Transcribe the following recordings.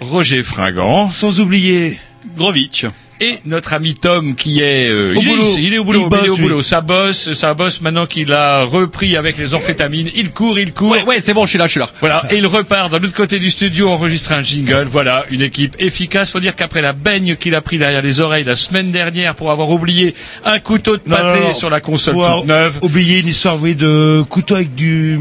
Roger Fringant, sans oublier Grovitch. Et notre ami Tom qui est, euh, Au il, boulot. est, il est au boulot, Il bosse, est au boulot, ça bosse, ça bosse maintenant qu'il a repris avec les amphétamines, il court, il court. Ouais, ouais, c'est bon, je suis là, je suis là. Voilà, et il repart de l'autre côté du studio enregistrer un jingle. Voilà, une équipe efficace. Faut dire qu'après la baigne qu'il a pris derrière les oreilles la semaine dernière pour avoir oublié un couteau de pâté non, non. sur la console toute neuve. oublier une histoire oui, de couteau avec du,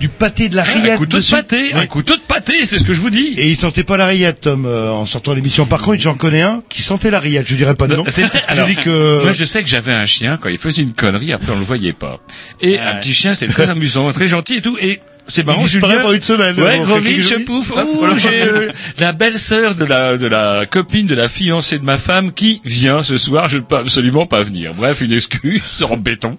du pâté de la Un rillette couteau dessus. de pâté, Oui. un couteau de c'est ce que je vous dis. Et il sentait pas la rillette, Tom, euh, en sortant l'émission. Par contre, j'en connais un qui sentait la rillette. Je dirais pas de nom. C'était- Je alors, dis que Moi, je sais que j'avais un chien quand il faisait une connerie, après on le voyait pas. Et un petit chien, c'était très amusant, très gentil et tout. Et c'est marrant, il disparaît Julien- pendant une semaine. Ouais, euh, Grovitch, quelques jours. pouf. Hop, Ouh, voilà. j'ai euh, la belle-sœur de la de la copine de la fiancée de ma femme qui vient ce soir. Je ne peux absolument pas venir. Bref, une excuse en béton.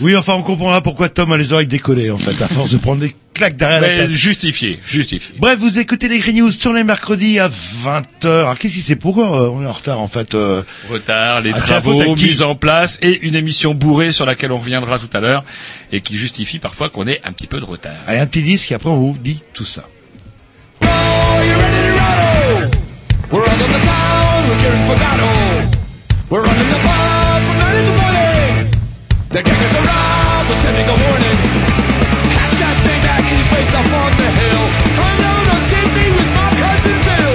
Oui, enfin, on comprendra pourquoi Tom a les oreilles décollées, en fait, à force de prendre des claques derrière la tête. justifié, justifié. Bref, vous écoutez les Green News sur les mercredis à 20h. Alors, qu'est-ce qui c'est Pourquoi euh, on est en retard, en fait euh, Retard, les Ah, travaux, mise en place et une émission bourrée sur laquelle on reviendra tout à l'heure et qui justifie parfois qu'on ait un petit peu de retard. Allez, un petit disque et après on vous dit tout ça. We're running the town, we're gearing for battle. We're running the bar from night into morning. The gang is around, we're sending a warning. waist up on the hill. Hung out on TV with my cousin Bill.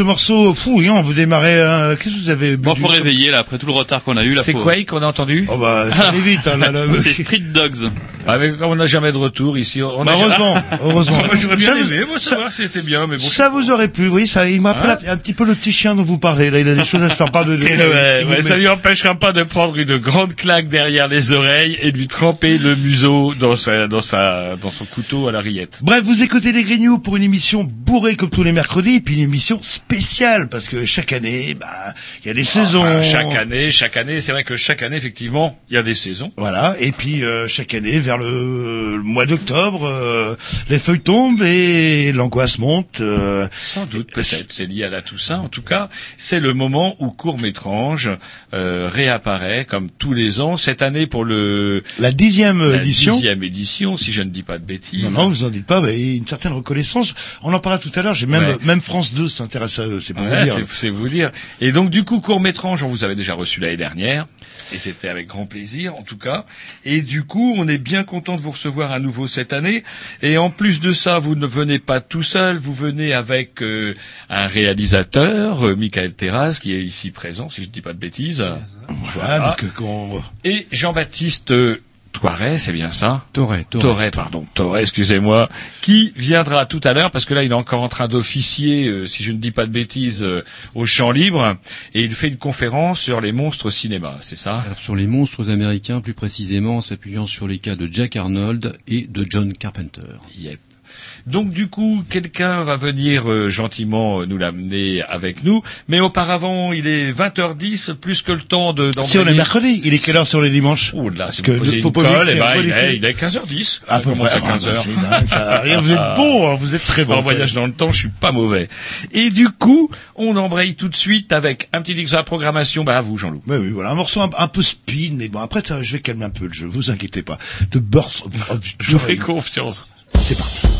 Ce morceau, fou, on vous démarrez, euh, qu'est-ce que vous avez Bon, faut réveiller là après tout le retard qu'on a eu là. C'est quoi qu'on a entendu Oh bah, ça allait vite, hein, là, là. C'est Street Dogs. Ah, mais comme on n'a jamais de retour ici, on Bah, heureusement, heureusement. Moi, j'aurais bien Ça aimé, moi, savoir si c'était bien, mais bon. Ça vous aurait plu, oui, ça, il m'appelle Hein un petit peu le petit chien dont vous parlez, là, il a des choses à se faire. Ouais, Il vous ouais, ça lui empêchera pas de prendre une grande claque derrière les oreilles et de lui tremper le museau dans sa, dans sa, dans son couteau à la rillette. Bref, vous écoutez les Grignoux pour une émission bourrée comme tous les mercredis, et puis une émission spéciale, parce que chaque année, bah, il y a des saisons. Chaque année, chaque année, c'est vrai que chaque année, effectivement, il y a des saisons. Voilà, et puis euh, chaque année, vers le, le mois d'octobre, euh, les feuilles tombent et l'angoisse monte. euh, Sans doute, peut-être, c'est lié à la Toussaint. En tout cas, c'est le moment où Court Métrange euh, réapparaît, comme tous les ans. Cette année, pour le la dixième la édition. dixième édition, si je ne dis pas de bêtises. Non, non, vous en dites pas, mais une certaine reconnaissance. On en parlera tout à l'heure. J'ai même Ouais. même France 2 s'intéresse à eux. C'est pour Ouais, vous dire. c'est- c'est vous dire. Et donc du coup, court métrange, on vous avait déjà reçu l'année dernière, et c'était avec grand plaisir en tout cas. Et du coup, on est bien content de vous recevoir à nouveau cette année. Et en plus de ça, vous ne venez pas tout seul, vous venez avec euh, un réalisateur, euh, Michael Terras, qui est ici présent, si je ne dis pas de bêtises. Voilà, donc, euh, Et Jean-Baptiste Toiret, c'est bien ça Torret, Torret, pardon, Torret, excusez-moi, qui viendra tout à l'heure parce que là il est encore en train d'officier, euh, si je ne dis pas de bêtises, euh, au champ libre et il fait une conférence sur les monstres au cinéma, c'est ça Alors, sur les monstres américains, plus précisément en s'appuyant sur les cas de Jack Arnold et de John Carpenter. Yep. Donc du coup, quelqu'un va venir euh, gentiment euh, nous l'amener avec nous, mais auparavant, il est 20h10, plus que le temps de Si on est mercredi, il est quelle heure sur les dimanches Oh là, si que vous posez faut une pas oublier colle, que eh ben, il, est, il est 15h10. À On peu près. à 15h. Ah, c'est dingue, ça. Allez, vous êtes bon, hein, vous êtes très bon. En voyage dans le temps, je suis pas mauvais. Et du coup, on embraye tout de suite avec un petit à la programmation. Bah à vous, Jean-Loup. Mais oui, voilà, un morceau un, un peu speed, mais bon, après ça, je vais calmer un peu le jeu, vous inquiétez pas. De Birth of, Je vous fais confiance. C'est parti.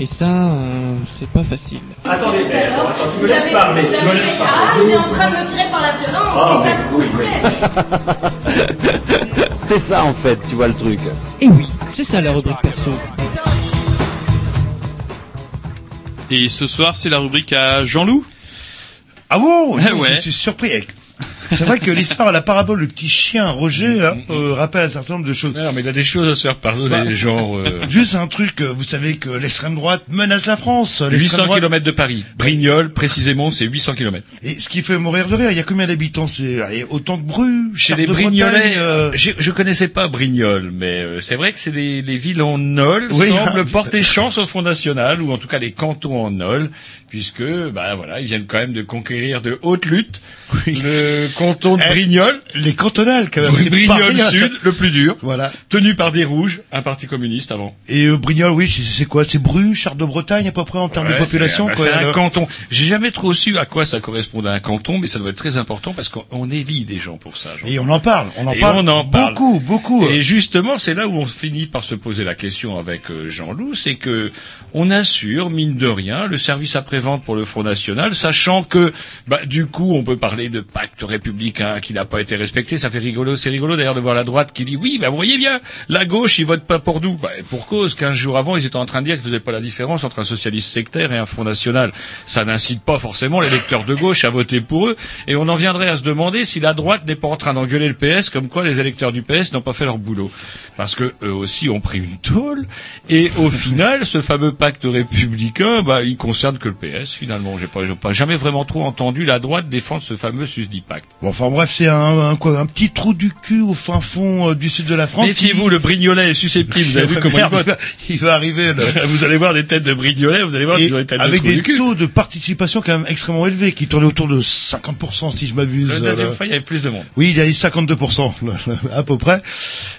Et ça, euh, c'est pas facile. Attendez, attends, attends, tu me laisses parler, tu me laisses parler. Ah, il est en train de me tirer par la violence, Oh, et ça me coûterait. C'est ça en fait, tu vois le truc. Et oui, c'est ça la rubrique perso. Et ce soir, c'est la rubrique à Jean-Loup? Ah bon? Ah ouais. Je suis surpris. C'est vrai que l'histoire, la parabole, le petit chien Roger, hein, euh, rappelle un certain nombre de choses. Non, mais il a des choses à se faire pardonner, Bah, genre euh, Juste un truc, euh, vous savez que l'extrême droite menace la France. l'extrême 800 droite- km de Paris. Brignoles, précisément, c'est 800 km. Et ce qui fait mourir de rire, il y a combien d'habitants? C'est autant que Bru, Chez les Brignolais, euh, j'ai- je connaissais pas Brignoles, mais euh, c'est vrai que c'est des, les villes en Nol Oui, semblent hein. porter chance au Front National, ou en tout cas les cantons en Nol, puisque bah voilà, ils viennent quand même de conquérir de haute lutte le canton de Eh, Brignoles, les cantonales quand même. Brignoles. Sud, le plus dur, Voilà. tenu par des rouges, un parti communiste avant. Et euh, Brignoles, oui, c'est- quoi? C'est Bru, Chartres de Bretagne à peu près en termes de population. Bah, c'est un canton. J'ai jamais trop su à quoi ça correspond à un canton, mais ça doit être très important parce qu'on on élit des gens pour ça. Jean. Et on en parle, on en Et parle. on en parle. beaucoup, beaucoup. Et justement, c'est là où on finit par se poser la question avec euh, Jean-Loup, c'est que on assure, mine de rien, le service après-vente pour le Front National, sachant que, bah, du coup, on peut parler de pacte républicain qui n'a pas été respecté. Ça fait rigolo, c'est rigolo d'ailleurs de voir la droite qui dit oui, bah, vous voyez bien, la gauche, ils votent pas pour nous. Bah, pour cause, 15 jours avant, ils étaient en train de dire qu'ils faisaient pas la différence entre un socialiste sectaire et un Front National. Ça n'incite pas forcément les lecteurs de gauche à voter pour eux. Et on en viendrait à se demander si la droite n'est pas en train d'engueuler le PS comme quoi les électeurs du PS n'ont pas fait leur boulot. Parce que eux aussi ont pris une tôle. Et au final, ce fameux pacte républicain, bah, il concerne que le PS finalement. J'ai pas, j'ai pas jamais vraiment trop entendu la droite défendre ce fameux susdit pacte. Bon, enfin bref, c'est un, un quoi, un petit trou du cul au fin fond euh, du sud de la France. Méfiez-vous, le Brignolet est susceptible. Vous avez vu comment il vote va- il va arriver. Le... Vous allez voir des têtes de Brignolet, vous allez voir Et s'ils ont des têtes avec de des du cul. taux de participation quand même extrêmement élevés, qui tournaient autour de 50% si je m'abuse. La deuxième Euh, fois, il y avait plus de monde. Oui, il y a eu 52% à peu près.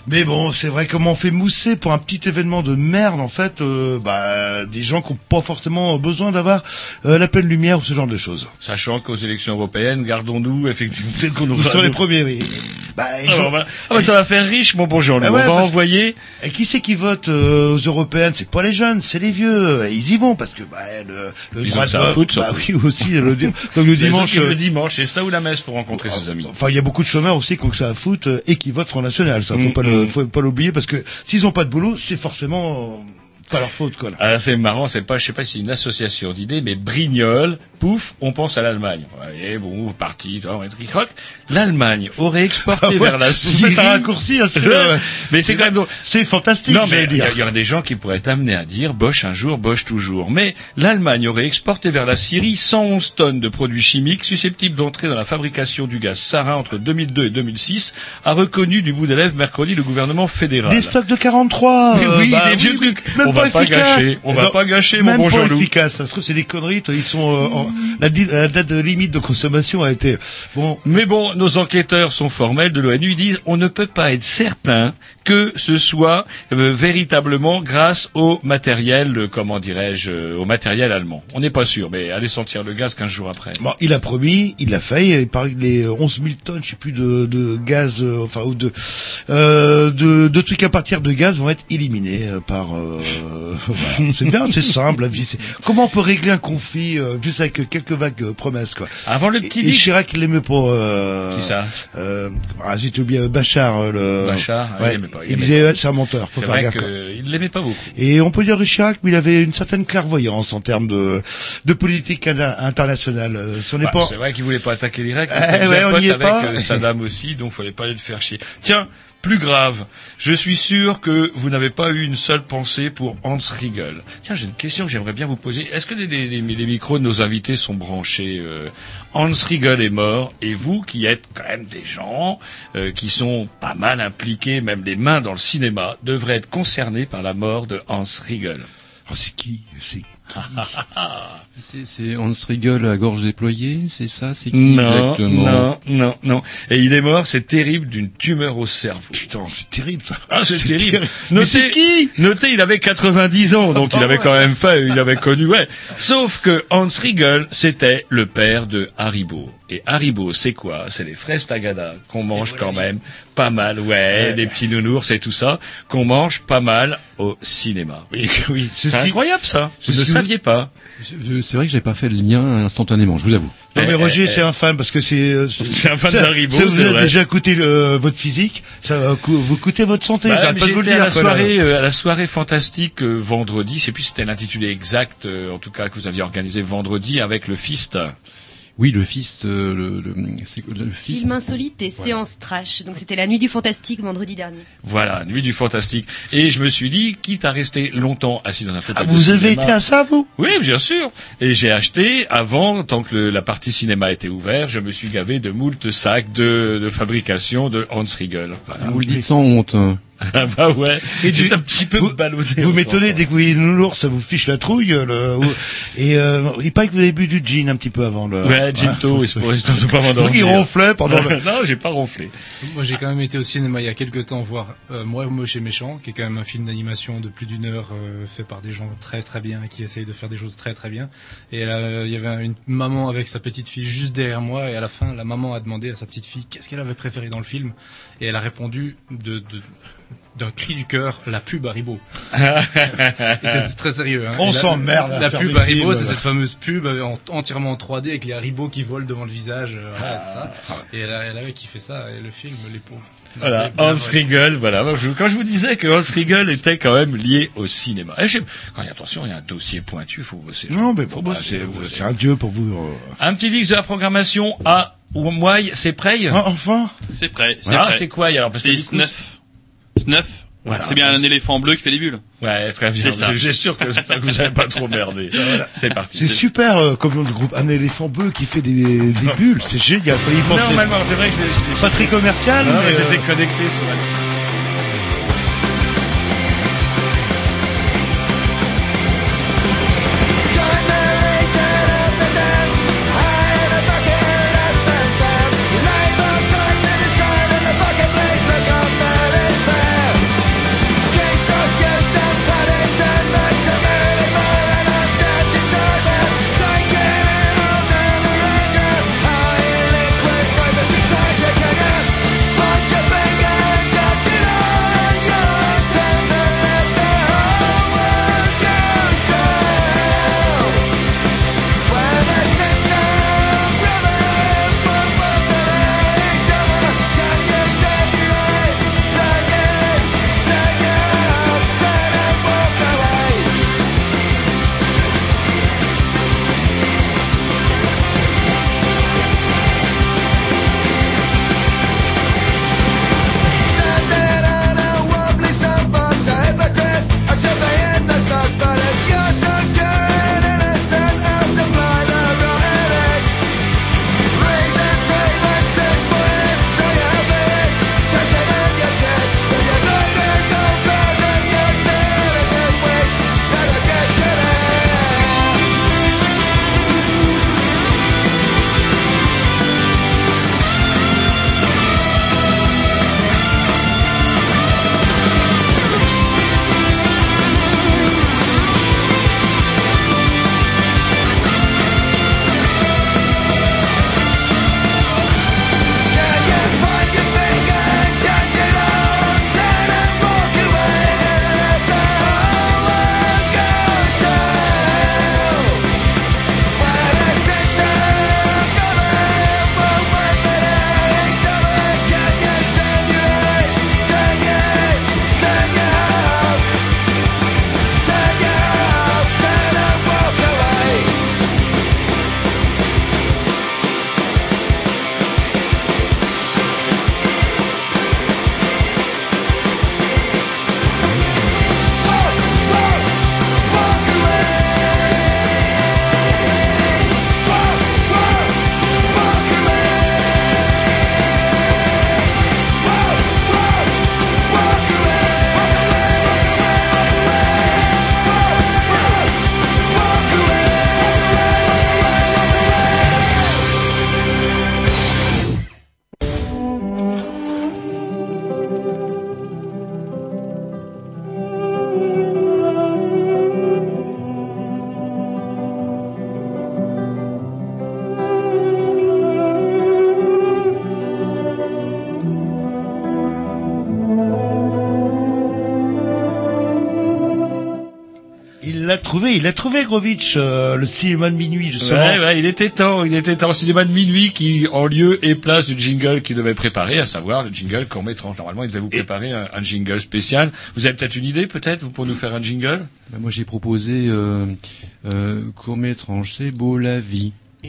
Mais bon, c'est vrai comment on fait mousser pour un petit événement de merde en fait, euh, bah, des gens qui n'ont pas forcément besoin d'avoir euh, la pleine lumière ou ce genre de choses. Sachant qu'aux élections européennes, gardons-nous effectivement. Peut-être qu'on Ils aura sont les premiers, oui. Bah, ils Ah, ont- bah, bah, ah, bah, ça va faire riche, mon bon. Ah ouais, on va envoyer. Et qui c'est qui vote euh, aux européennes? C'est pas les jeunes, c'est les vieux. Et ils y vont parce que bah, le, le Ils droit de vote, bah oui aussi le, comme dimanche. euh, Le dimanche, c'est ça ou la messe pour rencontrer ses amis? Enfin, il y a beaucoup de chômeurs aussi qui ont que ça à foutre euh, et qui votent Front National. Ça, faut Mm, pas le, mm. faut pas l'oublier parce que s'ils ont pas de boulot, c'est forcément pas leur faute, quoi. là. Ah, c'est marrant, c'est pas, je sais pas si c'est une association d'idées, mais Brignol, pouf, on pense à l'Allemagne. Bon, parti, on va être croque. L'Allemagne aurait exporté Ah ouais, vers la Syrie. un raccourci, hein, mais c'est quand même. C'est fantastique. Non, mais il y, y aurait des gens qui pourraient être amenés à dire Bosch un jour, Bosch toujours. Mais l'Allemagne aurait exporté vers la Syrie 111 tonnes de produits chimiques susceptibles d'entrer dans la fabrication du gaz sarin entre 2002 et 2006, a reconnu du bout des lèvres mercredi le gouvernement fédéral. Des stocks de 43. Mais euh, oui, bah des vieux trucs. Même On pas va pas gâcher, on va Non, pas gâcher, mon même bon pas Jean-Loup. efficace. Ça se trouve, c'est des conneries. toi, Ils sont euh, en- la, date de limite de consommation a été bon. Mais bon, nos enquêteurs sont formels de l'ONU. Ils disent on ne peut pas être certain que ce soit euh, véritablement grâce au matériel, euh, comment dirais-je, euh, au matériel allemand. On n'est pas sûr, mais allez sentir le gaz 15 jours après. Bon, il a promis, il l'a fait. Il paraît que les 11 000 tonnes, je sais plus de, de gaz, enfin ou de, euh, de de trucs à partir de gaz vont être éliminés par. euh, voilà. C'est bien, c'est simple. La vie, c'est- Comment on peut régler un conflit euh, juste avec quelques vagues euh, promesses quoi. Avant le petit Et, et Chirac, il l'aimait pas. Euh, Qui ça euh, Ah, j'ai oublié euh, Bachar. euh, le... Bachar, ouais, il pas, il il disait c'est un menteur. Faut faire vrai gaffe. qu'il l'aimait pas beaucoup. Et on peut dire de Chirac, mais il avait une certaine clairvoyance en termes de, de politique in- internationale. Si on n'est Bah. C'est vrai qu'il voulait pas attaquer l'Irak. Eh ouais, on n'y est avec pas. Saddam aussi, donc fallait pas le faire chier. Tiens, plus grave, je suis sûr que vous n'avez pas eu une seule pensée pour Hans Riegel. Tiens, j'ai une question que j'aimerais bien vous poser. Est-ce que les, micros de nos invités sont branchés euh, Hans Riegel est mort, et vous, qui êtes quand même des gens euh, qui sont pas mal impliqués, même les mains dans le cinéma, devraient être concernés par la mort de Hans Riegel? Oh, c'est qui? C'est- C'est Hans Riegel à gorge déployée, c'est ça C'est qui Non, exactement non, non, non. Et il est mort, c'est terrible, d'une tumeur au cerveau. Putain, c'est terrible ça. Ah, c'est terrible. terrible. Mais Notez, c'est qui Notez, il avait 90 ans, donc il avait quand même fait, il avait connu, ouais. Sauf que Hans Riegel, c'était le père de Haribo. Et Haribo, c'est quoi? C'est les fraises Tagada qu'on mange quand même pas mal, ouais, des petits nounours et tout ça, qu'on mange pas mal au cinéma. Oui, oui. C'est ce qui- incroyable ça. Vous ne saviez pas. C'est vrai que j'ai pas fait le lien instantanément, je vous avoue. Non mais Eh, Roger, eh, c'est un fan parce que c'est. euh, C'est un fan ça- d'Haribo, ça c'est vous a déjà coûté votre physique, ça va vous coûter votre santé. Bah, pas de vous le dire. à la là. soirée, euh, à la soirée fantastique euh, vendredi. Je sais plus si c'était l'intitulé exact, euh, en tout cas que vous aviez organisé vendredi avec le Fist. Oui, le fist, euh, le, le. Film insolite et séance trash. Donc c'était la nuit du fantastique vendredi dernier. Voilà, nuit du fantastique. Et je me suis dit, quitte à rester longtemps assis dans un fauteuil. Ah, de vous avez cinéma- été à ça, vous? Oui, bien sûr. Et j'ai acheté avant, tant que le- la partie cinéma était ouverte, je me suis gavé de moult sacs de, de fabrication de Hans Riegel. Voilà. Vous le dites sans honte. hein. Ah bah ouais. Et du- un petit peu vous- ballonné. Vous m'étonnez dès que vous voyez une ours, ça vous fiche la trouille. euh, Le, ou- et euh, il paraît que vous avez bu du gin un petit peu avant le. Ouais, Ouais. pour histoire de pas m'endormir. Donc il ronflait pendant le. non, j'ai pas ronflé. Moi, j'ai quand même été au cinéma il y a quelques temps voir euh, Moi, Moche et Méchant, qui est quand même un film d'animation de plus d'une heure euh, fait par des gens très très bien qui essayent de faire des choses très très bien. Et là, il y avait une maman avec sa petite fille juste derrière moi, et à la fin, la maman a demandé à sa petite fille qu'est-ce qu'elle avait préféré dans le film, et elle a répondu de, de- d'un cri du cœur, la pub Haribo. C'est très sérieux. Hein. On la- s'emmerde La faire pub Haribo, c'est cette fameuse pub en- entièrement en 3D avec les Haribo qui volent devant le visage. euh, voilà, ça. Et elle, a- elle avait kiffé ça, et le film, les pauvres. Voilà, Hans. Riegel, voilà. Quand je vous disais que Hans Riegel était quand même lié au cinéma. Et je- quand il y a attention, il y a un dossier pointu, faut bosser. Non, mais faut Faut bosser, bosser, faut bosser. c'est un dieu pour vous. euh. Un petit disque de la programmation à Ouai, c'est prêt Ah, enfin C'est prêt, c'est Ah, prêt. c'est quoi alors C'est Snuff. Snuff. Voilà. c'est bien un éléphant bleu qui fait les bulles. Ouais, très bien. C'est ça. J'ai sûr que, que vous n'avez pas trop merdé. C'est parti. C'est super euh, comme nom de groupe. Un éléphant bleu qui fait des, des bulles, c'est génial. Faut y penser. Normalement, c'est vrai que je je l'ai- Pas très commercial, Non, mais mais je les ai euh, connectés sur la... il l'a trouvé, Grovitch, euh, le cinéma de minuit, justement. Ouais, ouais, il était temps, il était temps. Cinéma de minuit qui, en lieu et place du jingle qu'il devait préparer, à savoir le jingle qu'on mettra. Normalement, il devait vous préparer un, un jingle spécial. Vous avez peut-être une idée, peut-être, vous pour nous faire un jingle? Bah, moi j'ai proposé euh, euh, court métrange, c'est beau la vie.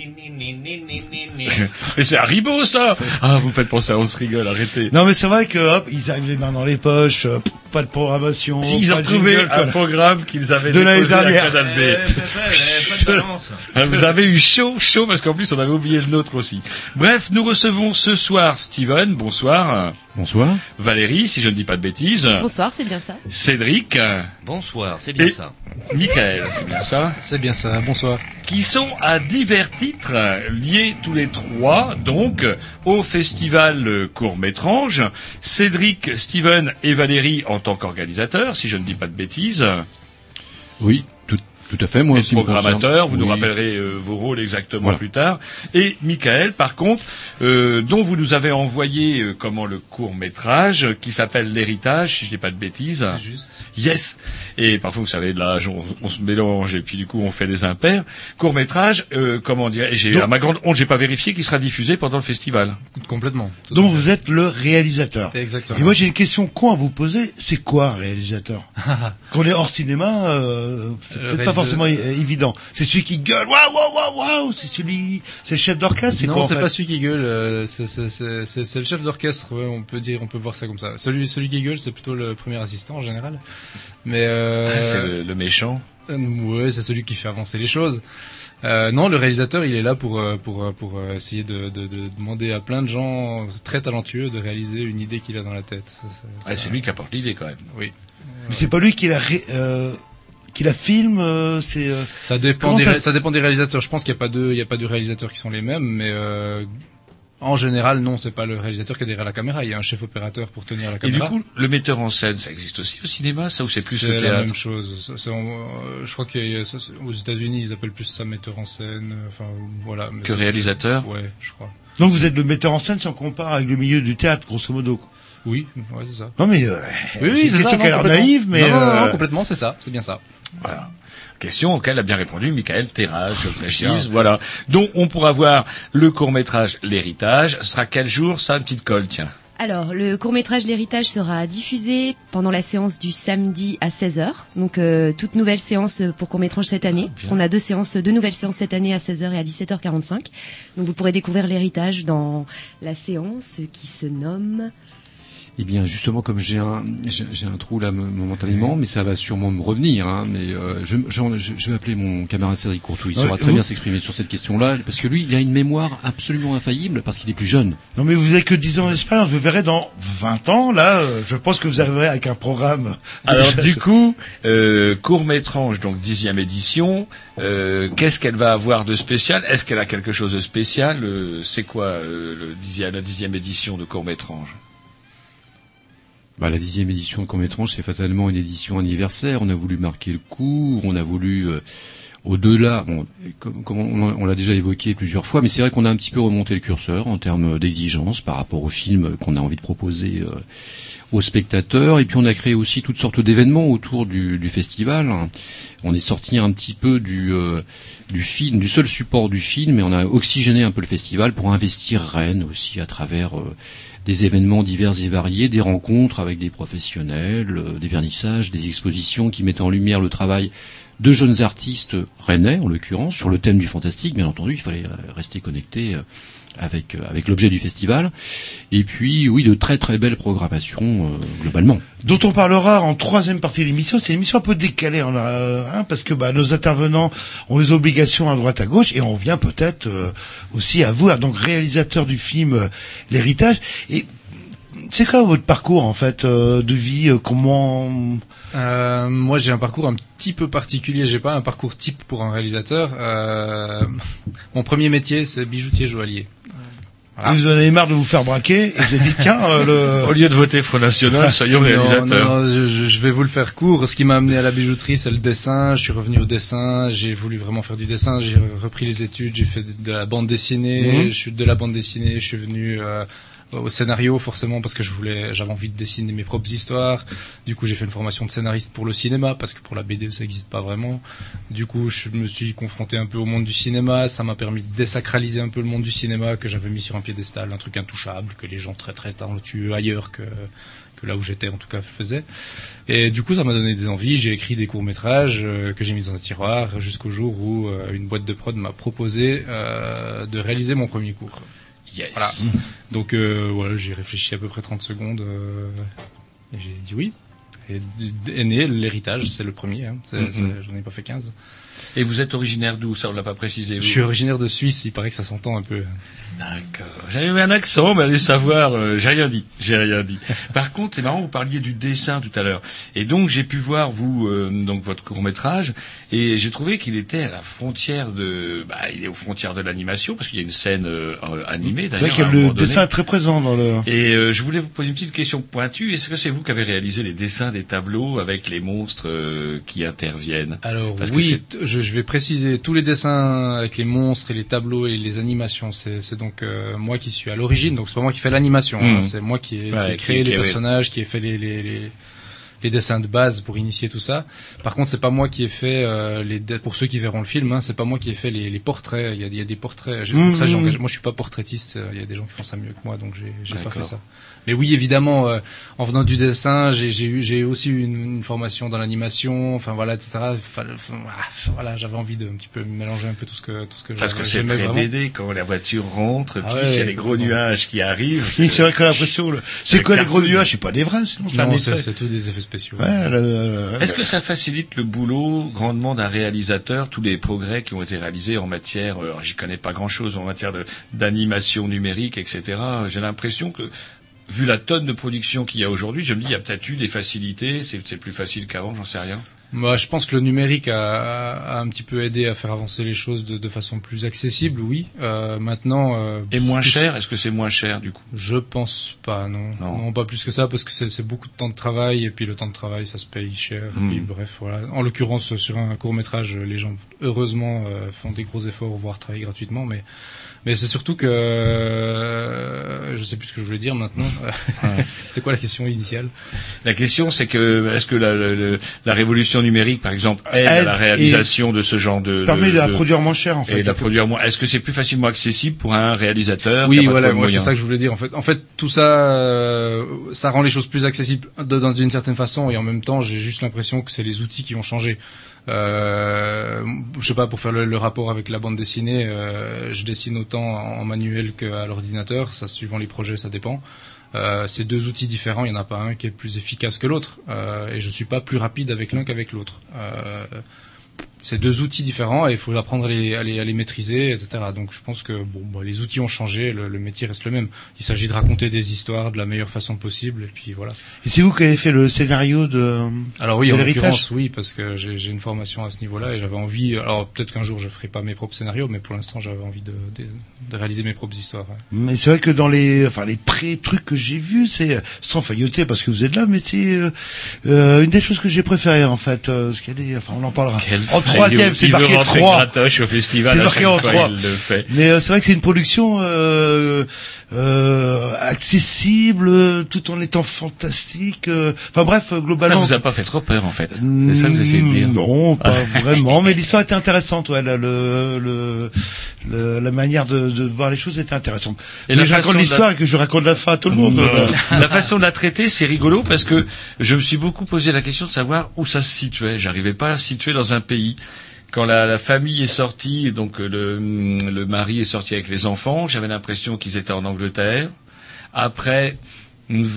Mais c'est Haribo, ça Ah, vous me faites penser à On se rigole, arrêtez. Non, mais c'est vrai que, hop, ils arrivent les mains dans les poches, euh, pff, pas de programmation. Si, ils ont retrouvé un quoi. programme qu'ils avaient De l'année déposé à dernière. Canal B. Ah, Vous avez eu chaud, chaud, parce qu'en plus, on avait oublié le nôtre aussi. Bref, nous recevons ce soir Steven, bonsoir. Bonsoir. Valérie, si je ne dis pas de bêtises. Bonsoir, c'est bien ça. Cédric. Bonsoir, c'est bien Et ça. Michael, c'est bien ça C'est bien ça, bonsoir. Qui sont à divers titres liés tous les trois, donc, au festival euh, court-métrange. Cédric, Steven et Valérie en tant qu'organisateurs, si je ne dis pas de bêtises. Oui, tout, à fait. Moi aussi. programmateur, vous nous rappellerez euh, vos rôles exactement Voilà. plus tard. Et Michael, par contre, euh, dont vous nous avez envoyé euh, comment le court métrage qui s'appelle l'héritage, si je dis pas de bêtises. C'est juste. Yes. Et parfois, vous savez, là, on, on se mélange et puis du coup, on fait des impairs. Court métrage, euh, comment dire et J'ai à ma grande honte, j'ai pas vérifié qu'il sera diffusé pendant le festival. Complètement. Donc vous êtes le réalisateur. Exactement. Et moi j'ai une question con à vous poser. C'est quoi un réalisateur? Quand on est hors cinéma, euh, c'est Le peut-être pas forcément é- évident. C'est celui qui gueule. Waouh, waouh, waouh, waouh. C'est celui, c'est le chef d'orchestre. C'est non, quoi en c'est pas celui qui gueule, euh, c'est- le chef d'orchestre, ouais, on peut dire, on peut voir ça comme ça. Celui, celui qui gueule, c'est plutôt le premier assistant en général. Mais euh, Ah, c'est le, le méchant. euh, ouais, c'est celui qui fait avancer les choses. Euh, non, le réalisateur, il est là pour euh, pour euh, pour euh, essayer de, de, de demander à plein de gens très talentueux de réaliser une idée qu'il a dans la tête. Ah, c'est lui qui apporte l'idée quand même. Oui. Mais c'est pas lui qui la, ré- euh, qui la filme. euh, c'est. euh, Ça dépend des, ça- dépend des réalisateurs. Je pense qu'il n'y a pas deux, il y a pas deux réalisateurs qui sont les mêmes, mais euh, en général, non, c'est pas le réalisateur qui est derrière la caméra. Il y a un chef opérateur pour tenir la Et du caméra. coup, le metteur en scène, ça existe aussi au cinéma, ça ou c'est plus au la théâtre même chose. Ça, euh, je crois qu'aux États-Unis, ils appellent plus ça metteur en scène. Enfin, voilà. mais Que ça, réalisateur Ouais, je crois. Donc vous êtes le metteur en scène si on compare avec le milieu du théâtre, grosso modo. quoi. Oui, ouais, c'est ça. Non mais euh, Oui, c'est oui, une c'est question ça. qui a l'air non, complètement. naïve, mais non, non, non, euh, complètement, c'est ça. C'est bien ça. Voilà. Question auquel a bien répondu Michael Terrage, je précise. Voilà. Donc, on pourra voir le court-métrage L'Héritage. Ce sera quel jour, ça, une petite colle, tiens. Alors, le court-métrage L'Héritage sera diffusé pendant la séance du samedi à 16h. Donc, euh, toute nouvelle séance pour court-métrage cette année. Parce qu'on a deux séances, deux nouvelles séances cette année à 16h et à 17h45. Donc, vous pourrez découvrir L'Héritage dans la séance qui se nomme... Eh bien, justement, comme j'ai un, j'ai un trou là me- momentanément, mais ça va sûrement me revenir. Hein, mais euh, je, je, je- vais appeler mon camarade Cédric Courtou. Il Ouais, saura très vous- bien s'exprimer sur cette question-là, parce que lui, il a une mémoire absolument infaillible, parce qu'il est plus jeune. Non mais vous avez que 10 ans d'expérience, vous verrez dans 20 ans, là, euh, je pense que vous arriverez avec un programme. Alors, du coup, euh, court-métrage, donc dixième édition. Euh, Qu'est-ce qu'elle va avoir de spécial? Est-ce qu'elle a quelque chose de spécial? Euh, C'est quoi euh, le dixième, la dixième édition de court-métrage Bah, la dixième édition de Cométrange, c'est fatalement une édition anniversaire. On a voulu marquer le coup, on a voulu euh, au-delà. Comme, on l'a déjà évoqué plusieurs fois, mais c'est vrai qu'on a un petit peu remonté le curseur en termes d'exigence par rapport au film qu'on a envie de proposer euh, aux spectateurs. Et puis on a créé aussi toutes sortes d'événements autour du, du festival. On est sorti un petit peu du, euh, du film, du seul support du film, et on a oxygéné un peu le festival pour investir Rennes aussi à travers euh, des événements divers et variés, des rencontres avec des professionnels, euh, des vernissages, des expositions qui mettent en lumière le travail de jeunes artistes rennais, en l'occurrence, sur le thème du fantastique, bien entendu, il fallait euh, rester connecté euh, avec, euh, avec l'objet du festival. Et puis, oui, de très très belles programmations, euh, globalement. dont on parlera en troisième partie de l'émission. C'est une émission un peu décalée, on a, euh, hein, parce que bah, nos intervenants ont des obligations à droite à gauche, et on vient peut-être euh, aussi à vous, donc réalisateur du film euh, L'héritage. Et c'est quoi votre parcours en fait euh, de vie euh, Comment Euh, moi, j'ai un parcours un petit peu particulier. J'ai pas un parcours type pour un réalisateur. Euh, mon premier métier, c'est bijoutier joaillier. Voilà. vous en avez marre de vous faire braquer et vous avez dit tiens euh, Au le lieu de voter Front National, soyons Non, réalisateurs. non, non, je, je- je vais vous le faire court. Ce qui m'a amené à la bijouterie, c'est le dessin. Je suis revenu au dessin. J'ai voulu vraiment faire du dessin. J'ai repris les études. J'ai fait de la bande dessinée. Mhm. Je suis de la bande dessinée. Je suis venu euh, au scénario forcément parce que je voulais, j'avais envie de dessiner mes propres histoires. Du coup, j'ai fait une formation de scénariste pour le cinéma parce que pour la BD ça n'existe pas vraiment. Du coup, je me suis confronté un peu au monde du cinéma. Ça m'a permis de désacraliser un peu le monde du cinéma que j'avais mis sur un piédestal, un truc intouchable que les gens très très talentueux ailleurs que que là où j'étais en tout cas faisaient. Et du coup, ça m'a donné des envies. J'ai écrit des courts métrages que j'ai mis dans un tiroir jusqu'au jour où euh, une boîte de prod m'a proposé euh, de réaliser mon premier cours. Yes. Voilà. Donc euh, voilà, j'ai réfléchi à peu près 30 secondes euh, et j'ai dit oui. Et est né l'héritage, c'est le premier. Hein. Mhm. c'est- J'en ai pas fait 15. Et vous êtes originaire d'où? Ça, on l'a pas précisé. vous Je suis originaire de Suisse. Il paraît que ça s'entend un peu. D'accord. J'avais eu un accent, mais allez savoir, euh, j'ai rien dit, j'ai rien dit. Par contre, c'est marrant, vous parliez du dessin tout à l'heure, et donc j'ai pu voir vous euh, donc votre court métrage, et j'ai trouvé qu'il était à la frontière de, bah, il est aux frontières de l'animation parce qu'il y a une scène euh, animée. C'est vrai que le dessin est très présent dans le. Et euh, je voulais vous poser une petite question pointue. Est-ce que c'est vous qui avez réalisé les dessins des tableaux avec les monstres euh, qui interviennent? Alors Parce oui, je, je vais préciser tous les dessins avec les monstres et les tableaux et les animations. C'est c'est donc euh, moi qui suis à l'origine. Donc c'est pas moi qui fais l'animation. Hein. c'est moi qui ai, qui ai Ouais, créé qui- les qui- personnages, qui ai fait les, les, les, les dessins de base pour initier tout ça. Par contre, c'est pas moi qui ai fait euh, les pour ceux qui verront le film. Hein, c'est pas moi qui ai fait les, les portraits. Il y a, il y a des portraits. ça, engagé- moi, je suis pas portraitiste. euh, Il y a des gens qui font ça mieux que moi, donc j'ai pas fait ça. Mais oui, évidemment, euh, en venant du dessin, j'ai j'ai eu j'ai aussi eu une, une formation dans l'animation, enfin voilà, etc. Enfin, voilà, j'avais envie de un petit peu mélanger un peu tout ce que tout ce que Parce que c'est très vraiment. BD quand la voiture rentre, Ah puis ouais, il y a les gros nuages qui arrivent. Oui, c'est vrai que l'impression. le- C'est quoi les gros nuages? C'est pas des vrais, sinon Non, c'est tout des effets spéciaux. Ouais, Est-ce que ça facilite le boulot grandement d'un réalisateur, tous les progrès qui ont été réalisés en matière, euh, alors, j'y connais pas grand-chose, en matière de- d'animation numérique, etc. J'ai l'impression que, vu la tonne de production qu'il y a aujourd'hui, je me dis, il y a peut-être eu des facilités, c'est plus facile qu'avant, j'en sais rien. Moi, je pense que le numérique a, a un petit peu aidé à faire avancer les choses de, de façon plus accessible, oui. Euh, maintenant. euh, Et moins cher, est-ce que c'est moins cher du coup? Je pense pas, non. Non. non. pas plus que ça, parce que c'est c'est beaucoup de temps de travail, et puis le temps de travail, ça se paye cher. Et Hmm. puis, bref, voilà. En l'occurrence, sur un court métrage, les gens, heureusement, euh, font des gros efforts, voire travaillent gratuitement, mais mais c'est surtout que euh, je sais plus ce que je voulais dire maintenant. C'était quoi la question initiale? La question, c'est que est-ce que la, la- la- révolution numérique, par exemple, aide, à la réalisation de ce genre de permet de la produire moins cher en fait. et de la produire moins. Est-ce que c'est plus facilement accessible pour un réalisateur Oui, voilà, moi c'est ça que je voulais dire. En fait, en fait, tout ça, euh, ça rend les choses plus accessibles d'une certaine façon, et en même temps, j'ai juste l'impression que c'est les outils qui ont changé. Euh, je sais pas, pour faire le, rapport avec la bande dessinée, euh, je dessine autant en manuel qu'à l'ordinateur. Ça, suivant les projets, ça dépend. Euh, c'est deux outils différents. Il n'y en a pas un qui est plus efficace que l'autre, euh, et je suis pas plus rapide avec l'un qu'avec l'autre. C'est deux outils différents et il faut apprendre à les, à les, à les maîtriser, etc. Donc je pense que bon, bah, les outils ont changé, le, le métier reste le même. Il s'agit de raconter des histoires de la meilleure façon possible et puis voilà. Et c'est vous qui avez fait le scénario de. Alors oui, de en l'héritage l'occurrence, oui, parce que j'ai j'ai une formation à ce niveau-là et j'avais envie. Alors peut-être qu'un jour je ferai pas mes propres scénarios, mais pour l'instant j'avais envie de, de, de réaliser mes propres histoires. ouais. Mais c'est vrai que dans les, enfin les pré-trucs que j'ai vus, c'est sans failloter parce que vous êtes là, mais c'est euh, euh, une des choses que j'ai préférées en fait. Euh, parce qu'il y a des, enfin on en parlera. Troisième, c'est marqué rentrer 3 gratoche au festival. C'est marqué en trois. Mais euh, c'est vrai que c'est une production euh, euh, accessible, tout en étant fantastique. euh, Enfin bref, Ça globalement. vous a pas fait trop peur en fait. C'est ça que vous essayez de dire. Non, pas vraiment. Mais l'histoire était intéressante. Ouais, le, le, le, la manière de, de voir les choses était intéressante. Et mais je raconte l'histoire la- et que je raconte la fin à tout le monde. Euh, la façon de la traiter, c'est rigolo parce que je me suis beaucoup posé la question de savoir où ça se situait. J'arrivais pas à situer dans un pays. Quand la, la famille est sortie, donc euh, le, le mari est sorti avec les enfants, j'avais l'impression qu'ils étaient en Angleterre. Après, une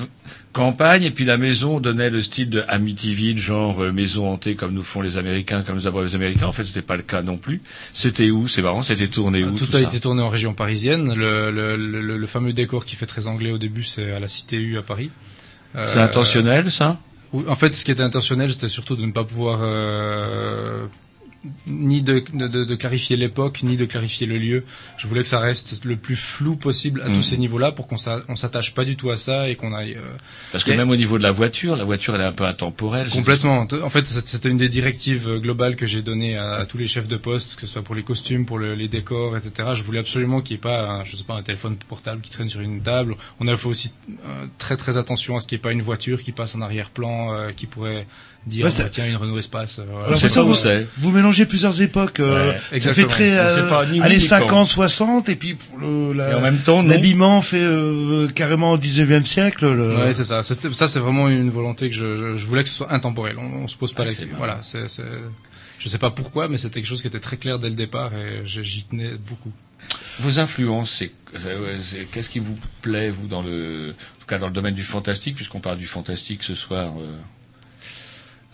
campagne, et puis la maison donnait le style de Amityville, genre euh, maison hantée comme nous font les Américains, comme nous avons les Américains. En fait, c'était pas le cas non plus. C'était où? C'est marrant, c'était tourné où Tout, tout a ça? été tourné en région parisienne. Le, le, le, le fameux décor qui fait très anglais au début, c'est à la Cité U à Paris. Euh, C'est intentionnel, ça? En fait, ce qui était intentionnel, c'était surtout de ne pas pouvoir euh, ni de, de, de- clarifier l'époque, ni de clarifier le lieu. Je voulais que ça reste le plus flou possible à tous ces niveaux-là pour qu'on s'a- on s'attache pas du tout à ça et qu'on aille. euh, Parce que et- même au niveau de la voiture, la voiture elle est un peu intemporelle. Complètement. En fait, c'était une des directives euh, globales que j'ai données à, à tous les chefs de poste, que ce soit pour les costumes, pour le- les décors, etc. Je voulais absolument qu'il n'y ait pas, un, je sais pas, un téléphone portable qui traîne sur une table. On a fait aussi euh, très très attention à ce qu'il n'y ait pas une voiture qui passe en arrière-plan, euh, qui pourrait dire Ouais, ça- tiens une Renault Espace. euh. Alors, ça, vous, vous mélangez plusieurs époques. euh, Ouais, ça fait très euh, pas ni où années ni 50, quand. 60, et puis pour le, la- Et en même temps, l'habillement fait euh, carrément au 19e siècle. Le... Ouais, c'est ça. Ça, c'est vraiment une volonté que je, je, voulais que ce soit intemporel. On, on se pose pas Ah, la question. Voilà, c'est, c'est, je sais pas pourquoi, mais c'était quelque chose qui était très clair dès le départ et j'y tenais beaucoup. Vos influences, c'est, c'est- c'est- qu'est-ce qui vous plaît, vous, dans le, en tout cas dans le domaine du fantastique, puisqu'on parle du fantastique ce soir.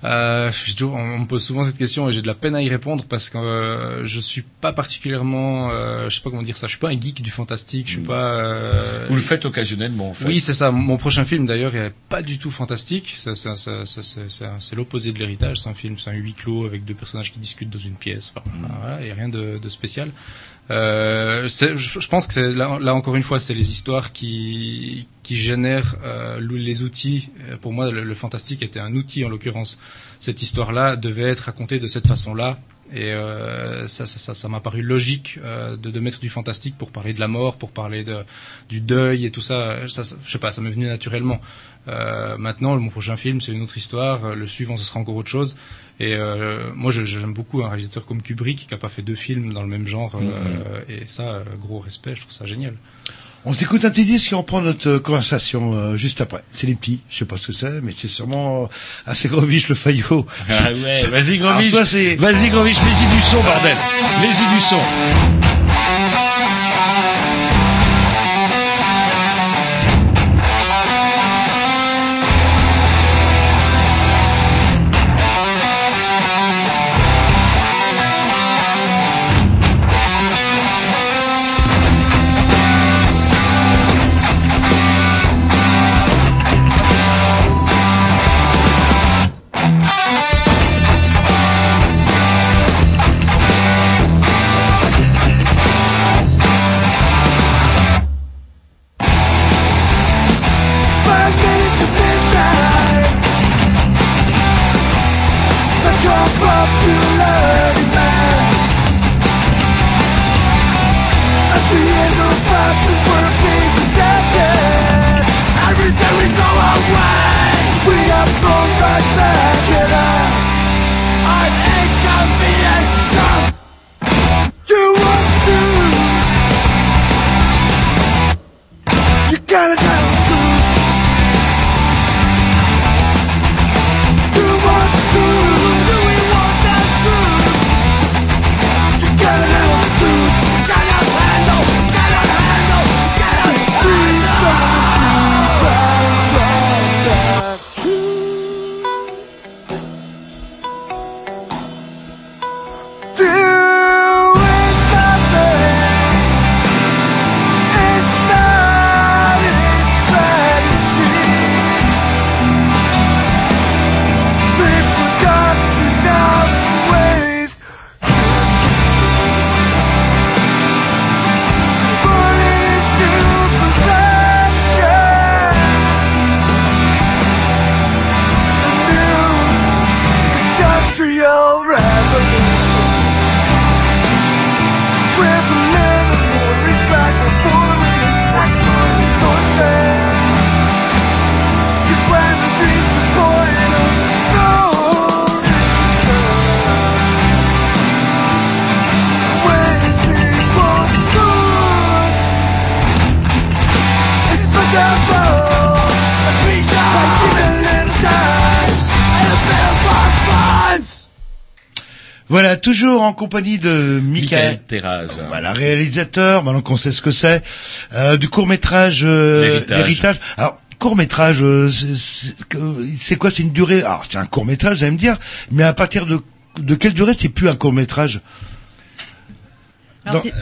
Euh, on, me pose souvent cette question et j'ai de la peine à y répondre parce que euh, je suis pas particulièrement, euh, je sais pas comment dire ça, je suis pas un geek du fantastique, je suis pas. euh, Vous le faites occasionnellement, en fait. Oui, c'est ça. Mon prochain film, d'ailleurs, est pas du tout fantastique. C'est- l'opposé de l'héritage. C'est un film, c'est un huis clos avec deux personnages qui discutent dans une pièce. Enfin, voilà, il y a rien de, de spécial. Euh, je, pense que là, là encore une fois, c'est les histoires qui qui génèrent euh, le- les outils. Euh, Pour moi, le, le fantastique était un outil en l'occurrence. Cette histoire-là devait être racontée de cette façon-là. Et euh, ça, ça, ça, ça m'a paru logique euh, de, de mettre du fantastique pour parler de la mort, pour parler de, du deuil et tout ça. ça, ça je sais pas, ça m'est venu naturellement. Euh, maintenant, mon prochain film, c'est une autre histoire. Le suivant, ce sera encore autre chose. Et euh, moi, j'aime beaucoup un réalisateur comme Kubrick qui a pas fait deux films dans le même genre. euh, et ça, euh, gros respect, je trouve ça génial. On s'écoute un petit disque et on prend notre euh, conversation euh, juste après. C'est les petits, je sais pas ce que c'est, mais c'est sûrement euh, assez Grovich le faillot. Ah ouais, vas-y Grovich, vas-y Grovich, mets-y du son, bordel, mets-y du son. Compagnie de Michael. Michael Terraz. Voilà, réalisateur, maintenant qu'on sait ce que c'est, euh, du court métrage euh, L'héritage. Alors, court métrage, c'est quoi? C'est une durée? Alors, c'est un court métrage, vous allez me dire, mais à partir de, de quelle durée? C'est plus un court métrage Alors, Dans- c'est-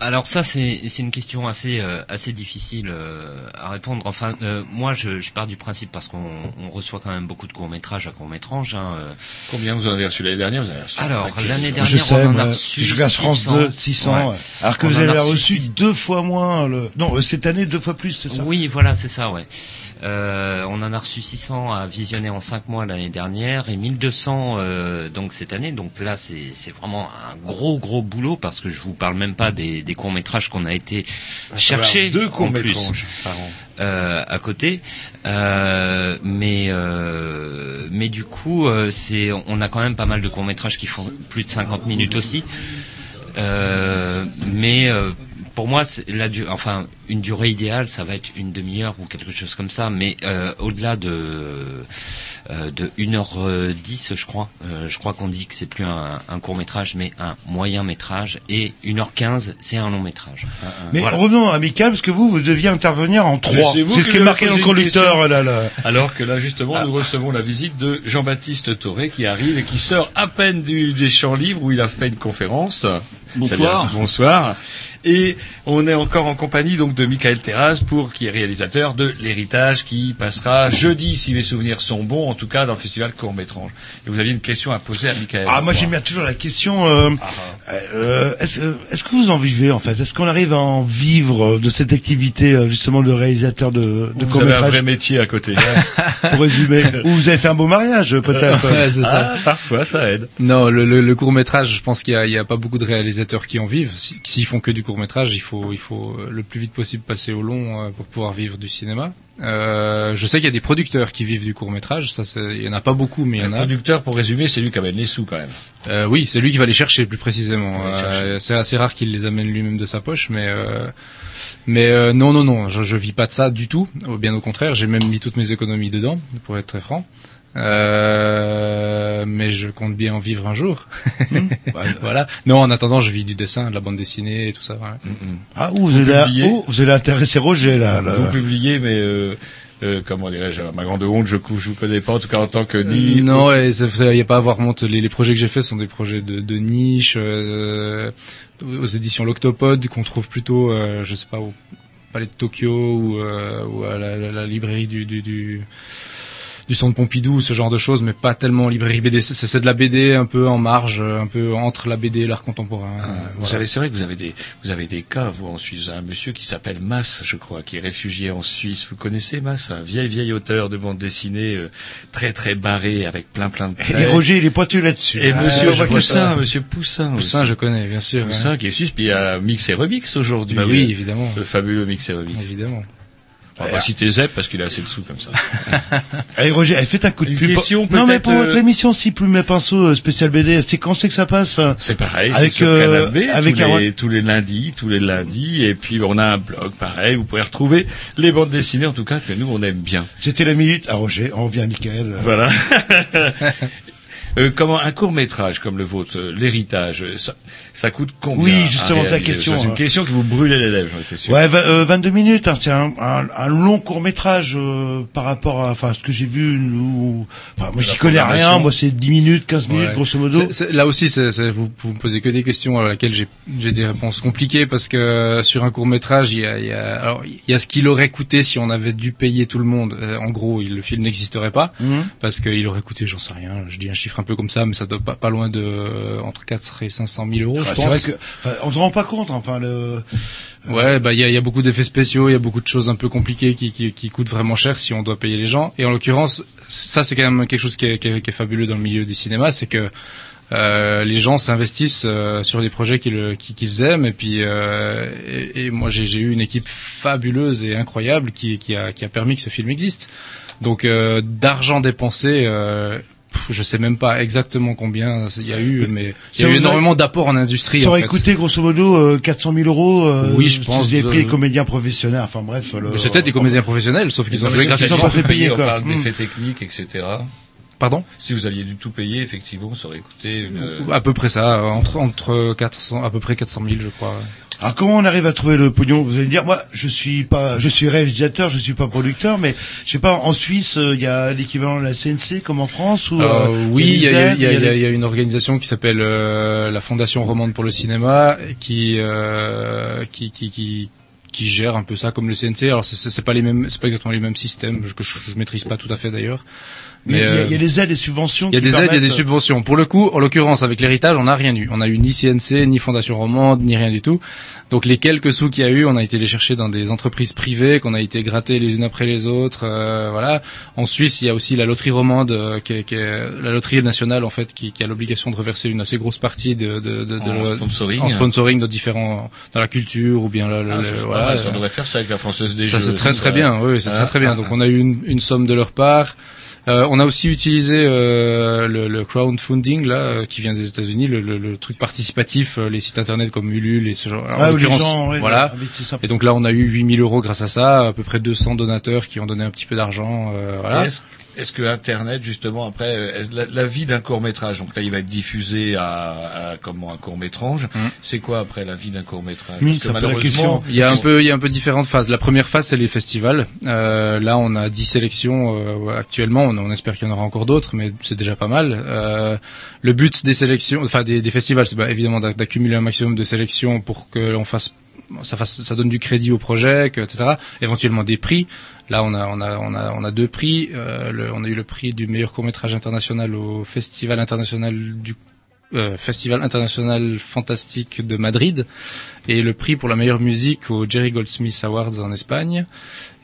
Alors ça c'est c'est une question assez euh, assez difficile euh, à répondre. Enfin euh, moi je, je pars du principe parce qu'on on reçoit quand même beaucoup de courts métrages à court métrage. Hein, euh. Combien vous en avez reçu l'année dernière? Vous avez reçu Alors l'année dernière sais, on en a reçu je regarde France 600. 2, 600. Ouais. Alors que On vous en avez reçu 600. deux fois moins le, non, euh, cette année deux fois plus, c'est ça? Oui, voilà, c'est ça, ouais. Euh, on en a reçu 600 à visionner en 5 mois l'année dernière et 1200 euh, donc cette année. Donc là, c'est c'est vraiment un gros gros boulot parce que je vous parle même pas des, des courts métrages qu'on a été chercher deux en courts-métrages plus, par an. euh, à côté. Euh, mais euh, mais du coup, c'est on a quand même pas mal de courts métrages qui font plus de 50 minutes aussi. Mais pour moi, c'est la du- enfin une durée idéale, ça va être une demi-heure ou quelque chose comme ça. Mais euh, au-delà de euh, de 1h10, je crois, euh, je crois qu'on dit que c'est plus un, un court métrage, mais un moyen métrage. Et 1h15, c'est un long métrage. Mais Voilà. revenons à Amical, parce que vous, vous deviez intervenir en trois. C'est vous C'est ce qui est marqué dans le conducteur, là, là. Alors que là, justement, nous recevons la visite de Jean-Baptiste Toré qui arrive et qui sort à peine du, des champs libres où il a fait une conférence. Bonsoir. Bonsoir. Et on est encore en compagnie donc de Michael Terraz pour qui est réalisateur de L'Héritage qui passera jeudi si mes souvenirs sont bons en tout cas dans le festival Court Métrange. Et vous aviez une question à poser à Michael. Ah, moi j'aime bien toujours la question. Euh, euh, est-ce, euh, est-ce que vous en vivez en fait? Est-ce qu'on arrive à en vivre euh, de cette activité euh, justement de réalisateur de, de Vous court avez un vrai métrage métier à côté. Pour résumer, ou vous avez fait un beau mariage peut-être. Ouais, c'est ça. Ah, parfois ça aide. Non, le, le, le court métrage, je pense qu'il y a, il y a pas beaucoup de réalisateurs qui en vivent. Si- S'ils font que du court métrage, il faut, il faut euh, le plus vite possible passer au long euh, pour pouvoir vivre du cinéma. Euh, je sais qu'il y a des producteurs qui vivent du court métrage. Ça, il y en a pas beaucoup, mais il y en Le a. producteur, pour résumer, c'est lui qui amène les sous quand même. Euh, oui, c'est lui qui va les chercher plus précisément. Euh, c'est assez rare qu'il les amène lui-même de sa poche, mais mais non non non, je, je vis pas de ça du tout. Bien au contraire, j'ai même mis toutes mes économies dedans, pour être très franc. Euh, mais je compte bien en vivre un jour. voilà. Non, en attendant, je vis du dessin, de la bande dessinée et tout ça. voilà. Ah, ou vous, allez, publiez oh, vous allez intéresser Roger là. là. Vous publiez, mais euh, euh, comment dirais-je, à ma grande honte, je ne vous connais pas, en tout cas en tant que ni... Non, et ça- ça- il n'y a pas à avoir honte. Les, les projets que j'ai faits sont des projets de, de niche, euh, aux éditions L'Octopode, qu'on trouve plutôt, euh, je sais pas, au Palais de Tokyo ou, euh, ou à la, la- la librairie du, du, du, du centre Pompidou, ce genre de choses, mais pas tellement en librairie BD. C'est, c'est de la BD un peu en marge, un peu entre la BD et l'art contemporain. Vous Voilà. savez, c'est vrai que vous avez des, vous avez des cas, vous, en Suisse. Un monsieur qui s'appelle Mass, je crois, qui est réfugié en Suisse. Vous connaissez Mass, un vieil, vieil auteur de bande dessinée, euh, très, très barré, avec plein, plein de Et traits. Roger, il est pointu là-dessus. Et Ah, monsieur Poussin, monsieur Poussin Poussin, aussi. je connais, bien sûr. Poussin ouais. qui est suisse, puis il y a Mix et Remix aujourd'hui. Bah oui, euh, évidemment. Le fabuleux Mix et Remix. Évidemment. On va pas citer Zep parce qu'il a assez de sous comme ça. Allez Roger, allez, faites un coup de Une pub. question non mais pour euh, votre émission, si Plume et Pinceau euh, spécial BD, c'est quand c'est que ça passe euh, C'est pareil, c'est Avec, sur euh, Canal B, avec tous, un- les, tous les lundis, tous les lundis, et puis on a un blog pareil, vous pouvez retrouver les bandes dessinées en tout cas que nous on aime bien. C'était la minute à Roger, on revient à Michael. Voilà. Euh, comment un court métrage comme le vôtre, euh, l'héritage, euh, ça, ça coûte combien Oui, justement, c'est la question, C'est une hein. question qui vous brûlait les lèvres, j'en étais sûr. Ouais, euh, 22 minutes, hein, c'est un, un, un long court métrage par rapport à enfin ce que j'ai vu. Nous, enfin, moi j'y connais rien, moi c'est 10 minutes, 15 minutes Ouais. grosso modo. Là aussi, c'est- c'est- vous, vous me posez que des questions à laquelle j'ai j'ai des réponses compliquées parce que euh, sur un court métrage, il y a, il y a- alors il y a ce qu'il aurait coûté si on avait dû payer tout le monde. Euh, en gros, il- le film n'existerait pas Mhm. parce qu'il aurait coûté, j'en sais rien, je dis un chiffre un peu comme ça, mais ça doit pas, pas loin de euh, entre 4 et 500 000 euros, Ah, je vrai pense. que enfin, on se rend pas compte, enfin le. Ouais, bah il y a, y a beaucoup d'effets spéciaux, il y a beaucoup de choses un peu compliquées qui, qui, qui coûtent vraiment cher si on doit payer les gens. Et en l'occurrence, ça c'est quand même quelque chose qui est, qui est- qui est fabuleux dans le milieu du cinéma, c'est que euh, les gens s'investissent euh, sur des projets qu'ils qui- qu'ils aiment et puis euh, et, et moi j'ai j'ai eu une équipe fabuleuse et incroyable qui, qui, a, qui a permis que ce film existe. Donc euh, d'argent dépensé. Euh, je sais même pas exactement combien il y a eu, mais il y a eu énormément d'apports en industrie. Ça en aurait fait. coûté grosso modo euh, 400 000 euros. euh, Oui, je si pense, Vous avez pris euh, les comédiens professionnels, enfin bref. C'était des comédiens professionnels, sauf qu'ils ont joué Ils gratuitement. sont pas fait payer on parle d'effets techniques, etc. Pardon? Si vous aviez du tout payer, effectivement, ça aurait coûté une... À peu près ça, entre entre 400, à peu près 400 000, je crois. Alors comment on arrive à trouver le pognon? Vous allez me dire, moi, je suis pas, je suis réalisateur, je suis pas producteur, mais je sais pas, en Suisse, euh, il y a l'équivalent de la CNC comme en France ou Euh, euh, oui, il y, a, y a- y a- y une organisation qui s'appelle euh, la Fondation romande pour le cinéma qui euh, qui, qui, qui qui gère un peu ça comme le CNC. Alors c'est- pas les mêmes, c'est pas exactement les mêmes systèmes que je, je maîtrise pas tout à fait d'ailleurs. Mais il y, a- euh, il y a des aides et subventions. il y a qui des aides, il y a des permettent- subventions. Pour le coup, en l'occurrence, avec l'héritage, on n'a rien eu. On a eu ni CNC, ni Fondation Romande, ni rien du tout. Donc les quelques sous qu'il y a eu, on a été les chercher dans des entreprises privées, qu'on a été gratter les unes après les autres. euh, voilà. En Suisse, il y a aussi la loterie romande, euh, qui, est, qui est la loterie nationale en fait, qui, qui a l'obligation de reverser une assez grosse partie de, de, de, de En le- sponsoring. en sponsoring de différents dans la culture ou bien le, le- Ah, le- ça, voilà. ça, on devrait faire ça avec la française des Ça jeux. c'est très très ça. bien, oui, c'est Ah, très très bien. ah, Donc on a eu une, une somme de leur part. Euh, on a aussi utilisé euh, le, le crowdfunding là, euh, qui vient des États-Unis, le, le, le truc participatif, euh, les sites internet comme Ulule et ce genre. Ah, en gens, ouais, voilà. Et donc là, on a eu 8000 euros grâce à ça, à peu près 200 donateurs qui ont donné un petit peu d'argent. euh, voilà. Est-ce est-ce que Internet, justement, après, euh, la, la vie d'un court métrage, donc là, il va être diffusé à, à comment un court métrage. C'est quoi après la vie d'un court métrage Oui, pose la question. Il y a un peu, il y a un peu différentes phases. La première phase, c'est les festivals. Euh, là, on a 10 sélections euh, actuellement. On, on espère qu'il y en aura encore d'autres, mais c'est déjà pas mal. Euh, le but des sélections, enfin des, des festivals, c'est bah, évidemment d'a- d'accumuler un maximum de sélections pour que l'on fasse, ça fasse, ça donne du crédit au projet, que, etc. Éventuellement des prix. Là, on a, on a, on a, on a deux prix. Euh, on a eu le prix du meilleur court métrage international au Festival international du euh, Festival international fantastique de Madrid et le prix pour la meilleure musique au Jerry Goldsmith Awards en Espagne.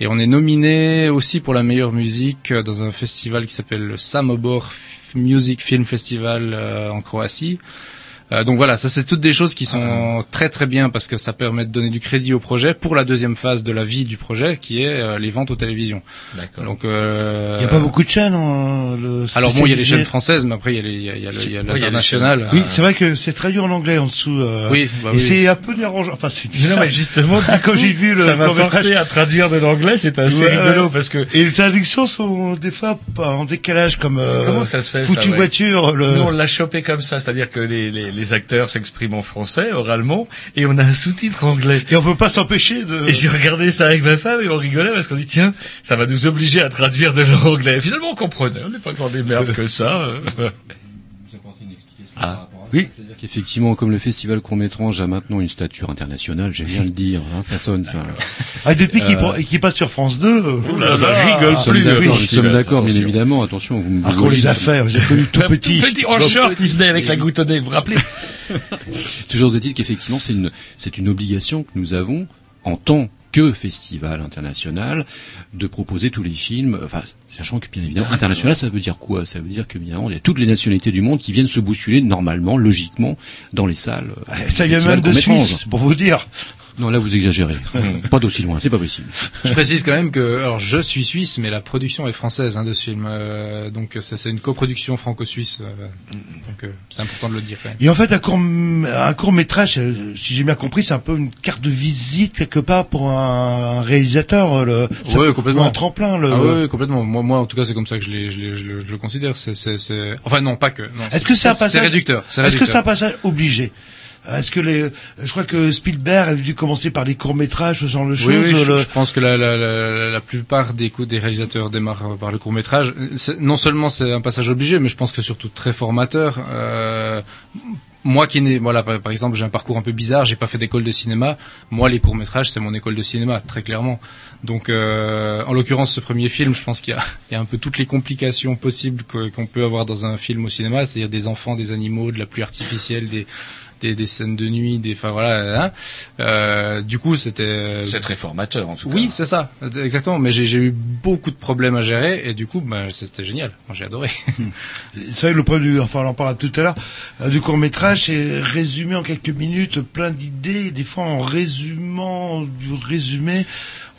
Et on est nominé aussi pour la meilleure musique dans un festival qui s'appelle le Samobor Music Film Festival euh, en Croatie. Euh, donc voilà, ça c'est toutes des choses qui sont très très bien parce que ça permet de donner du crédit au projet pour la deuxième phase de la vie du projet qui est euh, les ventes aux télévisions. D'accord. Donc euh, Il y a pas beaucoup de chaînes. hein, le Alors bon, il y a les chaînes françaises, mais après il y a les- il y a, il y a il y l'international. Oui, c'est vrai que c'est traduit en anglais en dessous. euh, Oui, bah et oui. c'est un peu dérangeant. Enfin, c'est Non, mais justement, quand j'ai vu le ça m'a forcé à traduire de l'anglais, c'était assez Ouais, rigolo parce que et les traductions sont des fois pas en décalage comme euh, Comment ça se fait foutu ça, ouais? voiture. Le... Nous, on l'a chopé comme ça, c'est-à-dire que les, les, les acteurs s'expriment en français, oralement, et on a un sous-titre anglais. Et on peut pas s'empêcher de. Et j'ai regardé ça avec ma femme et on rigolait parce qu'on dit tiens, ça va nous obliger à traduire de l'anglais. Et Finalement, on comprenait, on n'est pas grand des merdes que ça. euh. Ah. Oui. C'est-à-dire qu'effectivement, comme le festival court-métrage a maintenant une stature internationale, j'aime bien le dire, hein, ça sonne ça. Ah, depuis qu'il Euh, qu'il passe sur France 2. euh, là, ça rigole sommes plus, nous sommes d'accord, bien évidemment, attention, vous me Alors qu'on les a fait, a connus tout Un petits. petit en short, il venait avec la goutte au nez, vous vous rappelez Toujours est-il qu'effectivement, c'est une, c'est une obligation que nous avons en tant que festival international de proposer tous les films, enfin, sachant que bien évidemment, international, ça veut dire quoi? Ça veut dire que bien évidemment, il y a toutes les nationalités du monde qui viennent se bousculer normalement, logiquement, dans les salles. euh, Ça vient même de. Suisse, pour vous dire. Non, là, vous exagérez. pas d'aussi loin, c'est pas possible. Je précise quand même que, alors je suis suisse, mais la production est française hein, de ce film, Euh, donc ça c'est une coproduction franco-suisse, euh, donc euh, c'est important de le dire quand même. Et en fait, un court, un court métrage, euh, si j'ai bien compris, c'est un peu une carte de visite quelque part pour un, réalisateur, le, Ouais, complètement. un tremplin. Le, Ah ouais, complètement. Moi, moi, en tout cas, c'est comme ça que je, je, je, le- je le considère. C'est. Enfin, non, pas que. Est-ce que c'est un passage C'est réducteur. Est-ce que c'est un passage obligé? Est-ce que les, je crois que Spielberg a dû commencer par les courts métrages, ce genre de choses. Oui, oui, je, le- je pense que la, la, la, la plupart des, réalisateurs démarrent euh, par le court métrage. Non seulement c'est un passage obligé, mais je pense que surtout très formateur. Euh, moi qui n'ai, voilà, par, par exemple, j'ai un parcours un peu bizarre, j'ai pas fait d'école de cinéma. Moi, les courts métrages, c'est mon école de cinéma, très clairement. Donc, euh, en l'occurrence, ce premier film, je pense qu'il y a, il y a un peu toutes les complications possibles qu'on peut avoir dans un film au cinéma, c'est-à-dire des enfants, des animaux, de la pluie artificielle, des des, des scènes de nuit, des, enfin voilà. hein. Euh, du coup, c'était. C'est très formateur en tout cas. Oui, c'est ça, exactement. Mais j'ai j'ai eu beaucoup de problèmes à gérer et du coup, ben, c'était génial. Moi, j'ai adoré. C'est vrai que le problème du, enfin on en parlera tout à l'heure, euh, du court métrage, c'est résumé en quelques minutes plein d'idées, des fois en résumant du résumé,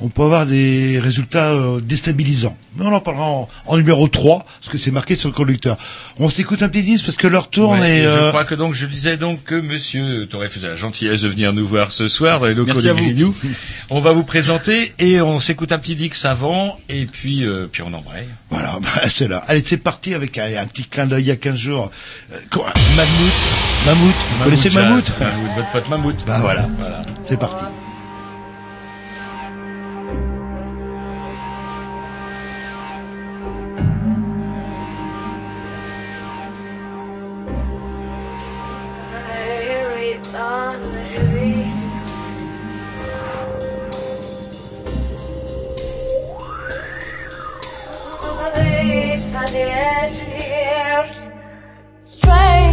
on peut avoir des résultats euh, déstabilisants. Mais on en parlera en, en numéro 3, parce que c'est marqué sur le conducteur. On s'écoute un petit disque parce que l'heure tourne Ouais, et... et je euh, crois que donc je disais donc que Monsieur Toré faisait la gentillesse de venir nous voir ce soir dans les locaux Merci à vous. On va vous présenter et on s'écoute un petit dix avant et puis euh, puis on embraye. Voilà, bah, c'est là. Allez, c'est parti avec un, un petit clin d'œil il y a 15 jours. Euh, quoi, Mammouth, Mammouth, vous connaissez Mammouth Mammouth, votre pote Mammouth. Bah voilà, Voilà. c'est parti. Train.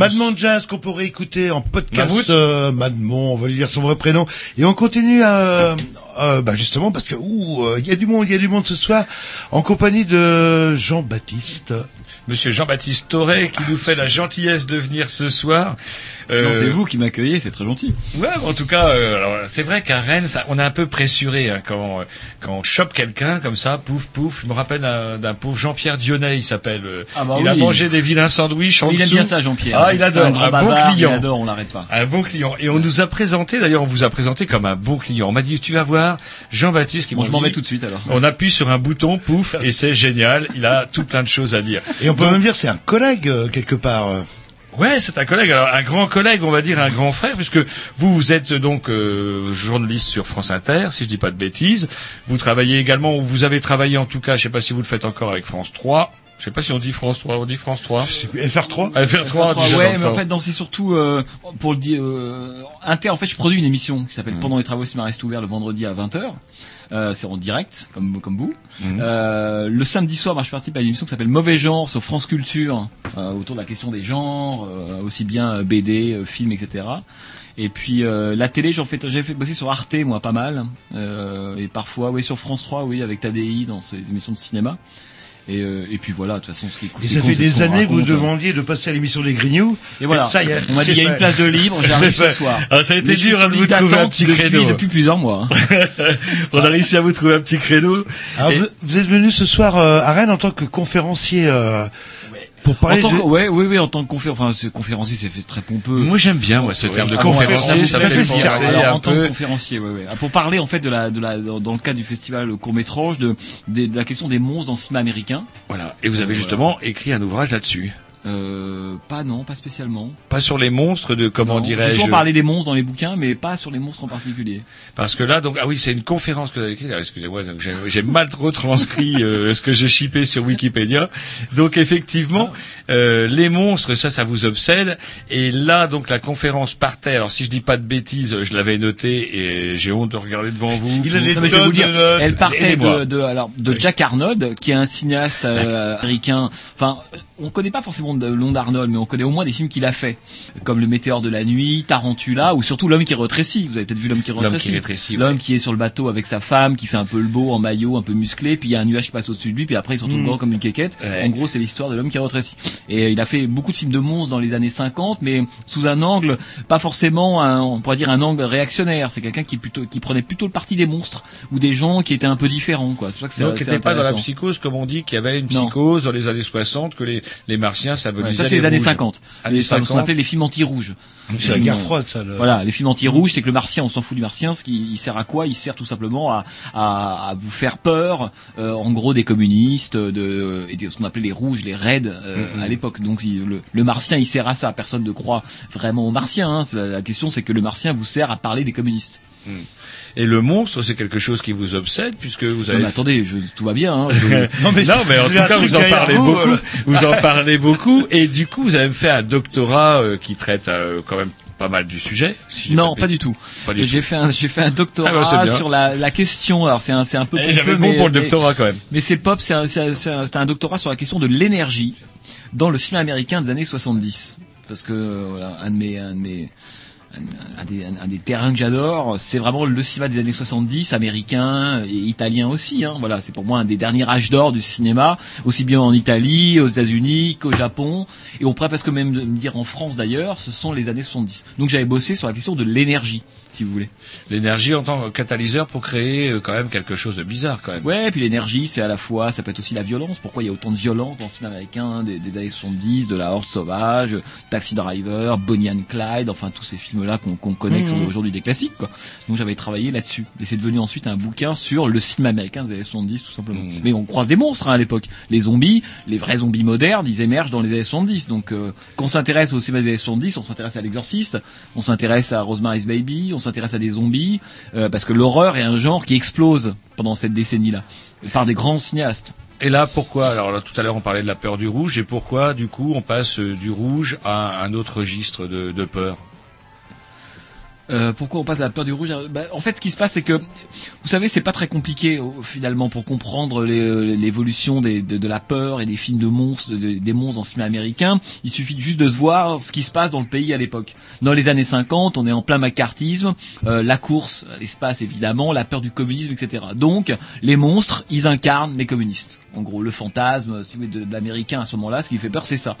Madman Jazz qu'on pourrait écouter en podcast. Euh, on va lui dire son vrai prénom. Et on continue à, euh, bah justement parce que ouh, euh, il y a du monde, il y a du monde ce soir en compagnie de Jean-Baptiste. Monsieur Jean-Baptiste Toré qui nous fait la gentillesse de venir ce soir. Sinon, Euh, c'est vous qui m'accueillez, c'est très gentil. Ouais, en tout cas, euh, alors, c'est vrai qu'à Rennes, ça, on est un peu pressuré hein, quand, quand on chope quelqu'un comme ça, pouf pouf. Je me rappelle d'un d'un pauvre Jean-Pierre Dionnet, il s'appelle. euh, Ah bah il a mangé des vilains sandwichs en Il aime bien ça, Jean-Pierre. Ah, il adore. un bon bavard, client. il adore, on l'arrête pas. Un bon client. Et on nous a présenté, d'ailleurs, on vous a présenté comme un bon client. On m'a dit, tu vas voir, Jean-Baptiste qui Bon, je m'en vais tout de suite, alors. On appuie sur un bouton, pouf, et c'est génial. Il a tout plein de choses à dire. Et on peut Donc, même dire c'est un collègue euh, quelque part. Ouais, c'est un collègue, alors un grand collègue, on va dire un grand frère, puisque vous, vous êtes donc euh, journaliste sur France Inter, si je dis pas de bêtises. Vous travaillez également, ou vous avez travaillé en tout cas, je sais pas si vous le faites encore avec France 3. Je sais pas si on dit France 3, on dit France 3. FR3 FR3, Ah ouais, mais en fait, dans c'est surtout euh, pour le dire euh, Inter. En fait, je produis une émission qui s'appelle Pendant les travaux, cinéma reste ouvert le vendredi à 20h. Euh, c'est en direct, comme comme vous. Euh, le samedi soir, moi, je participe à une émission qui s'appelle Mauvais genre sur France Culture, euh, autour de la question des genres, euh, aussi bien euh, BD, euh, films, etc. Et puis euh, la télé, j'en fais, j'ai fait bosser sur Arte, moi, pas mal. Euh, et parfois, oui, sur France 3, oui, avec Tadei dans ces émissions de cinéma. Et, euh, et puis voilà, de toute façon, ce qui est Et ça fait des années que vous raconte. demandiez de passer à l'émission des Grignoux. Et voilà. Ça y est. On m'a dit, il y a une place de libre, j'arrive ce soir. Ah, ça a été Mais dur hein, de vous trouver un petit depuis- créneau. Depuis plusieurs mois. hein. on a réussi à vous trouver un petit créneau. Alors, vous, vous êtes venu ce soir euh, à Rennes en tant que conférencier euh, pour parler en tant de... que, ouais, oui, oui, en tant que conférencier, enfin, c'est- conférencier, c'est fait très pompeux. Moi, j'aime bien, moi, ce terme de Ah conférencier, ça ça fait fait penser sérieux. Alors, un en tant peu- que conférencier, ouais, ouais. Ah, Pour parler, en fait, de la, de la, dans le cadre du festival court métrage, de, de, de la question des monstres dans le cinéma américain. Voilà. Et vous avez justement écrit un ouvrage là-dessus. Euh, pas non, pas spécialement. Pas sur les monstres de comment dirais-je. souvent parlé des monstres dans les bouquins, mais pas sur les monstres en particulier. Parce que là, donc, ah oui, c'est une conférence que vous avez écrite. Alors, Excusez-moi, donc, j'ai mal retranscrit euh, ce que j'ai chippé sur Wikipédia. Donc, effectivement, euh, les monstres, ça, ça vous obsède. Et là, donc, la conférence partait. Alors, si je dis pas de bêtises, je l'avais noté et j'ai honte de regarder devant vous. Il a des Non, mais je vais vous dire, elle partait de, de, alors, de Jack Arnold, qui est un cinéaste euh, américain. Enfin, on connaît pas forcément de Lond Arnold, mais on connaît au moins des films qu'il a fait, comme Le Météore de la nuit, Tarantula, ou surtout L'homme qui rétrécit. Vous avez peut-être vu L'homme qui L'homme rétrécit. qui rétrécit, L'homme qui est sur le bateau avec sa femme, qui fait un peu le beau en maillot, un peu musclé, puis il y a un nuage qui passe au-dessus de lui, puis après il se retrouve Mm. grand comme une quéquette. Ouais. En gros, c'est l'histoire de l'homme qui rétrécit. Et il a fait beaucoup de films de monstres dans les années 50, mais sous un angle pas forcément un, on pourrait dire un angle réactionnaire. C'est quelqu'un qui plutôt qui prenait plutôt le parti des monstres ou des gens qui étaient un peu différents, quoi. C'est pour ça que c'est Donc, n'était pas dans la psychose, comme on dit, qu'il y avait une Non. psychose dans les années 60, que les, les martiens, ça Ouais, venisait ça c'est les années rouges. 50. Années ce qu'on 50. appelait les films anti-rouges. C'est la Les guerre films, froide, ça. le- Voilà, les films anti-rouges, c'est que le martien, on s'en fout du martien, ce qui il sert à quoi? Il sert tout simplement à, à, à vous faire peur, euh, en gros des communistes, de, et de ce qu'on appelait les rouges, les raids euh, Mhm. à l'époque. Donc il- le, le martien, il sert à ça. Personne ne croit vraiment au martien. Hein. La, la question, c'est que le martien vous sert à parler des communistes. Hmm. Et le monstre, c'est quelque chose qui vous obsède, puisque vous Non, avez... mais attendez, je, tout va bien. Hein. Je- non, mais, en tout cas, vous en parlez vous, beaucoup. euh. Vous en parlez beaucoup. Et du coup, vous avez fait un doctorat euh, qui traite euh, quand même pas mal du sujet. si non, pas du tout. J'ai fait un, j'ai fait un doctorat Ah bah, sur la, la question. Alors c'est un, c'est un peu. Eh, j'avais bon pour le mais- doctorat, quand même. Mais c'est pop. C'est un, un, doctorat sur la question de l'énergie dans le cinéma américain des années 70. Parce que voilà, un de mes, un de mes un, des, un des terrains que j'adore, c'est vraiment le cinéma des années 70, américain et italien aussi. Hein. Voilà, c'est pour moi un des derniers âges d'or du cinéma, aussi bien en Italie, aux États-Unis qu'au Japon, et on pourrait presque même me dire en France d'ailleurs. Ce sont les années 70. Donc j'avais bossé sur la question de l'énergie, si vous voulez. L'énergie en tant que catalyseur pour créer euh, quand même quelque chose de bizarre, quand même. Ouais, et puis l'énergie, c'est à la fois, ça peut être aussi la violence. Pourquoi il y a autant de violence dans le cinéma américain des, des années 70, de la Horde sauvage, Taxi Driver, Bonnie and Clyde, enfin tous ces films-là qu'on qu'on connaît, qui sont Mhm. aujourd'hui des classiques, quoi. Donc j'avais travaillé là-dessus. Et c'est devenu ensuite un bouquin sur le cinéma américain des années 70, tout simplement. Mhm. Mais on croise des monstres hein, à l'époque. Les zombies, les vrais zombies modernes, ils émergent dans les années 70. Donc euh, quand on s'intéresse au cinéma des années 70, on s'intéresse à l'exorciste, on s'intéresse à Rosemary's Baby, on s'intéresse à des zombies, euh, parce que l'horreur est un genre qui explose pendant cette décennie-là, par des grands cinéastes. Et là, pourquoi? Alors là, tout à l'heure, on parlait de la peur du rouge, et pourquoi, du coup, on passe du rouge à un autre registre de peur? Euh, pourquoi on passe à la peur du rouge Bah, En fait, ce qui se passe, c'est que vous savez, c'est pas très compliqué finalement pour comprendre les- l'évolution de, de la peur et des films de monstres, de- des monstres dans le cinéma américain. Il suffit juste de se voir ce qui se passe dans le pays à l'époque. Dans les années 50, on est en plein macartisme, euh, la course l'espace évidemment, la peur du communisme, etc. Donc, les monstres, ils incarnent les communistes. En gros, le fantasme, si vous voulez, de, l'américain à ce moment-là, ce qui fait peur, c'est ça.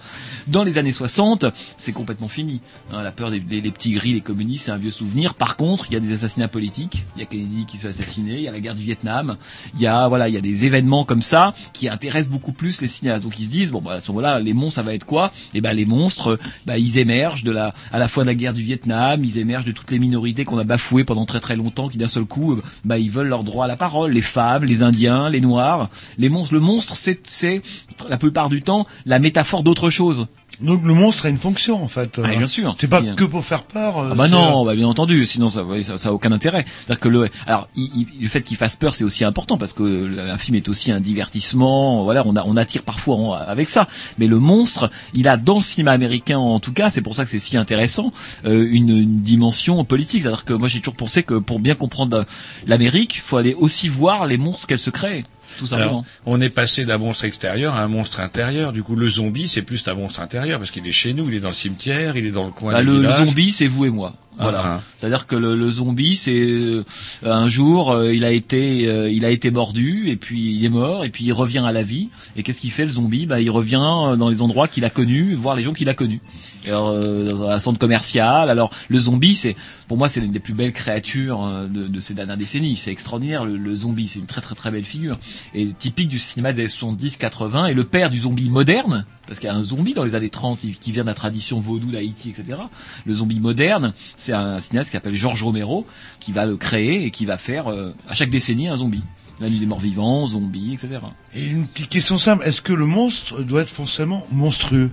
Dans les années 60, c'est complètement fini. Hein, la peur des, petits gris, les communistes, c'est un vieux souvenir. Par contre, il y a des assassinats politiques. Il y a Kennedy qui se fait assassiner. Il y a la guerre du Vietnam. Il y a voilà, il y a des événements comme ça qui intéressent beaucoup plus les cinéastes. Donc ils se disent bon, bah, à ce moment-là, les monstres, ça va être quoi? Et ben les monstres, bah, ils émergent à la fois de la guerre du Vietnam, ils émergent de toutes les minorités qu'on a bafouées pendant très très longtemps, qui d'un seul coup, euh, bah, ils veulent leur droit à la parole. Les femmes, les Indiens, les Noirs, les monstres. Le monstre, c'est, la plupart du temps la métaphore d'autre chose. Donc le monstre a une fonction en fait. Ah, bien sûr. C'est pas Bien. que pour faire peur. euh, Ah bah non, bah bien entendu, sinon ça, ouais, ça, ça a aucun intérêt. C'est-à-dire que le, alors il- il- le fait qu'il fasse peur, c'est aussi important parce que le- un film est aussi un divertissement. Voilà, on, a, on attire parfois avec ça. Mais le monstre, il a dans le cinéma américain en tout cas, c'est pour ça que c'est si intéressant, euh, une, une dimension politique. C'est-à-dire que moi j'ai toujours pensé que pour bien comprendre l'Amérique, faut aller aussi voir les monstres qu'elle se crée, tout simplement. Alors, on est passé d'un monstre extérieur à un monstre intérieur. Du coup, le zombie, c'est plus un monstre intérieur parce qu'il est chez nous, il est dans le cimetière, il est dans le coin Bah, du le, le zombie, c'est vous et moi. Voilà. Ah, ah. C'est-à-dire que le, le zombie, c'est euh, un jour, euh, il a été, euh, il a été mordu et puis il est mort et puis il revient à la vie. Et qu'est-ce qu'il fait le zombie? Bah, il revient euh, dans les endroits qu'il a connus, voir les gens qu'il a connus. Alors, euh, dans un centre commercial. Alors, le zombie, c'est, pour moi, c'est l'une des plus belles créatures euh, de, de ces dernières décennies. C'est extraordinaire le, le zombie. C'est une très très très belle figure et typique du cinéma des années 70-80 et le père du zombie moderne. Parce qu'il y a un zombie dans les années 30 qui qui vient de la tradition vaudou d'Haïti, etc. Le zombie moderne, c'est un cinéaste qui s'appelle Georges Romero qui va le créer et qui va faire euh, à chaque décennie un zombie. La nuit des morts vivants, zombie, etc. Et une petite question simple, est-ce que le monstre doit être forcément monstrueux?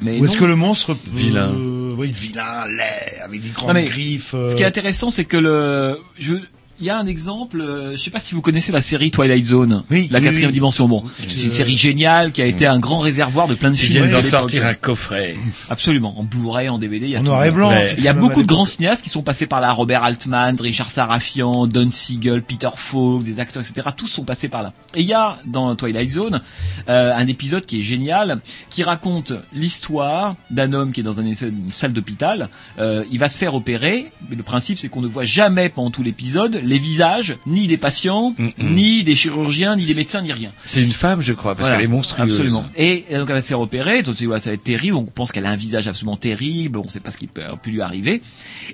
Mais Ou est-ce que le monstre peut- Vilain. euh, oui, vilain, laid, avec des grandes Non, mais griffes. euh, Ce qui est intéressant, c'est que le, je, il y a un exemple, euh, je sais pas si vous connaissez la série Twilight Zone, la oui, quatrième oui. dimension. Bon, c'est une série géniale qui a été un grand réservoir de plein de Ils films. viennent d'en à l'époque. sortir un coffret. Absolument, en Blu-ray, en DVD, il y a En noir et blanc. Il y a beaucoup de grands cinéastes qui sont passés par là. Robert Altman, Richard Sarafian, Don Siegel, Peter Falk, des acteurs, etc. Tous sont passés par là. Et il y a dans Twilight Zone euh, un épisode qui est génial, qui raconte l'histoire d'un homme qui est dans un- une salle d'hôpital. Euh, il va se faire opérer. Mais le principe, c'est qu'on ne voit jamais pendant tout l'épisode les visages ni des patients, ni des chirurgiens, ni des médecins, ni rien. C'est une femme, je crois, parce Voilà, qu'elle est monstrueuse. Absolument. Et euh, donc elle va se faire opérer, donc voilà, ça va être terrible, on pense qu'elle a un visage absolument terrible, on ne sait pas ce qui peut, lui arriver.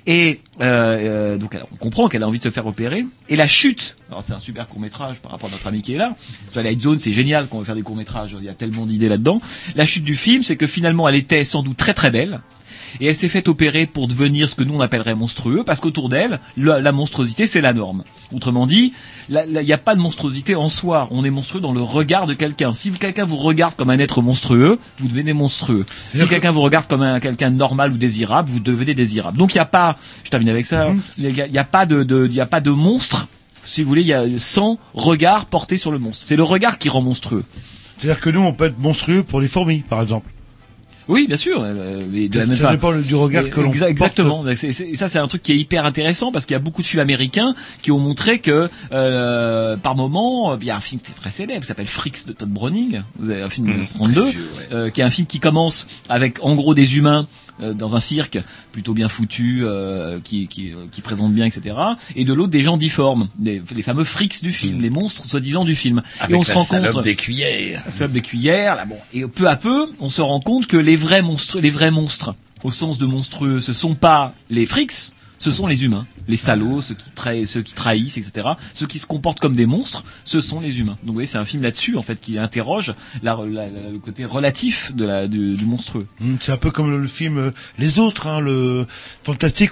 Et euh, euh, donc on comprend qu'elle a envie de se faire opérer. Et la chute, alors c'est un super court métrage par rapport à notre ami qui est là. Twilight Zone, c'est génial qu'on veut faire des courts métrages, il y a tellement d'idées là-dedans. La chute du film, c'est que finalement elle était sans doute très très belle. Et elle s'est faite opérer pour devenir ce que nous on appellerait monstrueux, parce qu'autour d'elle, la, la monstruosité c'est la norme. Autrement dit, il n'y a pas de monstruosité en soi. On est monstrueux dans le regard de quelqu'un. Si quelqu'un vous regarde comme un être monstrueux, vous devenez monstrueux. Si quelqu'un vous regarde comme un quelqu'un normal ou désirable, vous devenez désirable. Donc il n'y a pas, je termine avec ça, il n'y a, il y a pas de, de- il y a pas de monstre. Si vous voulez, il y a 100 regards portés sur le monstre. C'est le regard qui rend monstrueux. C'est-à-dire que nous, on peut être monstrueux pour les fourmis, par exemple. Oui, bien sûr. euh, mais de la Ça- même ça fa- dépend du regard Mais que l'on exa-. Exactement. Et ça, c'est un truc qui est hyper intéressant parce qu'il y a beaucoup de films américains qui ont montré que, euh, par moment, euh, il y a un film qui est très célèbre, qui s'appelle Freaks de Todd Browning. Vous avez un film de Mmh, 1932, vieux, ouais. euh, qui est un film qui commence avec, en gros, des humains dans un cirque plutôt bien foutu, euh, qui, qui, euh, qui présente bien, etc. Et de l'autre, des gens difformes, les fameux freaks du film, les monstres soi-disant du film. Avec et on la se rend salope compte, des cuillères. la salope des cuillères, là, bon. Et peu à peu, on se rend compte que les vrais monstres, les vrais monstres, au sens de monstrueux, ce sont pas les frics, ce sont les humains. Les salauds, ceux qui, trahi- ceux qui trahissent, etc. Ceux qui se comportent comme des monstres, ce sont les humains. Donc vous voyez, c'est un film là-dessus, en fait, qui interroge la- la- la- le côté relatif de la, du, du monstrueux. Hmm, C'est un peu comme le, film euh, Les Autres, hein, le fantastique.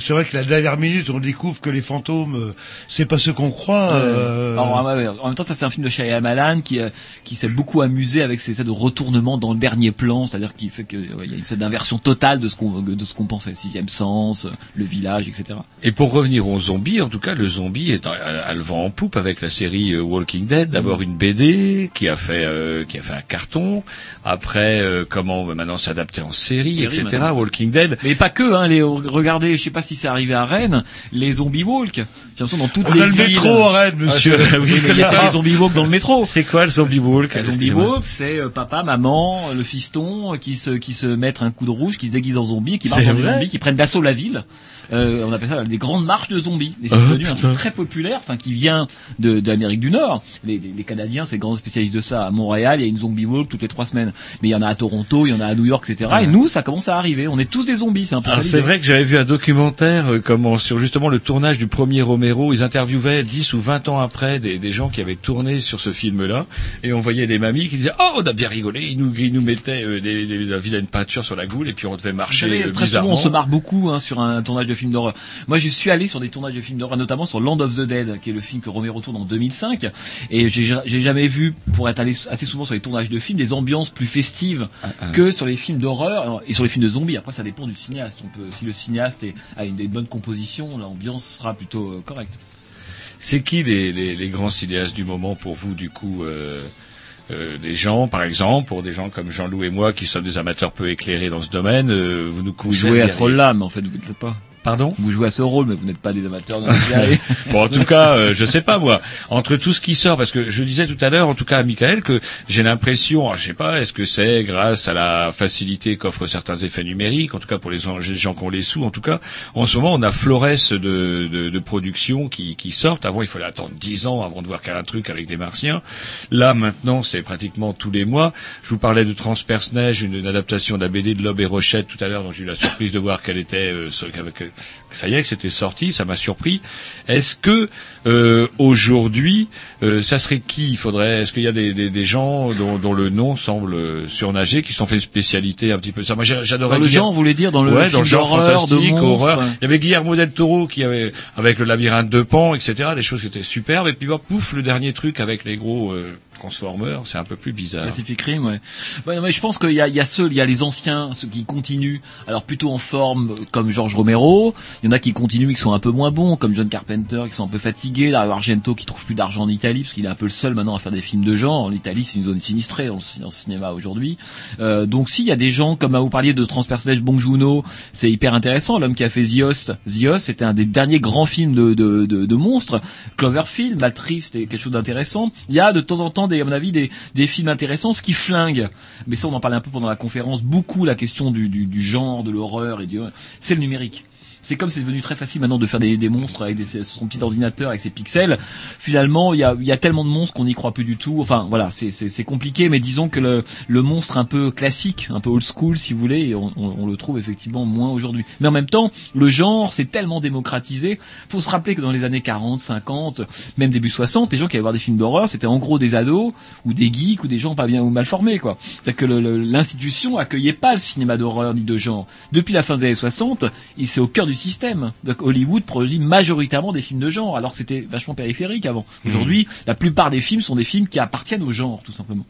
C'est vrai que la dernière minute, on découvre que les fantômes, euh, c'est pas ce qu'on croit. euh, Alors, en même temps, ça c'est un film de Shyamalan qui euh, qui s'est beaucoup amusé avec ces de retournement dans le dernier plan, c'est-à-dire qui fait que ouais, il y a une sorte d'inversion totale de ce qu'on de ce qu'on pensait. Sixième sens, le vilain village, etc. Et pour revenir aux zombies, en tout cas, le zombie est à, à le vent en poupe avec la série euh, Walking Dead. D'abord une BD qui a fait euh, qui a fait un carton. Après, euh, comment maintenant s'adapter en série, Série, etc. maintenant. Walking Dead. Mais pas que, hein, les, regardez, je sais pas si c'est arrivé à Rennes, les zombie walk. J'ai l'impression dans toutes On les a le villes- métro à Rennes, monsieur. Ah, oui, mais il y a pas les zombie walk dans le métro. C'est quoi le zombie walk Le zombie walk, c'est euh, papa, maman, le fiston euh, qui se qui se mettent un coup de rouge, qui se déguisent en zombie, qui marchent vrai zombies, qui prennent d'assaut la ville. Euh, on appelle ça des grandes marches de zombies. Et c'est Ah, devenu un putain. truc très populaire, enfin qui vient de, l'Amérique du Nord. Les, les, les Canadiens, c'est grands spécialistes de ça. À Montréal, il y a une zombie walk toutes les trois semaines. Mais il y en a à Toronto, il y en a à New York, etc. Et nous, ça commence à arriver. On est tous des zombies. C'est un peu ça c'est vrai que j'avais vu un documentaire euh, comment sur justement le tournage du premier Romero, ils interviewaient 10 ou 20 ans après des, des gens qui avaient tourné sur ce film-là et on voyait des mamies qui disaient "Oh, on a bien rigolé, ils nous ils nous mettaient euh, des, des, de la vilaine peinture sur la goule et puis on devait marcher savez, euh, très souvent, on bizarrement." se marre beaucoup hein, sur un tournage de film d'horreur. Moi, je suis allé sur des tournages de films d'horreur, notamment sur Land of the Dead, qui est le film que Romero tourne en 2005. Et j'ai jamais vu, pour être allé assez souvent sur les tournages de films, des ambiances plus festives ah. que sur les films d'horreur et sur les films de zombies. Après, ça dépend du cinéaste. On peut, si le cinéaste est, a une, des bonnes compositions, l'ambiance sera plutôt euh, correcte. C'est qui les, les, les grands cinéastes du moment pour vous, du coup euh, euh, des gens, par exemple, pour des gens comme Jean-Loup et moi, qui sommes des amateurs peu éclairés dans ce domaine, euh, vous nous Vous jouez à ce rôle-là, mais en fait, vous ne le faites pas. Pardon Vous jouez à ce rôle, mais vous n'êtes pas des amateurs de bon, en tout cas, euh, je sais pas moi. Entre tout ce qui sort, parce que je disais tout à l'heure, en tout cas à Michael, que j'ai l'impression, je sais pas, est-ce que c'est grâce à la facilité qu'offrent certains effets numériques, en tout cas pour les gens, qui ont les sous, en tout cas, en ce moment, on a florès de, de, de productions qui, qui sortent. Avant, il fallait attendre 10 ans avant de voir qu'un truc avec des martiens. Là, maintenant, c'est pratiquement tous les mois. Je vous parlais de Transperce Neige, une, une adaptation de la BD de Loeb et Rochette tout à l'heure, dont j'ai eu la surprise de voir qu'elle était, euh, ça y est, que c'était sorti, ça m'a surpris. Est-ce que euh, aujourd'hui, euh, ça serait qui? Il faudrait. Est-ce qu'il y a des, des, des gens dont, dont le nom semble euh, surnager, qui sont fait une spécialité un petit peu? Ça Moi, j'a- j'adorais. Dans le Guillermo- genre, vous voulez dire, dans le ouais, film dans le genre de fantastique, horreur. Il y avait Guillermo del Toro qui avait avec le labyrinthe de Pan, etc. Des choses qui étaient superbes. Et puis bah, pouf, le dernier truc avec les gros euh, Transformers, c'est un peu plus bizarre. Pacific Rim, ouais. Mais je pense qu'il y a, il y a ceux, il y a les anciens, ceux qui continuent, alors plutôt en forme, euh, comme George Romero. Il y en a qui continuent, qui sont un peu moins bons, comme John Carpenter, qui sont un peu fatigués. Dario Argento, qui trouve plus d'argent en Italie, parce qu'il est un peu le seul maintenant à faire des films de genre. L'Italie, c'est une zone sinistrée en, en cinéma aujourd'hui. Euh, donc, s'il y a des gens, comme vous parliez de Transpersonnage Bong Joon-ho, c'est hyper intéressant. L'homme qui a fait The Host, The Host, c'était un des derniers grands films de, de, de, de monstres. Cloverfield, Maltree, c'était quelque chose d'intéressant. Il y a de temps en temps, des, à mon avis, des, des films intéressants, ce qui flingue. Mais ça, on en parlait un peu pendant la conférence. Beaucoup la question du, du, du genre, de l'horreur et du, c'est le numérique. C'est comme c'est devenu très facile maintenant de faire des, des monstres avec des, son petit ordinateur avec ses pixels. Finalement, il y a, il y a tellement de monstres qu'on n'y croit plus du tout. Enfin, voilà, c'est- compliqué, mais disons que le, le monstre un peu classique, un peu old school, si vous voulez, on, on- on le trouve effectivement moins aujourd'hui. Mais en même temps, le genre s'est tellement démocratisé. Faut se rappeler que dans les années 40, 50, même début 60, les gens qui allaient voir des films d'horreur, c'était en gros des ados ou des geeks ou des gens pas bien ou mal formés, quoi. C'est-à-dire que l'institution accueillait pas le cinéma d'horreur ni de genre. Depuis la fin des années 60, et c'est au cœur du système. Donc Hollywood produit majoritairement des films de genre, alors que c'était vachement périphérique avant. Aujourd'hui, la plupart des films sont des films qui appartiennent au genre, tout simplement.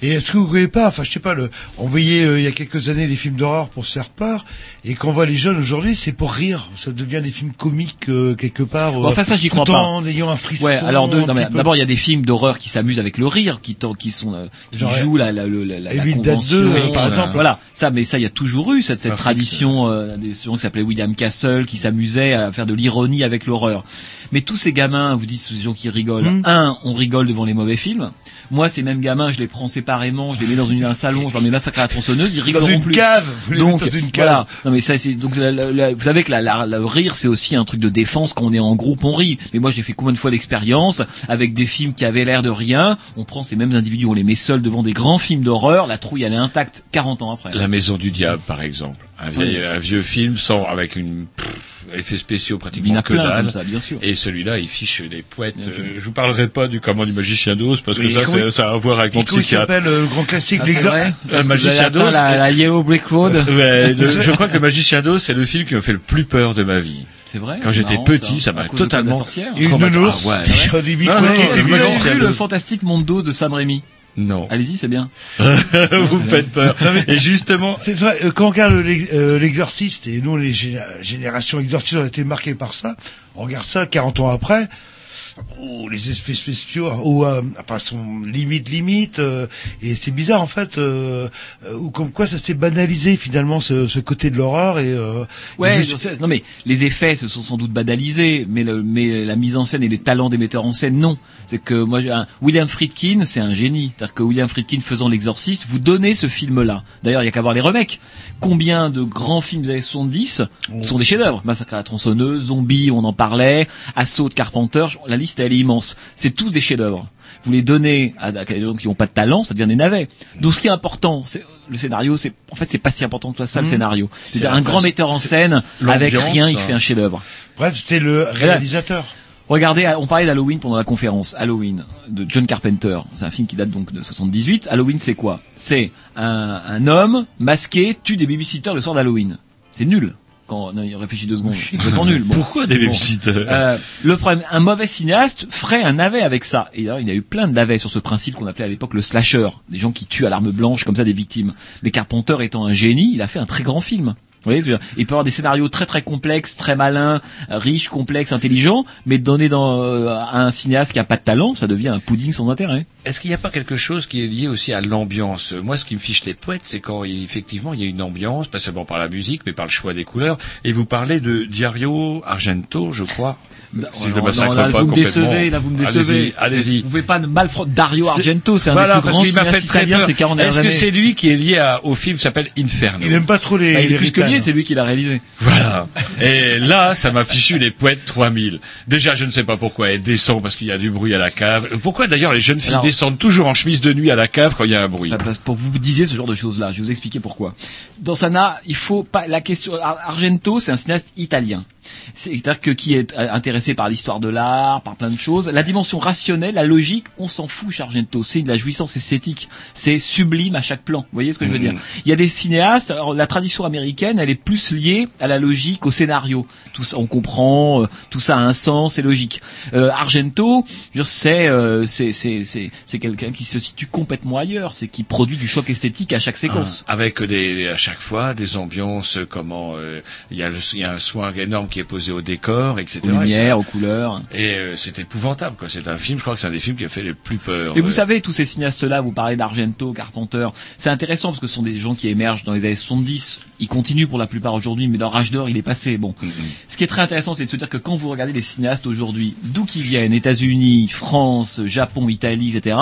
Et est-ce que vous voyez pas, enfin je sais pas, le, on voyait euh, il y a quelques années les films d'horreur pour se faire part, et quand on voit les jeunes aujourd'hui, c'est pour rire. Ça devient des films comiques euh, quelque part. Bon, enfin ça j'y crois tout pas. En ayant un frisson. Ouais, alors d'abord il y a des films d'horreur qui s'amusent avec le rire, qui sont euh, qui Genre, jouent la la la, la, la convention, 2, par euh, exemple. Voilà, ça mais ça il y a toujours eu cette cette Afrique, tradition euh, des gens qui s'appelaient William Castle qui s'amusaient à faire de l'ironie avec l'horreur. Mais tous ces gamins, vous dites ces gens qui rigolent. Hmm. Un, on rigole devant les mauvais films. Moi, ces mêmes gamins, je les prends séparément, je les mets dans une, un salon, je leur mets massacre à la tronçonneuse, ils rigoleront une plus. cave, vous les donc mettez dans une cave. voilà. Non mais ça c'est donc la- la- la- vous savez que la, la- le rire c'est aussi un truc de défense quand on est en groupe on rit. Mais moi j'ai fait combien de fois l'expérience avec des films qui avaient l'air de rien, on prend ces mêmes individus, on les met seuls devant des grands films d'horreur, la trouille elle est intacte 40 ans après. La Maison du Diable, par exemple. Un, vieil, Oui. un vieux film sans, avec une, pff, effets spéciaux Il y pratiquement en a que plein dalle. comme ça, bien sûr. Et celui-là, il fiche des poètes. Euh, je vous parlerai pas du comment du magicien d'Oz parce que Oui, ça, il- ça a à voir avec mon il psychiatre. s'appelle le grand classique Ah, que vous magicien d'Oz la, la Yellow Brick Road. Le- je crois que le magicien d'Oz, c'est le film qui m'a fait le plus peur de ma vie. C'est vrai. Quand j'étais petit, ça m'a totalement une nounours Ah ouais. des non, bicoques. le le fantastique monde d'Oz de Sam Raimi Non. Allez-y, c'est bien. Vous me faites peur. Et justement, C'est vrai, euh, quand on regarde euh, l'exorciste, et nous, les géné- générations exorcistes ont été marquées par ça, on regarde ça 40 ans après, oh, les effets spéciaux, ou, euh, enfin, sont limite, limite, euh, et c'est bizarre, en fait, euh, euh, ou comme quoi ça s'est banalisé, finalement, ce, ce côté de l'horreur, et, euh, Ouais, et je sais. non mais les effets se sont sans doute banalisés, mais, le, mais la mise en scène et les talents des metteurs en scène, non. C'est que moi, un- William Friedkin, c'est un génie. C'est-à-dire que William Friedkin faisant l'exorciste, vous donnez ce film-là. D'ailleurs, il y a qu'à voir les remakes. Combien de grands films des années 70 sont des chefs-d'œuvre? Massacre à la tronçonneuse, Zombie, on en parlait, Assaut de Carpenter, la liste elle est immense. C'est tous des chefs-d'œuvre. Vous les donnez à, à des gens qui n'ont pas de talent, ça devient des navets. Donc ce qui est important, c'est le scénario, c'est en fait c'est pas si important que ça le Mhm. scénario. C'est C'est la un grand metteur en scène avec rien, il hein. fait un chef-d'œuvre. Bref, c'est le réalisateur. Regardez, on parlait d'Halloween pendant la conférence. Halloween de John Carpenter. C'est un film qui date donc de 78. Halloween, c'est quoi? C'est un, un homme masqué tue des babysitters le soir d'Halloween. C'est nul. Quand il réfléchit deux secondes, c'est complètement nul. Bon. Pourquoi des Bon. babysitters? Euh, Le problème, un mauvais cinéaste ferait un navet avec ça. Et d'ailleurs, il y a eu plein de navets sur ce principe qu'on appelait à l'époque le slasher, des gens qui tuent à l'arme blanche comme ça des victimes. Mais Carpenter étant un génie, il a fait un très grand film. Voyez, il peut avoir des scénarios très très complexes, très malins, riches, complexes, intelligents, mais donné dans euh, à un cinéaste qui a pas de talent, ça devient un pudding sans intérêt. Est-ce qu'il n'y a pas quelque chose qui est lié aussi à l'ambiance? Moi, ce qui me fiche les poètes, c'est quand il- effectivement il y a une ambiance, pas seulement par la musique, mais par le choix des couleurs. Et vous parlez de Dario Argento, je crois. si je Non, le massacre non, là, pas vous me décevez, là vous me décevez. Allez-y, allez-y. Vous pouvez pas mal Dario Argento, c'est un voilà, des plus parce grands fait très italiens de peur. ces 40 dernières Est-ce que c'est lui qui est lié à- au film qui s'appelle Inferno? Il aime pas trop les, Bah, il les est plus que lié, c'est lui qui l'a réalisé. Voilà. Et là, ça m'a fichu les poètes 3000. Déjà, je ne sais pas pourquoi elle descend parce qu'il y a du bruit à la cave. Pourquoi d'ailleurs les jeunes filles Alors- descendent toujours en chemise de nuit à la cave quand il y a un bruit Bah, parce- pour vous disiez ce genre de choses-là, je vais vous expliquer pourquoi. Dans Sana, il faut pas la question. Ar- Argento, c'est un cinéaste italien. C'est-à-dire que qui est euh, intéressé par l'histoire de l'art, par plein de choses. La dimension rationnelle, la logique, on s'en fout chez Argento. C'est de la jouissance esthétique. C'est sublime à chaque plan. Vous voyez ce que je veux dire Il y a des cinéastes. Alors, la tradition américaine, elle est plus liée à la logique, au scénario. Tout ça, on comprend. euh, tout ça a un sens, c'est logique. Euh, Argento, c'est euh, c'est c'est quelqu'un qui se situe complètement ailleurs. C'est qui produit du choc esthétique à chaque séquence. Ah, avec des à chaque fois des ambiances comment euh, il y a il y a un soin énorme qui est posé au décor etc Aux lumières, aux couleurs. et, euh, c'est épouvantable quoi c'est un film je crois que c'est un des films qui a fait le plus peur Et vous savez, tous ces cinéastes-là, vous parlez d'Argento, Carpenter, c'est intéressant parce que ce sont des gens qui émergent dans les années 70. Ils continuent pour la plupart aujourd'hui, mais leur âge d'or, il est passé. Bon. Mm-hmm. Ce qui est très intéressant, c'est de se dire que quand vous regardez les cinéastes aujourd'hui, d'où qu'ils viennent, États-Unis, France, Japon, Italie, etc.,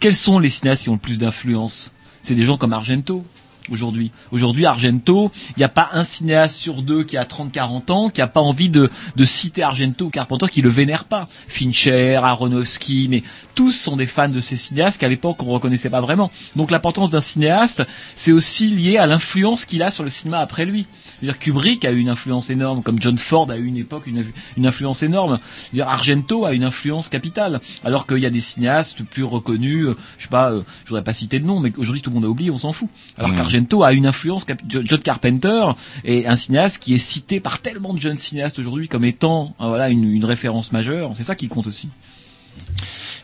quels sont les cinéastes qui ont le plus d'influence? C'est des gens comme Argento. Aujourd'hui, aujourd'hui, Argento, il n'y a pas un cinéaste sur deux qui a 30-40 ans qui a pas envie de, de citer Argento ou Carpenter qui le vénère pas. Fincher, Aronofsky, mais tous sont des fans de ces cinéastes qu'à l'époque on reconnaissait pas vraiment. Donc l'importance d'un cinéaste, c'est aussi lié à l'influence qu'il a sur le cinéma après lui. Je veux dire, Kubrick a eu une influence énorme, comme John Ford a eu une époque une, une influence énorme. Je veux dire, Argento a une influence capitale, alors qu'il y a des cinéastes plus reconnus. euh, Je sais pas, euh, je voudrais pas citer de nom, mais aujourd'hui tout le monde a oublié, on s'en fout. Alors qu'Argento a une influence. John Carpenter est un cinéaste qui est cité par tellement de jeunes cinéastes aujourd'hui comme étant euh, voilà une, une référence majeure. C'est ça qui compte aussi.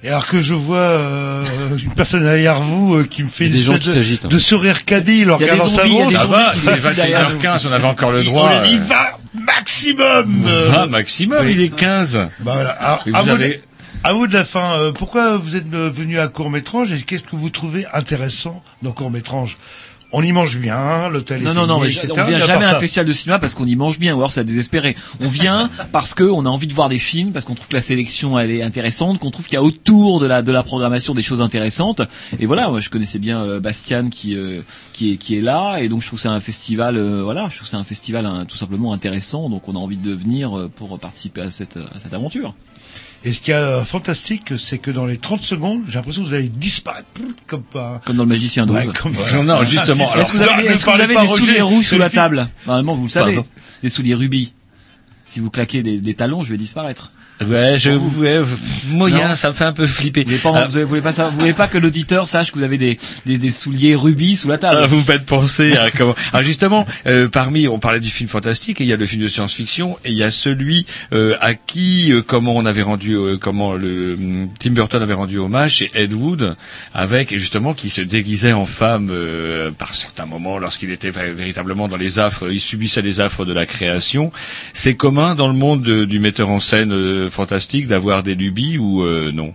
Et alors que je vois euh, une personne derrière vous euh, qui me fait Il une des gens de, hein. de sourire kabyle en Il regardant sa zombies, il y a montre. qui c'est s'assit derrière 21h15 on avait encore le Il- droit on a dit euh, va maximum. euh, 20 maximum il est 15 Bah voilà. Alors, à, vous avez- de, à vous de la fin. euh, pourquoi vous êtes euh, venu à Court-Métrange et qu'est-ce que vous trouvez intéressant dans Court-Métrange On y mange bien, l'hôtel est Non, non, non, mais etc. on vient Mais jamais à un ça- festival de cinéma parce qu'on y mange bien, ou alors c'est désespéré. On vient parce que on a envie de voir des films, parce qu'on trouve que la sélection elle est intéressante, qu'on trouve qu'il y a autour de la de la programmation des choses intéressantes. Et voilà, moi je connaissais bien euh, Bastian qui euh, qui est qui est là, et donc je trouve que c'est un festival, euh, voilà, je trouve c'est un festival hein, tout simplement intéressant, donc on a envie de venir euh, pour participer à cette à cette aventure. Et ce qui est euh, fantastique, c'est que dans les 30 secondes, j'ai l'impression que vous allez disparaître comme pas. Comme dans le Magicien 12. Ouais, comme- Non, non, justement, Est-ce que vous avez, est-ce que vous avez pas, des Roger, souliers rouges sous le la table Normalement, vous le savez. Pardon Des souliers rubis. Si vous claquez des, des talons, je vais disparaître. Ouais, je ouais, moyen, Non. ça me fait un peu flipper. Vous voulez pas, Ah, vous voulez pas, ça- vous voulez pas que l'auditeur sache que vous avez des, des, des souliers rubis sous la table. Ah, vous me faites penser à comment. Alors justement, euh, parmi, on parlait du film fantastique, et il y a le film de science-fiction, et il y a celui euh, à qui, euh, comment on avait rendu, euh, comment le Tim Burton avait rendu hommage, c'est Ed Wood, avec justement qui se déguisait en femme euh, par certains moments lorsqu'il était vé- véritablement dans les affres, il subissait les affres de la création. C'est commun dans le monde de- du metteur en scène euh, fantastique d'avoir des lubies ou euh, non?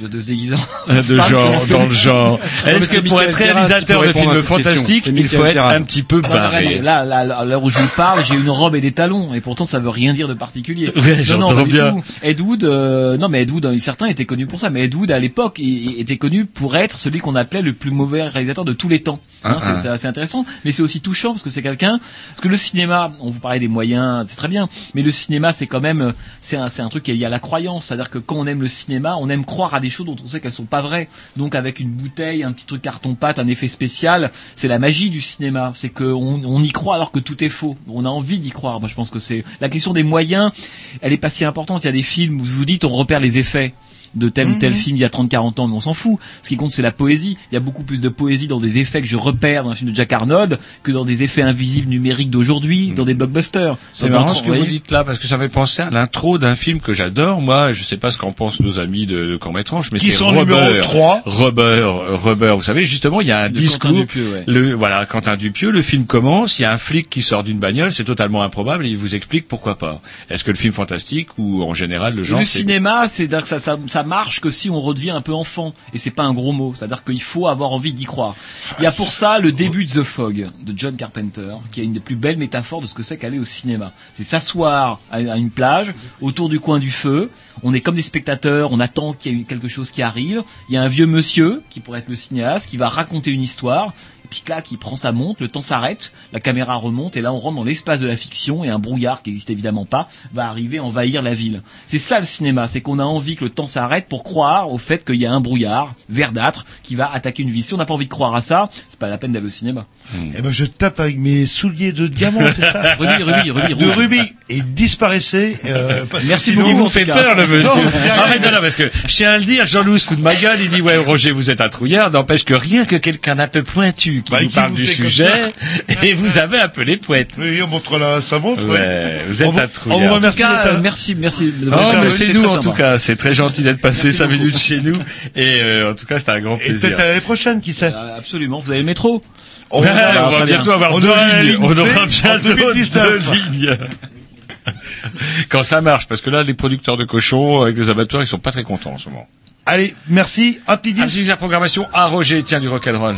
De, de se déguisant. de genre, dans le genre. Est-ce que pour être réalisateur de films fantastiques, il faut être un petit peu barré Là, là, à l'heure où je vous parle, j'ai une robe et des talons, et pourtant ça veut rien dire de particulier. Non, non, bien. Ed Wood, euh, non mais Ed Wood, euh, certains étaient connus pour ça, mais Ed Wood à l'époque était connu pour être celui qu'on appelait le plus mauvais réalisateur de tous les temps. Hein, Ah, c'est ah. c'est assez intéressant, mais c'est aussi touchant parce que c'est quelqu'un, parce que le cinéma, on vous parlait des moyens, c'est très bien, mais le cinéma c'est quand même, euh, c'est un, c'est un truc qui est lié à la croyance, c'est-à-dire que quand on aime le cinéma, on aime croire à des choses dont on sait qu'elles sont pas vraies. Donc avec une bouteille, un petit truc carton pâte, un effet spécial, c'est la magie du cinéma, c'est que on, y croit alors que tout est faux. On a envie d'y croire. Moi je pense que c'est la question des moyens, elle est pas si importante. Il y a des films où vous dites on repère les effets de tel ou tel Mhm. film il y a 30-40 ans, mais on s'en fout. Ce qui compte, c'est la poésie. Il y a beaucoup plus de poésie dans des effets que je repère dans un film de Jack Arnold que dans des effets invisibles numériques d'aujourd'hui, dans des blockbusters. Mhm. C'est marrant ce que vous dites là, parce que ça me fait penser à l'intro d'un film que j'adore. Moi, je sais pas ce qu'en pensent nos amis de, de Court-Métrange, mais Qui c'est sont Rubber. numéro 3. Rubber, Rubber. Vous savez, justement, il y a un De discours. Quentin Dupieux, ouais. Le, voilà, Quentin Dupieux, le film commence, il y a un flic qui sort d'une bagnole, c'est totalement improbable, et il vous explique pourquoi pas. Est-ce que le film fantastique ou en général le genre le c'est- cinéma, c'est que ça, ça, ça marche que si on redevient un peu enfant, et c'est pas un gros mot. C'est-à-dire qu'il faut avoir envie d'y croire. Il y a pour ça le début de The Fog de John Carpenter, qui est une des plus belles métaphores de ce que c'est qu'aller au cinéma. C'est s'asseoir à une plage, autour du coin du feu. On est comme des spectateurs, on attend qu'il y ait quelque chose qui arrive. Il y a un vieux monsieur qui pourrait être le cinéaste, qui va raconter une histoire. Puis là, qui prend sa montre, le temps s'arrête, la caméra remonte, et là on rentre dans l'espace de la fiction, et un brouillard qui n'existe évidemment pas va arriver envahir la ville. C'est ça le cinéma, c'est qu'on a envie que le temps s'arrête pour croire au fait qu'il y a un brouillard verdâtre qui va attaquer une ville. Si on n'a pas envie de croire à ça, c'est pas la peine d'aller au cinéma. Eh ben, je tape avec mes souliers de diamant, c'est ça Rubis, rubis, rubis, De rubis. Et disparaissez, euh, Merci beaucoup, Il vous fait peur, le monsieur. Arrête là, parce que je tiens à le dire, Jean-Loup se fout de ma gueule, il dit, ouais, Roger, vous êtes un trouillard, n'empêche que rien que quelqu'un d'un peu pointu qui Bah, vous qui parle vous du sujet, et vous avez un peu les poètes. Oui, on montre là sa montre. ouais. Ouais, vous êtes On vous- un On vous En tout remercie. euh, merci, merci. de Oh, votre mais c'est nous en tout cas, c'est très gentil d'être passé Merci cinq beaucoup. minutes chez nous et euh, en tout cas c'était un grand Et plaisir. peut-être à l'année prochaine, qui sait Euh, Absolument, vous avez le métro. On Ouais, on va bientôt bien. avoir On deux lignes. ligne On aura en bientôt 2019. deux lignes. Quand ça marche, parce que là les producteurs de cochons avec les abattoirs ils sont pas très contents en ce moment. Allez, merci. Un petit disque. Ainsi la programmation à Roger, tiens du rock'n'roll.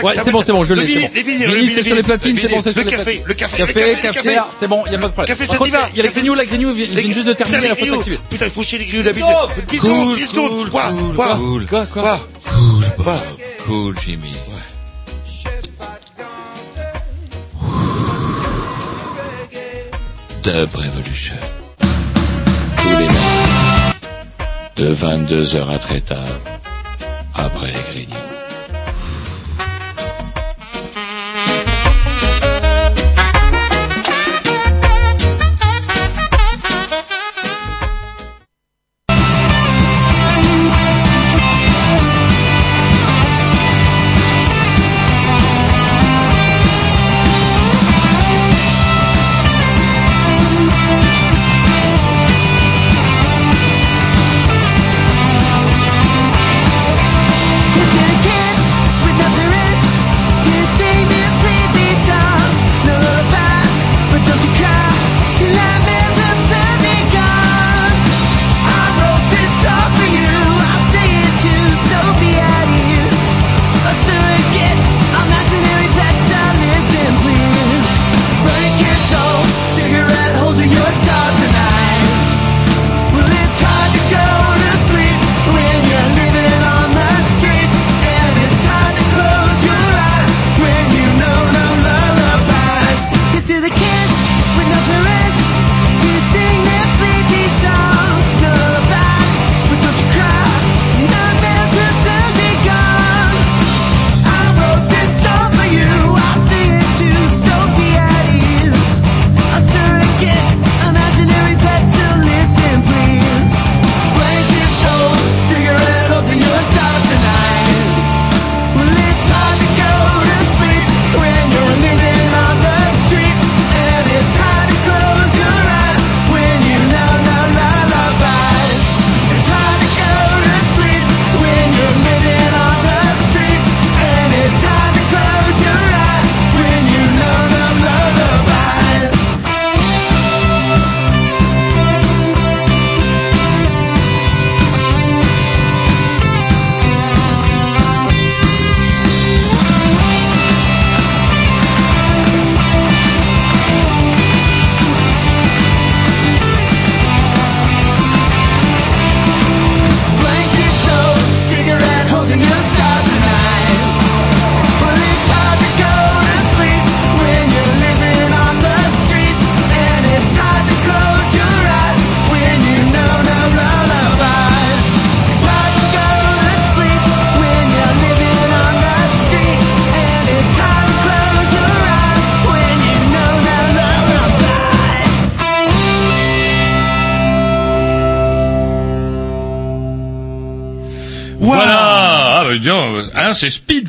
Ouais, c'est bon, c'est bon, je Le l'ai. les vinyles, c'est sur les platines, c'est bon, c'est sur le les café, platines. le café, café, le café, le cafetière, café. c'est bon, il y a pas de problème. Café, ça va. Il y a les grignoux, la grignoux, ils viennent juste de terminer, les faut s'activer. Putain, il faut chier les grignoux d'habitude. Stop 10 Cool, secondes, 10 secondes. cool, Quoi, cool, quoi, cool. Quoi, quoi quoi Cool, Jimmy. Dub Revolution. Tous les matins. De 22h à très tard. Après les grignoux.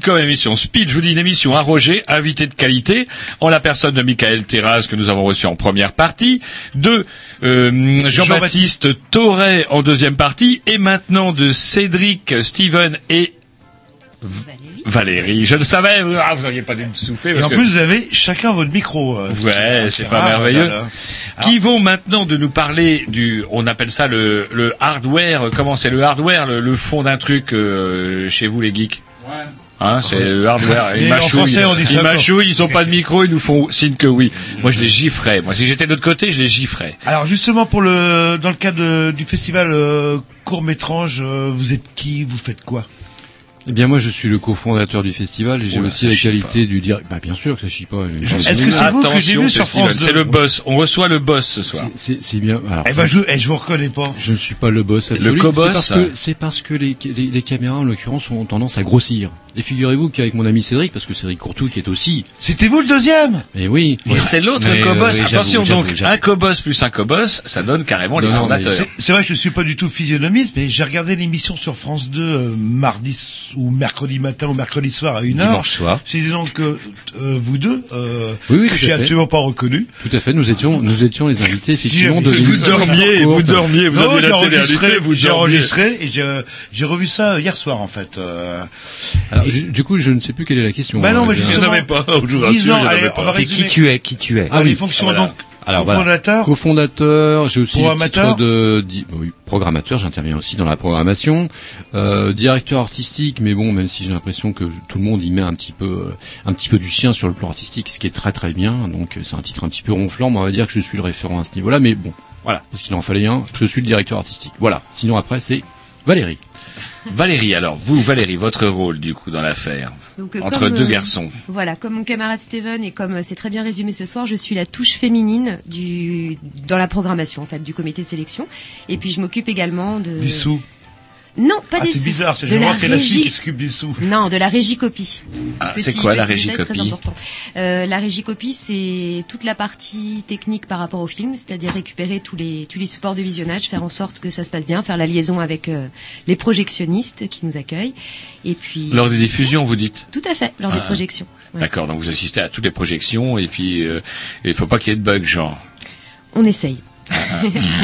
Comme émission. Speed, je vous dis, une émission à Roger, invité de qualité, en la personne de Michael Terraz que nous avons reçu en première partie, de euh, Jean-Baptiste Torret en deuxième partie, et maintenant de Cédric, Steven et Valérie. Je le savais, vous ah, vous auriez pas dû me souffler. Et en que- plus, vous avez chacun votre micro. euh, Ouais, c'est pas rare, merveilleux. là, là. Qui vont maintenant de nous parler du, on appelle ça le, le hardware. Comment c'est le hardware, le, le fond d'un truc euh, chez vous les geeks? Hein, c'est le hardware. Et Ils en mâchouillent. français, on dit Ils mâchouillent, ils ont pas de micro, ils nous font signe que oui. Moi, je les gifferais. Moi, si j'étais de l'autre côté, je les gifferais. Alors justement pour le dans le cadre de- du festival euh, court métrange, vous êtes qui? Vous faites quoi? Eh bien, moi, je suis le cofondateur du festival et j'ai aussi la qualité du direct. Bah, bien sûr que ça chie pas. Est-ce que c'est vous que j'ai vu sur France 2 C'est le boss. On reçoit le boss ce soir. C'est c'est bien. Alors, Eh ben je, eh, je vous reconnais pas. Je ne suis pas le boss absolu. Le co-boss C'est parce que, c'est parce que les, les, les caméras, en l'occurrence, ont tendance à grossir. Et figurez-vous qu'avec mon ami Cédric, parce que Cédric Courtou qui est aussi. C'était vous le deuxième Mais oui. Et c'est l'autre cobos. euh, oui, Attention donc, un cobos plus un cobos, ça donne carrément les Non, non, fondateurs. C'est- vrai que je suis pas du tout physionomiste, mais j'ai regardé l'émission sur France 2 euh, mardi ou mercredi matin ou mercredi soir à une heure. Dimanche soir. C'est donc que euh, vous deux, euh, Oui, oui, que j'ai absolument pas reconnu. Tout à fait. Nous étions, nous étions les invités effectivement de. Vous dormiez, vous dormiez, vous j'ai la enregistré, télé-réalité, vous j'ai dormiez. enregistré et j'ai j'ai revu ça hier soir en fait. euh. Alors, du coup, je ne sais plus quelle est la question. Bah non, hein, mais je- justement, pas, je vous 10 rassure, ans, il y en allez, avait on pas. va C'est qui tu es, qui tu es. Ah les oui. fonctions Voilà. donc Alors voilà. Cofondateur Cofondateur, j'ai aussi titre de di- oui, programmateur, j'interviens aussi dans la programmation. Euh, directeur artistique, mais bon, même si j'ai l'impression que tout le monde y met un petit peu euh, un petit peu du sien sur le plan artistique, ce qui est très très bien. Donc euh, c'est un titre un petit peu ronflant, mais on va dire que je suis le référent à ce niveau-là. Mais bon, voilà, parce qu'il en fallait un, je suis le directeur artistique. Voilà. Sinon après c'est Valérie. Valérie, alors vous, Valérie, votre rôle du coup dans l'affaire Donc, euh, entre comme, deux euh, garçons. Voilà, comme mon camarade Steven et comme euh, c'est très bien résumé ce soir, je suis la touche féminine du dans la programmation en fait du comité de sélection. Et puis je m'occupe également de Du sous. Non, pas Ah, des c'est sous. bizarre, c'est de généralement, la c'est la fille régie. qui s'occupe des sous. Non, de la régie copie. Ah, c'est quoi la régie détail très copie important. Euh, La régie copie, c'est toute la partie technique par rapport au film, c'est-à-dire récupérer tous les tous les supports de visionnage, faire en sorte que ça se passe bien, faire la liaison avec euh, les projectionnistes qui nous accueillent, et puis Lors des diffusions, vous dites tout à fait lors des Ah. projections. Ouais. D'accord, donc vous assistez à toutes les projections et puis euh, il faut pas qu'il y ait de bugs, genre. On essaye.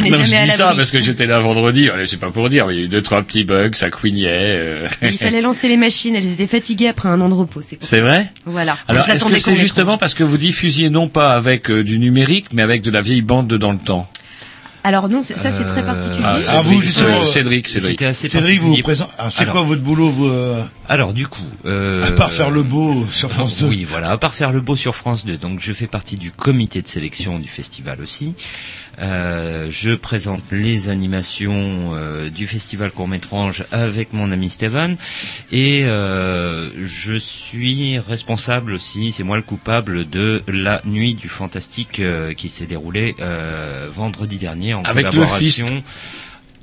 Non, je dis ça parce que j'étais là vendredi, allez, c'est pas pour dire, mais il y a eu deux, trois petits bugs, ça couignait. euh. Il fallait lancer les machines, elles étaient fatiguées après un an de repos. C'est pour C'est ça. vrai? Voilà. Alors, est-ce que c'est justement parce que vous diffusiez non pas avec euh, du numérique, mais avec de la vieille bande de dans le temps? Alors non, c'est- ça c'est très Euh, particulier. ah, Ah, vous, justement, euh, Cédric, Cédric. C'était assez Cédric, vous vous présentez. Ah, c'est Alors- quoi votre boulot, vous, euh, Alors du coup, euh, à part faire le beau sur France 2 Oui, voilà, à part faire le beau sur France 2. Donc je fais partie du comité de sélection du festival aussi. Euh, je présente les animations euh, du festival court-métrange avec mon ami Steven et euh, je suis responsable aussi, c'est moi le coupable de la nuit du fantastique euh, qui s'est déroulée euh, vendredi dernier en Avec collaboration.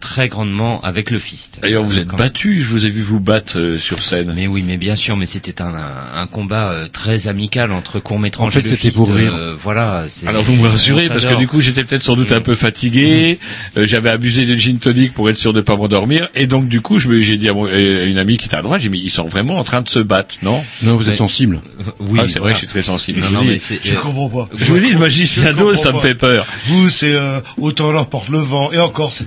Très grandement avec le Fist. D'ailleurs, vous êtes Quand- battu, je vous ai vu vous battre euh, sur scène. mais oui, mais bien sûr, mais c'était un, un, combat euh, très amical entre court métrage En fait, et le c'était pour rire. euh, voilà. c'est- Alors vous me rassurez parce que du coup j'étais peut-être sans doute un peu fatigué, euh, j'avais abusé de gin tonic pour être sûr de pas m'endormir et donc du coup je me- j'ai dit à, mon- euh, à une amie qui était à droite, j'ai dit mais ils sont vraiment en train de se battre, non? Non, vous êtes Mais- sensible. Oui, Ah, c'est vrai, je suis très sensible. Non, je non, mais dis. c'est- Je euh, comprends pas. Je vous dis, le magicien d'Oz, ça me fait peur. Vous, c'est euh, autant l'emporte le vent. Et encore, c'est...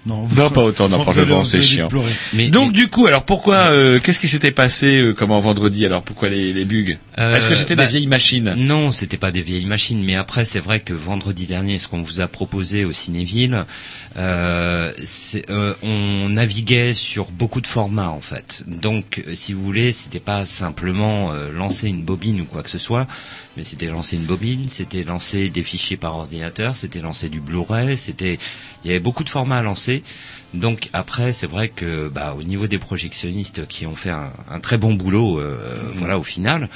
Non, vous- Non, pas autant vous c'est chiant. Mais- Donc du coup, alors pourquoi, euh, qu'est-ce qui s'était passé euh, comment vendredi Alors pourquoi les, les bugs? Euh, Est-ce que c'était bah, des vieilles machines? Non, c'était pas des vieilles machines, mais après c'est vrai que vendredi dernier, ce qu'on vous a proposé au Cinéville, euh, euh, on naviguait sur beaucoup de formats en fait. Donc, si vous voulez, c'était pas simplement euh, lancer une bobine ou quoi que ce soit, mais c'était lancer une bobine, c'était lancer des fichiers par ordinateur, c'était lancer du Blu-ray, c'était, il y avait beaucoup de formats à lancer. Donc après, c'est vrai que bah, au niveau des projectionnistes qui ont fait un, un très bon boulot, euh, voilà au final,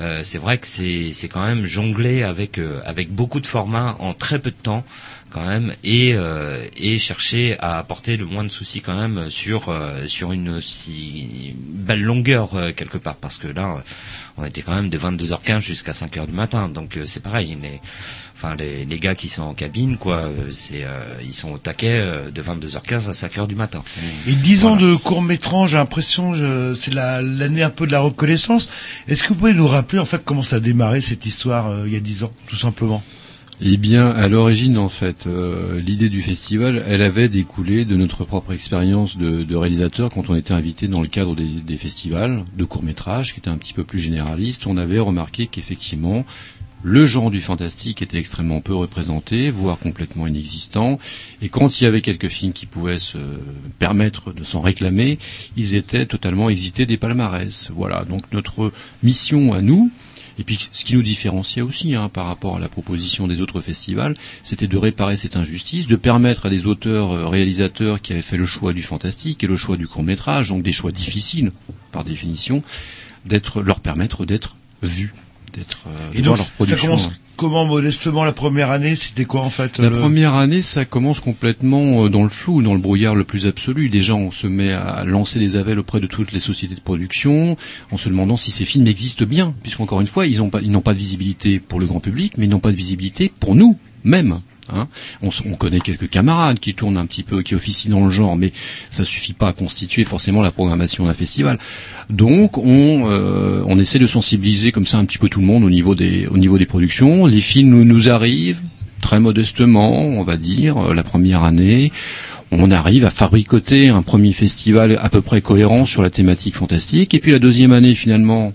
euh, c'est vrai que c'est c'est quand même jongler avec euh, avec beaucoup de formats en très peu de temps quand même et et chercher à apporter le moins de soucis quand même sur sur une si belle longueur quelque part. Parce que là on était quand même de 22h15 jusqu'à 5h du matin. Donc c'est pareil les enfin les, les gars qui sont en cabine quoi euh, c'est euh, ils sont au taquet euh, de 22h15 à 5h du matin Et dix ans de court métrage, j'ai l'impression, c'est la- l'année un peu de la reconnaissance. Est-ce que vous pouvez nous rappeler en fait comment ça a démarré cette histoire euh, il y a dix ans, tout simplement? Eh bien, à l'origine, en fait, euh, l'idée du festival, elle avait découlé de notre propre expérience de, de réalisateur quand on était invité dans le cadre des, des festivals de court métrage, qui était un petit peu plus généraliste. On avait remarqué qu'effectivement, le genre du fantastique était extrêmement peu représenté, voire complètement inexistant. Et quand il y avait quelques films qui pouvaient se permettre de s'en réclamer, ils étaient totalement exités des palmarès. Voilà. Donc notre mission à nous, et puis ce qui nous différenciait aussi hein, par rapport à la proposition des autres festivals, c'était de réparer cette injustice, de permettre à des auteurs euh, réalisateurs qui avaient fait le choix du fantastique et le choix du court métrage, donc des choix difficiles par définition, d'être leur permettre d'être vus, d'être euh, Et donc leur ça commence comment modestement la première année C'était quoi en fait La le- première année, ça commence complètement euh, dans le flou, dans le brouillard le plus absolu. Déjà, on se met à lancer des appels auprès de toutes les sociétés de production, en se demandant si ces films existent bien, puisqu'encore une fois, ils n'ont pas, ils n'ont pas de visibilité pour le grand public, mais ils n'ont pas de visibilité pour nous mêmes. Hein. On, connaît quelques camarades qui tournent un petit peu, qui officient dans le genre, mais ça suffit pas à constituer forcément la programmation d'un festival. Donc, on, euh, essaie de sensibiliser comme ça un petit peu tout le monde au niveau des, au niveau des productions. Les films nous, nous arrivent très modestement, on va dire, euh, la première année. On arrive à fabricoter un premier festival à peu près cohérent sur la thématique fantastique. Et puis la deuxième année, finalement,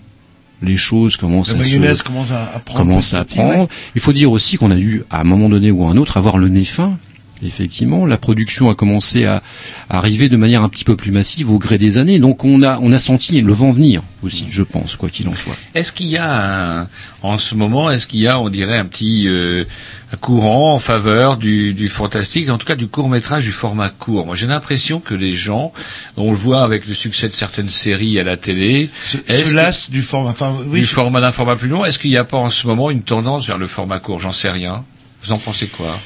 les choses commencent à se, commence à, à prendre. commence à prendre. Il faut dire aussi qu'on a dû, à un moment donné ou à un autre, avoir le nez fin. Effectivement, la production a commencé à, à arriver de manière un petit peu plus massive au gré des années. Donc on a, on a senti le vent venir aussi, je pense, quoi qu'il en soit. Est-ce qu'il y a un- en ce moment, est-ce qu'il y a, on dirait, un petit euh, courant en faveur du, du fantastique, en tout cas du court métrage, du format court? Moi, j'ai l'impression que les gens, on le voit avec le succès de certaines séries à la télé, est-ce Se que- lasse du format. Enfin, oui. du format d'un format plus long. Est-ce qu'il n'y a pas en ce moment une tendance vers le format court? J'en sais rien. Vous en pensez quoi?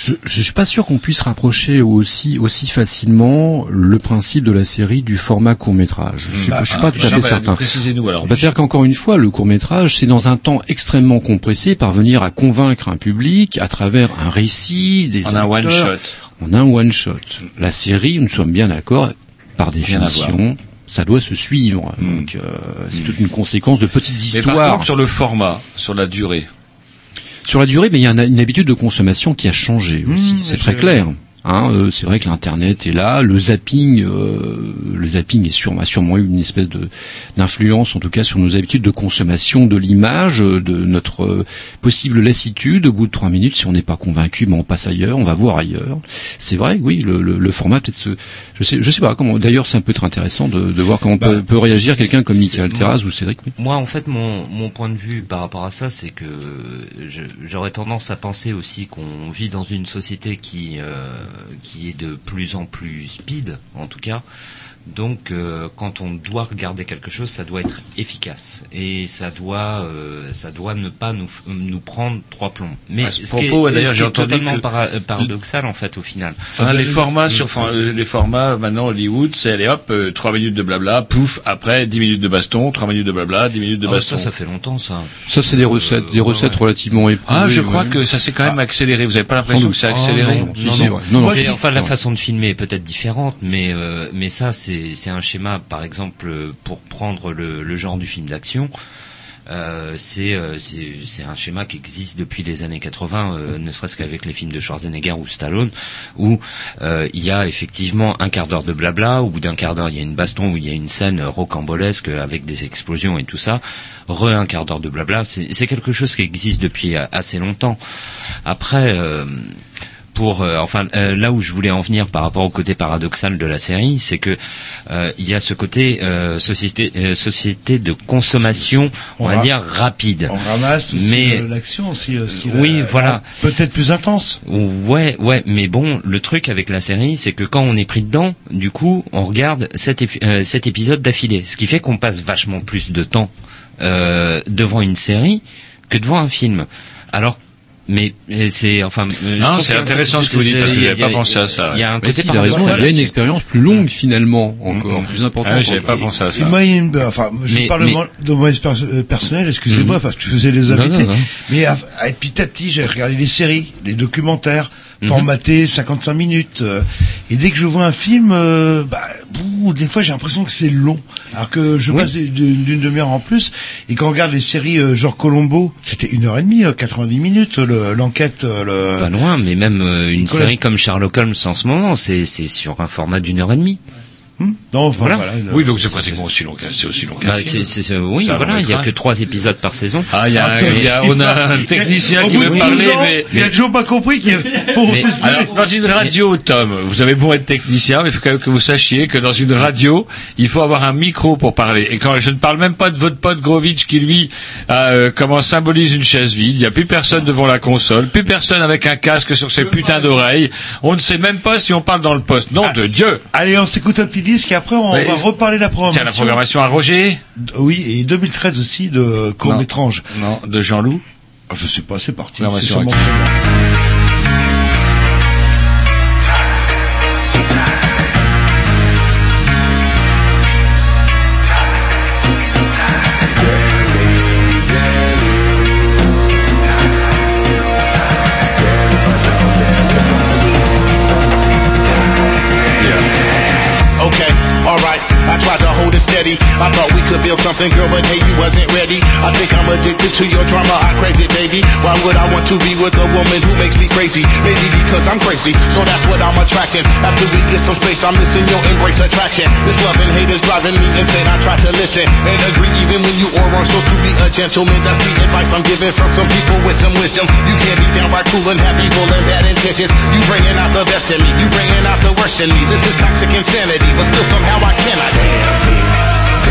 Je, je suis pas sûr qu'on puisse rapprocher aussi aussi facilement le principe de la série du format court métrage. Je, suis- Bah, je suis pas tout à ah, fait certain. Précisez-nous alors. Bah, C'est-à-dire qu'encore une fois, le court métrage, c'est dans un temps extrêmement compressé parvenir à convaincre un public à travers un récit, des En un acteurs, one shot. En un one shot. La série, nous sommes bien d'accord, par définition, ça doit se suivre. Donc euh, c'est toute une conséquence de petites Hmm. Mais par histoires. contre, sur le format, sur la durée. Sur la durée, mais il y a un- une habitude de consommation qui a changé aussi. Mmh, c'est très clair. Hein, euh, c'est vrai que l'internet est là, le zapping, euh, le zapping est sûrement, a sûrement eu une espèce de d'influence, en tout cas, sur nos habitudes de consommation de l'image, euh, de notre euh, possible lassitude. Au bout de trois minutes, si on n'est pas convaincu, ben on passe ailleurs, on va voir ailleurs. C'est vrai, oui, le, le, le format peut-être se, je sais, je sais pas comment. D'ailleurs, ça peut être intéressant de, de voir comment Bah, peut, peut réagir quelqu'un comme Michael Terraz ou Cédric. oui. Moi, en fait, mon, mon point de vue par rapport à ça, c'est que j'aurais tendance à penser aussi qu'on vit dans une société qui, euh, qui est de plus en plus speed, en tout cas. Donc, euh, quand on doit regarder quelque chose, ça doit être efficace et ça doit, euh, ça doit ne pas nous, nous prendre trois plombs. Mais À ce ce propos, d'ailleurs, j'ai entendu totalement que- para- euh, paradoxal en fait au final. Ah, les formats sur euh, les formats maintenant Hollywood, c'est allez hop, euh, trois minutes de blabla, pouf, après dix minutes de baston, trois minutes de blabla, dix minutes de Ah, baston. ça, ça fait longtemps ça. Ça, c'est des recettes, des recettes relativement éprouvées. Ah, je crois ouais. que ça s'est quand même accéléré. Vous avez pas l'impression que ça a doute. accéléré Ah, non, Non, non. Non, non, C'est- enfin, la façon de filmer est peut-être différente, mais euh, mais ça c'est c'est un schéma, par exemple, pour prendre le, le genre du film d'action. Euh, c'est euh, c'est un schéma qui existe depuis les années 80, euh, ne serait-ce qu'avec les films de Schwarzenegger ou Stallone, où euh, il y a effectivement un quart d'heure de blabla, au bout d'un quart d'heure il y a une baston, où il y a une scène rocambolesque avec des explosions et tout ça, re un quart d'heure de blabla, c'est c'est quelque chose qui existe depuis assez longtemps. Après. Pour euh, enfin euh, là où je voulais en venir par rapport au côté paradoxal de la série, c'est que euh, il y a ce côté euh, société euh, société de consommation, on, On va dire rapide. On ramasse Mais- l'action aussi, ce qui Oui, voilà. Peut-être plus intense. Ouais, ouais, mais bon, le truc avec la série, c'est que quand on est pris dedans, du coup, on regarde cet, épi- cet épisode d'affilée, ce qui fait qu'on passe vachement plus de temps euh, devant une série que devant un film. Alors, mais euh, c'est enfin. euh, Non, c'est intéressant ce que vous dites, parce que j'avais pas pensé à ça, Il y a un Mais côté il a raison, il y a une expérience plus longue finalement, encore plus importante. Ah, j'avais pas pensé à ça. enfin, je parle de, mon, expérience euh, personnelle, excusez-moi, Mhm. parce que je faisais les invités. Mais petit à petit, j'ai regardé les séries, les documentaires, Mhm. formatés 55 minutes. euh, et dès que je vois un film, euh, bah, bouh, des fois, j'ai l'impression que c'est long. Alors que je Oui. passe d'une demi-heure en plus. Et quand on regarde les séries euh, genre Colombo, c'était une heure et demie, euh, 90 minutes, le- l'enquête. le... Pas loin, mais même une Nicolas- série comme Sherlock Holmes en ce moment, c'est c'est sur un format d'une heure et demie. Hmm non, enfin, Voilà. Oui, donc c'est pratiquement aussi long qu'un, c'est aussi long qu'un Bah, c'est- c'est- c'est- oui, un voilà, il y a que trois épisodes par saison. Ah, il y a, un- il y a- on a un technicien Au qui veut 12 parler, ans, mais, Il a toujours pas compris qu'il y avait, pour Mais- s'exprimer. Alors, dans une radio, Tom, vous avez beau être technicien, mais il faut quand même que vous sachiez que dans une radio, il faut avoir un micro pour parler. Et quand je ne parle même pas de votre pote Grovitch qui, lui, a, euh, comment symbolise une chaise vide, il n'y a plus personne devant la console, plus personne avec un casque sur ses putains d'oreilles. On ne sait même pas si on parle dans le poste. Nom de Dieu Allez, on s'écoute un petit disque et après on Ouais, va reparler de la programmation. Tiens, la programmation à Roger Oui, et 2013 aussi de court Non. étrange. Non, de Jean-Loup Ah, Je sais pas, c'est parti. C'est sûrement avec- très bien. I thought we could build something, girl, but hey, you wasn't ready. I think I'm addicted to your drama. I crave it, baby. Why would I want to be with a woman who makes me crazy? Maybe because I'm crazy, so that's what I'm attracting. After we get some space, I'm missing your embrace attraction. This love and hate is driving me insane. I try to listen and agree, even when you are wrong. So to be a gentleman, that's the advice I'm giving from some people with some wisdom. You can't be downright cool and happy, full and bad intentions. You bringing out the best in me, you bringing out the worst in me. This is toxic insanity, but still somehow I cannot. Damn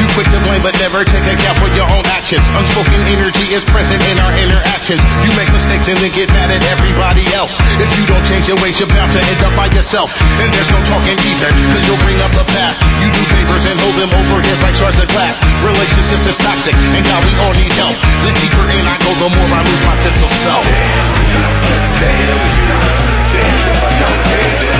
You quick to blame but never take account for your own actions. Unspoken energy is present in our interactions. You make mistakes and then get mad at everybody else. If you don't change your ways, you're bound to end up by yourself. And there's no talking either, cause you'll bring up the past. You do favors and hold them over heads like shards of glass. Relationships is toxic, and God, we all need help. The deeper in I go, the more I lose my sense of self. Damn, damn, damn if I don't, damn if I do.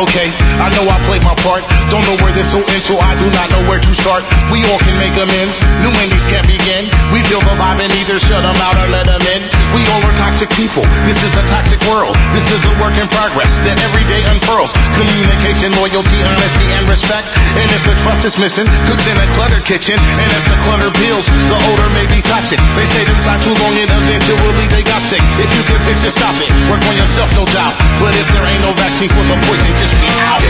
Okay, I know I played my part. Don't know where this will end, so I do not know where to start. We all can make amends, new endings can't begin. We feel the vibe and either shut them out or let them in. We all are toxic people, this is a toxic world. This is a work in progress that every day unfurls. Communication, loyalty, honesty, and respect. And if the trust is missing, cooks in a cluttered kitchen. And if the clutter builds, the odor may be toxic. They stayed inside too long and eventually they got sick. If you can fix it, stop it. Work on yourself, no doubt. But if there ain't no vaccine for the poison, just be out.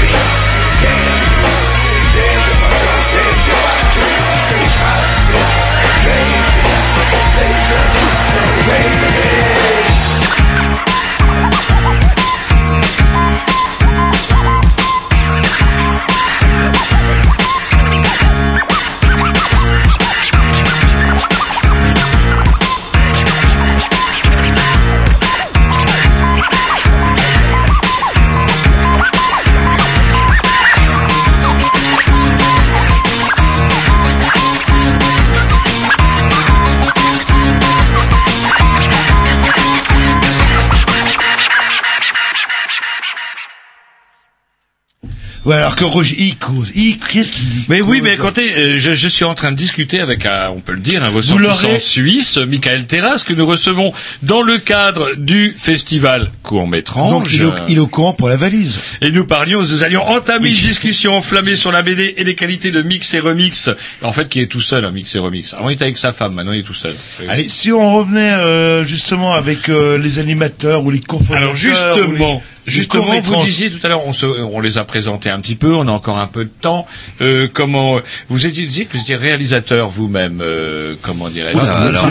Ouais, alors que Roger, il cause, il, qu'est-ce qu'il dit Mais oui, mais écoutez, euh, je, je suis en train de discuter avec, un, on peut le dire, un ressortissant suisse, Michael Terras, que nous recevons dans le cadre du festival Court-Métrange. Donc il est, au, il est au courant pour la valise. Et nous parlions, nous allions entamer une discussion enflammée sur la BD et les qualités de mix et remix. En fait, qui est tout seul, un mix et remix. Avant, il était avec sa femme, maintenant il est tout seul. Allez, si on revenait euh, justement avec euh, les animateurs ou les cofondateurs. Alors justement, justement, vous disiez tout à l'heure, on, se- on les a présentés un petit peu, on a encore un peu de temps. Euh, comment vous étiez que vous étiez réalisateur vous-même, euh, comment dirais-je?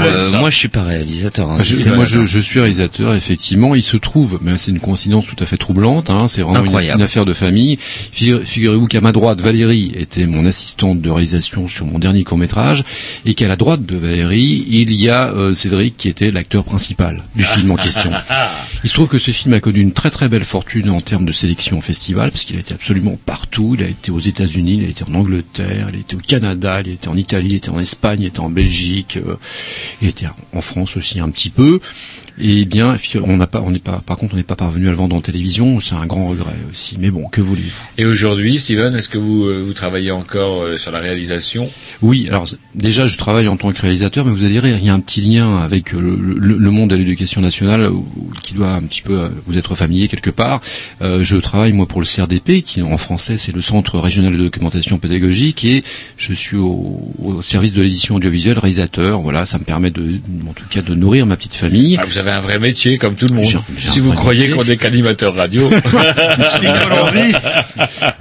Euh, moi, je suis pas réalisateur. hein. Je, moi, je, je suis réalisateur, effectivement. Il se trouve, mais c'est une coïncidence tout à fait troublante. Hein, c'est vraiment une, une affaire de famille. Figu- Figurez-vous qu'à ma droite, Valérie était mon assistante de réalisation sur mon dernier court métrage, et qu'à la droite de Valérie, il y a euh, Cédric qui était l'acteur principal du film en question. Il se trouve que ce film a connu une très très belle fortune en termes de sélection au festival, parce qu'il a été absolument partout. Il a été aux États-Unis, il a été en Angleterre, il a été au Canada, il a été en Italie, il a été en Espagne, il a été en Belgique, euh, il a été en France aussi un petit peu. Et bien, on n'a pas, on n'est pas, par contre, on n'est pas parvenu à le vendre en télévision. C'est un grand regret aussi. Mais bon, que voulez-vous? Et aujourd'hui, Steven, est-ce que vous, euh, vous travaillez encore euh, sur la réalisation? Oui, alors déjà je travaille en tant que réalisateur, mais vous allez rire, il y a un petit lien avec euh, le, le- le monde de l'éducation nationale qui doit un petit peu vous être familier quelque part. Euh, je travaille moi pour le CRDP, qui en français c'est le Centre régional de documentation pédagogique, et je suis au, au service de l'édition audiovisuelle réalisateur. Voilà, ça me permet de, en tout cas, de nourrir ma petite famille. Ah, Vous avez un vrai métier comme tout le monde. Si vous croyez qu'on est qu'animateur radio.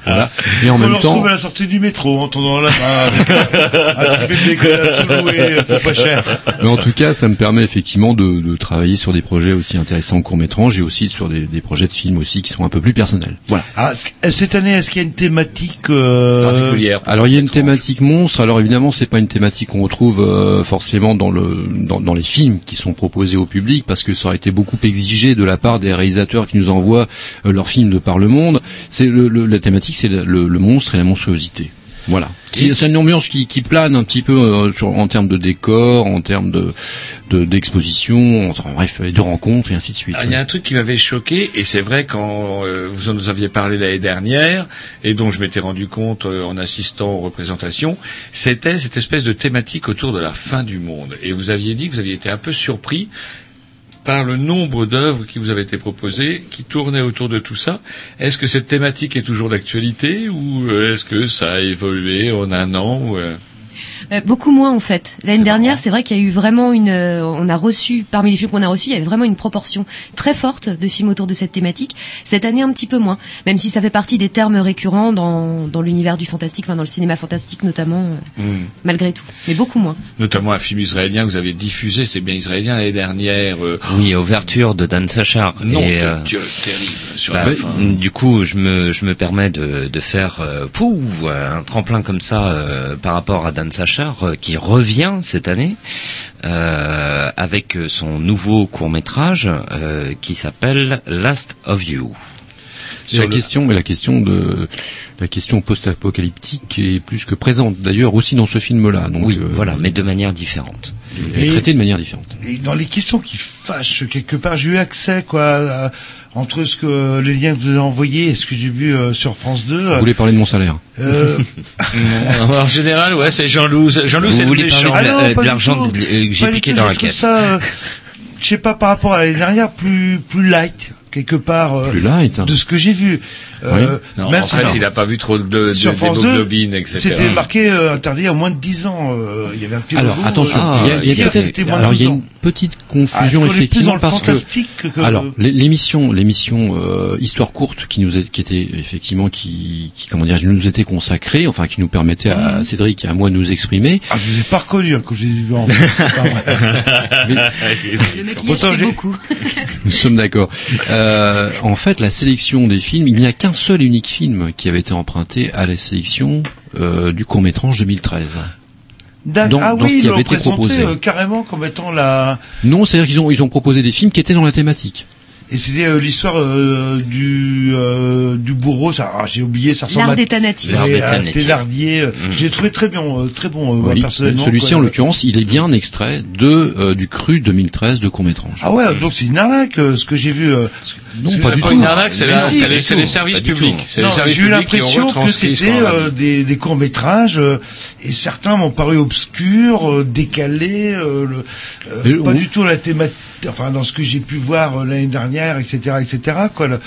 Voilà. Et en On même le temps, retrouve à la sortie du métro, en tournant là-bas, avec un petit bébé qu'on a sous-loué euh, pour pas cher. mais en tout cas, ça me permet effectivement de, de travailler sur des projets aussi intéressants en court métrage et aussi sur des, des projets de films aussi qui sont un peu plus personnels. Voilà. Ah, que- cette année, est-ce qu'il y a une thématique euh, Alors il y a une thématique monstre. Alors évidemment, c'est pas une thématique qu'on retrouve euh, forcément dans le dans, dans les films qui sont proposés au public parce que ça aurait été beaucoup exigé de la part des réalisateurs qui nous envoient euh, leurs films de par le monde. C'est le, le- la thématique, c'est le, le- le monstre et la monstruosité. Voilà. C'est une ambiance qui, qui plane un petit peu euh, sur, en termes de décor, en termes de de- d'exposition, enfin, bref, de rencontres et ainsi de suite. Ah, Il y a un truc qui m'avait choqué, et c'est vrai quand euh, vous en nous aviez parlé l'année dernière, et dont je m'étais rendu compte euh, en assistant aux représentations, c'était cette espèce de thématique autour de la fin du monde. Et vous aviez dit que vous aviez été un peu surpris par le nombre d'œuvres qui vous avaient été proposées, qui tournaient autour de tout ça. Est-ce que cette thématique est toujours d'actualité, ou euh, est-ce que ça a évolué en un an euh, Euh, beaucoup moins en fait. L'année dernière, c'est vrai qu'il y a eu vraiment une. euh, on a reçu parmi les films qu'on a reçus, il y avait vraiment une proportion très forte de films autour de cette thématique. Cette année, un petit peu moins, même si ça fait partie des termes récurrents dans dans l'univers du fantastique, enfin dans le cinéma fantastique notamment, euh, hmm. malgré tout, mais beaucoup moins. notamment un film israélien que vous avez diffusé, c'était bien israélien l'année dernière. euh, Oui, ouverture de Dan Sachar. Non, Et, euh, Dieu, terrible, sur bah, la fin. Du coup, je me, je me permets de, de faire euh, pouf, un tremplin comme ça euh, par rapport à Dan Sachar euh, qui revient cette année euh, avec son nouveau court métrage qui s'appelle Last of You. Et la question, mais la question de la question post-apocalyptique est plus que présente. D'ailleurs, aussi dans ce film-là. Donc, Oui, euh, voilà, mais de manière différente. Elle est Et- traitée de manière différente. Et dans les questions qui fâchent quelque part, j'ai eu accès quoi à- entre ce que les liens que vous avez envoyés et ce que j'ai vu euh, sur France 2. Vous voulez parler de mon salaire euh, en général, ouais, c'est Jean-Loup. Jean-Loup, Vous c'est le voulez méchant. parler de, Ah euh, de l'argent euh, que j'ai piqué dans la caisse Ça, euh, je sais pas par rapport à l'année dernière, plus plus light quelque part. euh, Plus light. De ce que j'ai vu. Euh, Non, même en il n'a pas vu trop de, de sur France 2, d'hémoglobine, etc. c'était marqué euh, interdit à moins de 10 ans. euh, il y avait un petit Alors logo, attention, euh, il y a, il y a qui peut-être c'était moins de alors il y a 12 ans. une petite Ah, confusion plus effectivement parce que alors l'é- l'émission l'émission euh, histoire courte qui nous est, qui était effectivement qui, qui comment dire nous était consacrée enfin qui nous permettait à Cédric et à moi de nous exprimer. Ah, je les ai pas reconnus hein, quand je les ai vus en C'est pas vrai. Le j'ai- beaucoup. Nous sommes d'accord. Euh, en fait, la sélection des films, il n'y a qu'un seul et unique film qui avait été emprunté à la sélection euh, du court métrage 2013. Ah dans oui, ce qui ils avait été proposé. euh, carrément comme étant la. Non, c'est-à-dire qu'ils ont ils ont proposé des films qui étaient dans la thématique. Et c'était euh, l'histoire euh, du euh, du bourreau. Ça, ah, j'ai oublié. Ça ressemble L'art à des Thénardier. Euh, J'ai trouvé très bon, euh, très bon euh, moi, personnellement. Celui-ci, en l'occurrence, il est bien un extrait de euh, du cru 2013 de court métrage. Ah ouais, donc c'est une arnaque euh, ce que j'ai vu. euh, que- Non, pas c'est du pas tout. une arnaque, c'est si, les, les services publics. j'ai eu l'impression que c'était euh, des, des courts métrages et certains m'ont paru obscurs, euh, décalés, euh, le, euh, pas du tout la thématique. Enfin, dans ce que j'ai pu voir euh, l'année dernière, etc., etc. Quoi. le-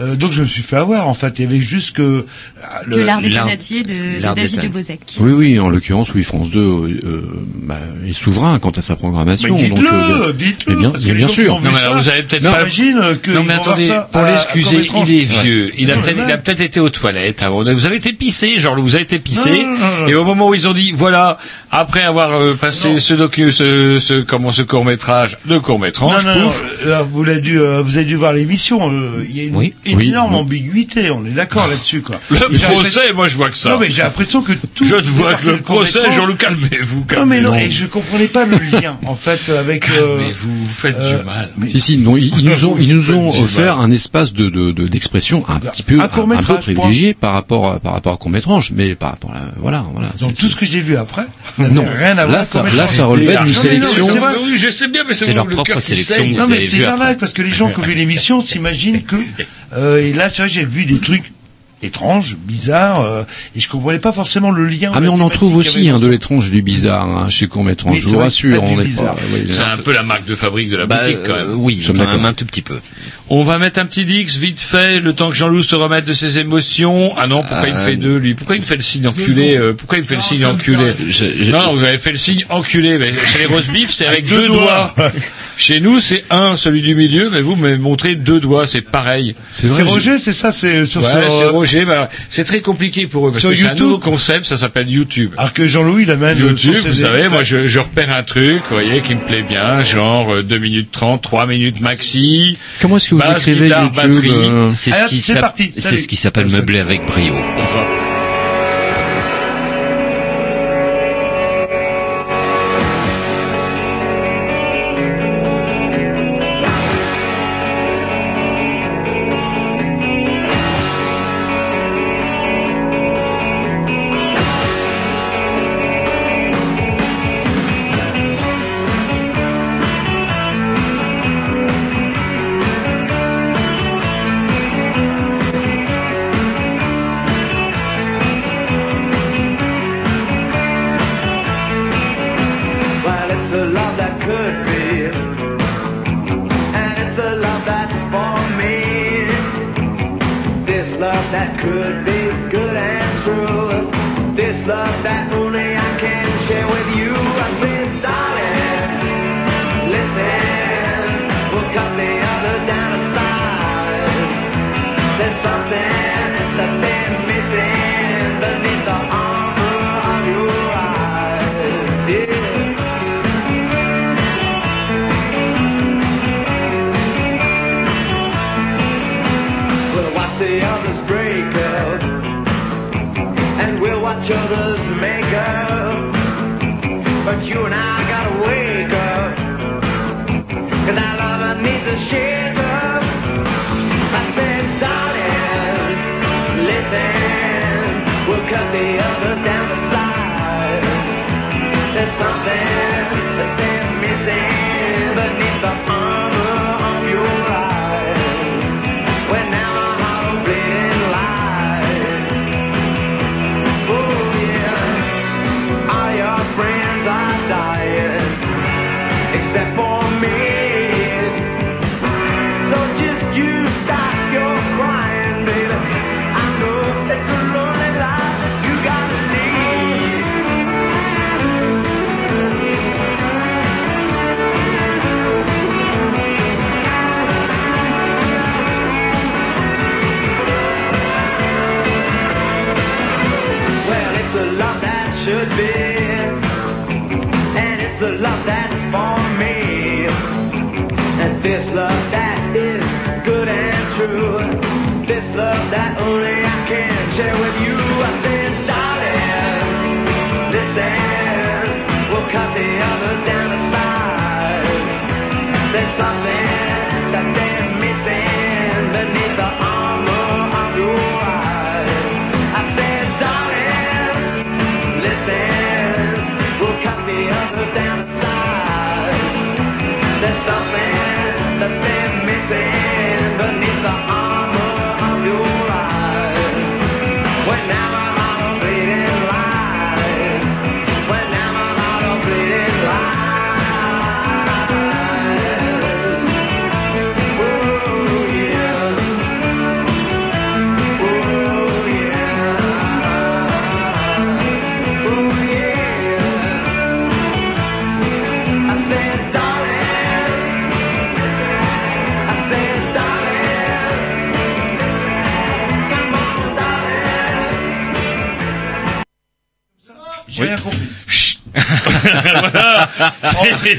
euh, donc je me suis fait avoir. En fait, il y avait juste que ah, Que l'art des Thénardier de, de l'art des David. Lebozek. Oui, oui, en l'occurrence, oui, France 2 euh, euh, bah, est souverain quant à sa programmation. Mais dites-le, euh, dites-le, mais bien, parce que bien, sûr. Non, mais alors, vous avez peut-être pas- Imagine euh, que Non mais attendez, ça pour l'excuser, il est vieux. Il a Non, peut-être, mais il a peut-être été aux toilettes. avant. Vous avez été pissé, genre vous avez été pissé. Et au moment où ils ont dit, voilà, après avoir euh, passé ce docu, ce, ce, comment, ce court métrage, le court métrage, Non, non, euh, vous l'avez dû, euh, vous avez dû voir l'émission. euh, Oui. Énorme oui. ambiguïté. On est d'accord là-dessus, quoi. Le procès, moi je vois que ça. Non, mais j'ai l'impression que tout. je ne vois que le procès, court-métrage. Jean-Luc, calmez-vous, Non, mais non, et je comprenais pas le lien, en fait, avec. euh, Mais vous, vous faites euh, du mal. mais- Si si, non, ils, ils nous ont ils nous ont offert mal. un espace de de de- d'expression un petit peu Un peu privilégié par rapport à, par rapport à court métrage, mais par rapport à, voilà voilà. Donc c'est- tout ce que j'ai vu après, Non, rien à voir. là, ça- avec là, le ça relevait d'une sélection. mais c'est vrai. Oui, je sais bien, mais c'est leur le propre sélection. Non mais c'est arnaque parce que les gens qui ont vu l'émission s'imaginent que euh, et là que j'ai vu des trucs étranges, bizarres euh, et je comprenais pas forcément le lien. Ah mais on en trouve aussi hein, de l'étrange du bizarre hein, chez métrage. Oui, je vous vrai, rassure, on est bizarre. pas. oui, C'est un peu la marque de fabrique de la Bah, boutique, quand euh, même. oui, quand d'accord. même un tout petit peu. On va mettre un petit Dix vite fait, le temps que Jean-Loup se remette de ses émotions. Ah non, pourquoi il me Euh, fait deux, lui? Pourquoi il me fait le signe enculé euh, Pourquoi il me fait le signe enculé? Je- je- Non, vous avez fait le signe enculé. Mais chez les roast beef, c'est avec, Avec deux deux doigts. chez nous, c'est un, celui du milieu, mais vous me montrez deux doigts, c'est pareil. C'est. Roger, c'est ça, c'est sur Euh, bah, c'est très compliqué pour eux parce Sur que c'est un YouTube nouveau concept. Ça s'appelle YouTube. Alors que Jean-Louis, il amène euh, YouTube, vous savez, moi je, je repère un truc, vous voyez, qui me plaît bien, genre euh, 2 minutes 30, 3 minutes maxi. Comment est-ce que vous écrivez YouTube, batterie. euh, C'est ce qui s'app- c'est ce qui s'appelle meubler avec brio.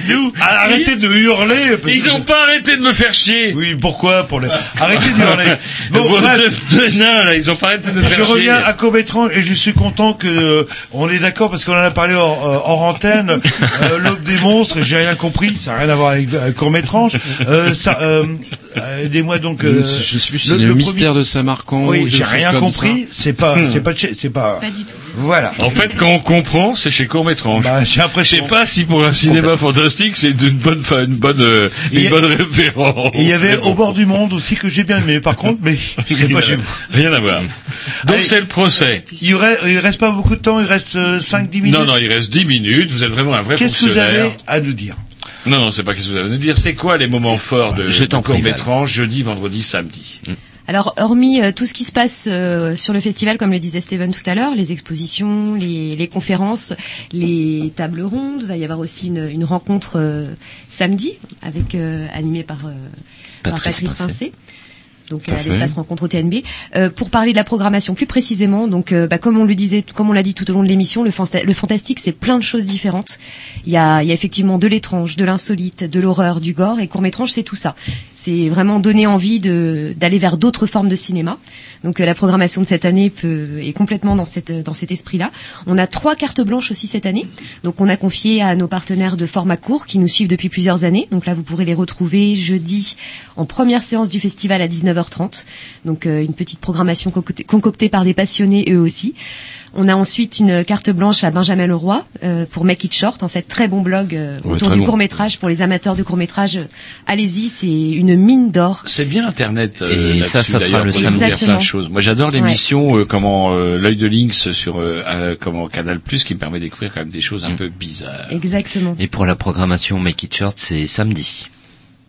Nous. Arrêtez de hurler. parce Ils ont pas arrêté de me faire chier. Oui, pourquoi pour les... Arrêtez de hurler. Bon, nains, là, ils ont pas arrêté de me Je faire chier. reviens à Cométran et je suis content que euh, on est d'accord parce qu'on en a parlé hors, euh, hors antenne. Euh, L'aube des monstres, j'ai rien compris, ça n'a rien à voir avec, avec Courmétrange. Euh, ça, euh, aidez-moi donc. euh, je sais plus si le, mystère de Saint-Marcand. ou Oui, j'ai rien compris. C'est pas, Hmm. c'est pas, de chez- c'est pas. Pas du tout. Voilà. En fait, quand on comprend, c'est chez Courmétrange. Bah, j'ai Je l'impression. sais pas si pour un cinéma fantastique, c'est une bonne, fa- une bonne, euh, une bonne référence. Il y avait. Au bord du monde aussi que j'ai bien aimé. Par contre, mais c'est pas chez vous. Rien à voir. Donc c'est le procès. Il reste, il reste pas beaucoup de temps. Il reste 5-10 minutes. Non, non, il reste 10 minutes. Vous êtes vraiment un vrai Qu'est-ce que vous avez à nous dire? Non, non, c'est pas qu'est-ce que vous avez à nous dire. C'est quoi les moments forts de, Je de. Courmétrange, jeudi, vendredi, samedi Alors, hormis euh, tout ce qui se passe euh, sur le festival, comme le disait Steven tout à l'heure, les expositions, les, les conférences, les tables rondes, va y avoir aussi une, une rencontre euh, samedi avec euh, animée par, euh, par Patrice Patrice Pincé. Donc à à fait. l'espace rencontre au TNB, euh, pour parler de la programmation plus précisément. Donc, euh, bah, comme on le disait, comme on l'a dit tout au long de l'émission, le, fanta- le fantastique, c'est plein de choses différentes. Il y a, il y a effectivement de l'étrange, de l'insolite, de l'horreur, du gore, et court métrange, c'est tout ça. C'est vraiment donner envie de d'aller vers d'autres formes de cinéma. Donc, euh, la programmation de cette année peut, est complètement dans cet esprit-là. On a trois cartes blanches aussi cette année. Donc, on a confié à nos partenaires de format court qui nous suivent depuis plusieurs années. Donc là, vous pourrez les retrouver jeudi en première séance du festival à 19h30. Donc euh, une petite programmation concoctée par des passionnés eux aussi. On a ensuite une carte blanche à Benjamin Leroy euh, pour Make It Short. En fait, très bon blog euh, Ouais, autour du bon. court métrage pour les amateurs de court métrage. Allez-y, c'est une mine d'or. C'est bien Internet. euh, Et ça, ça sera le samedi. plein de Exactement. choses. Moi, j'adore l'émission euh, comment euh, l'œil de lynx sur euh, euh, comment Canal Plus qui me permet de découvrir quand même des choses un peu bizarres. Exactement. Et pour la programmation Make It Short, c'est samedi.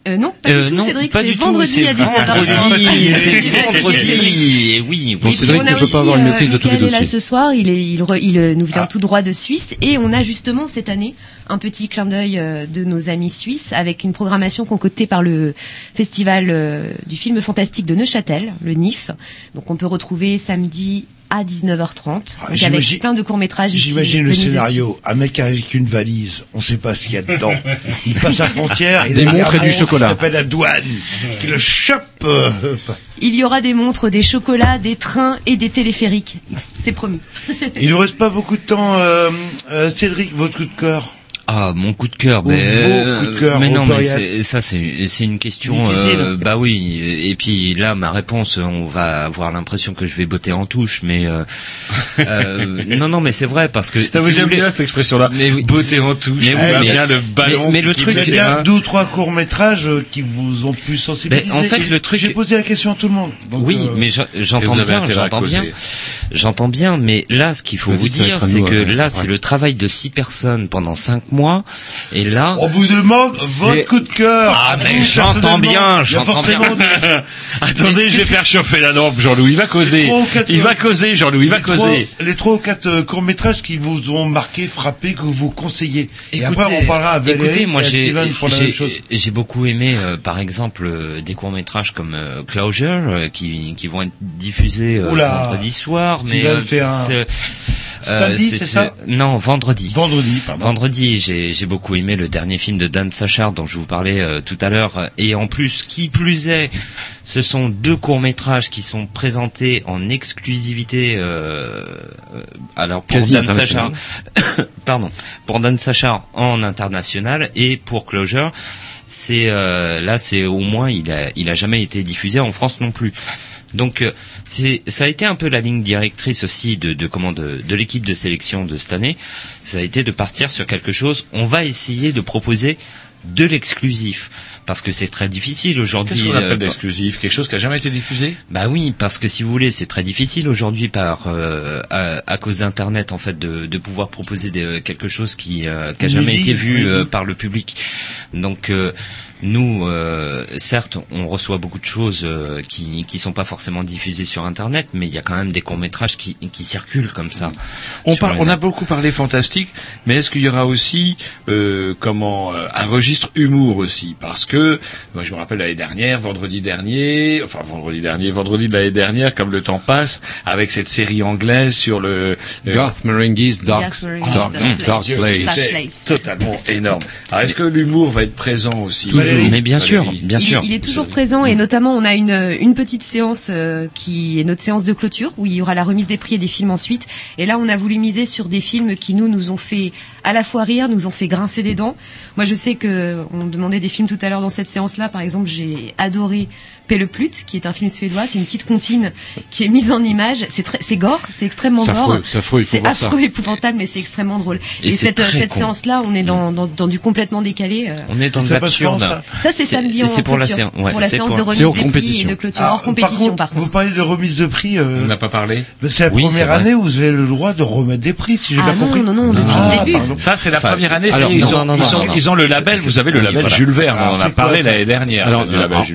Euh, non, pas Euh, du tout, non, Cédric. pas C'est du tout, vendredi c'est à 19h30. vendredi, c'est vendredi, et oui. Bon, Et Cédric ne peut pas avoir une euh, maîtrise de tous les Michael est là dossiers. ce soir, il, est, il, re- il, euh, nous Ah. vient tout droit de Suisse et on a justement cette année un petit clin d'œil euh, de nos amis suisses avec une programmation concoctée par le festival euh, du film fantastique de Neuchâtel, le NIF. Donc on peut retrouver samedi à 19h30 donc avec plein de courts-métrages J'imagine le scénario. Un mec avec une valise, on sait pas ce qu'il y a dedans. Il passe la frontière, il et du chocolat. qui s'appelle la douane, qui le chope. Il y aura des montres, des chocolats, des trains et des téléphériques. C'est promis. Il nous reste pas beaucoup de temps. euh, euh, Cédric, votre coup de cœur. Ah, mon coup de cœur. Ben, euh, coups de cœur, mais non, mais c'est- ça, c'est c'est une question. Euh, bah oui. Et puis là, ma réponse, on va avoir l'impression que je vais botter en touche, mais euh, euh, non, non, mais c'est vrai parce que. Si vous j'aime voulez- bien cette expression-là. Mais oui. Beauté en touche. Mais oui, a mais- bien le ballon. mais- mais le truc, Il y a deux ou trois courts métrages qui vous ont pu sensibiliser. Ben, en fait, le truc- J'ai posé la question à tout le monde. Donc, oui, euh, mais j'entends bien, j'entends bien, j'entends bien, mais là, ce qu'il faut vous dire, c'est que euh, là, c'est le travail de six personnes pendant cinq mois, et là, on vous demande votre coup de cœur. Ah, mais j'entends bien, j'entends forcément bien. des- Attendez, je vais faire chauffer la lampe, Jean-Louis. Il va causer. quatre- Il va causer, Jean-Louis. Il va trois- causer. Les trois ou quatre courts métrages qui vous ont marqué, frappé, que vous conseillez. Et après, Écoutez, on parlera à Valérie écoutez, moi j'ai j'ai- beaucoup aimé, euh, par exemple, euh, des courts métrages comme euh, Closure euh, qui qui vont être diffusés euh, vendredi soir, mais Steven euh, fait un- Samedi, c'est ça Non, vendredi. Vendredi, pardon. Vendredi, j'ai j'ai beaucoup aimé le dernier film de Dan Sachar dont je vous parlais euh, tout à l'heure. Et en plus, qui plus est, ce sont deux courts métrages qui sont présentés en exclusivité. Euh, euh, alors pour Quasi Dan Sachar, international. pardon, pour Dan Sachar en international et pour Closure, c'est euh, là, c'est au moins il a il a jamais été diffusé en France non plus. Donc euh, c'est ça a été un peu la ligne directrice aussi de, de comment de, de l'équipe de sélection de cette année. Ça a été de partir sur quelque chose. On va essayer de proposer de l'exclusif parce que c'est très difficile aujourd'hui. Qu'est-ce qu'on euh, appelle l'exclusif Quelque chose qui a jamais été diffusé? Bah oui, parce que si vous voulez, c'est très difficile aujourd'hui par euh, à, à cause d'internet en fait de, de pouvoir proposer des- quelque chose qui euh, qui a jamais été vu oui. euh, par le public. Donc euh, nous, euh, certes, on reçoit beaucoup de choses euh, qui qui sont pas forcément diffusées sur internet, mais il y a quand même des courts métrages qui qui circulent comme ça. On, parle, le on a beaucoup parlé fantastique, mais est-ce qu'il y aura aussi euh, comment euh, un registre humour aussi? Parce que moi je me rappelle l'année dernière, vendredi dernier, enfin vendredi dernier, vendredi de l'année dernière, comme le temps passe, avec cette série anglaise sur le euh, Garth Marenghi's Dark, Dark, Dark Dark Place. Totalement énorme. Alors est-ce que l'humour va être présent aussi? Toujours. Valérie Mais bien sûr, Valérie bien il, sûr. il est toujours présent et notamment on a une, une petite séance euh, qui est notre séance de clôture où il y aura la remise des prix et des films ensuite. Et là on a voulu miser sur des films qui nous nous ont fait à la fois rire, nous ont fait grincer des dents. Moi je sais que on demandait des films tout à l'heure dans cette séance-là. Par exemple j'ai adoré Pelle Plut qui est un film suédois. C'est une petite comptine qui est mise en image. C'est très, c'est gore, c'est extrêmement C'est gore. affreux, c'est affreux, C'est ça. affreux, épouvantable, mais c'est extrêmement drôle. Et cette, cette séance-là, on est dans, dans, dans du complètement décalé. euh. On est dans de l'absurde. ça Ça, c'est samedi en C'est pour la séance. Ouais, pour la c'est séance pour- de remise c'est hors des prix compétition. et de clôture. Alors, hors compétition, par, Vous contre. parlez de remise de prix. euh, On n'a pas parlé c'est la Oui, première année où vous avez le droit de remettre des prix, si j'ai Ah bien non, compris. non, non, depuis Ah, le début. Ça, c'est la première année. ils, non, ont, non, non, non, le label. Vous avez le label. Jules Verne. On en a parlé l'année dernière.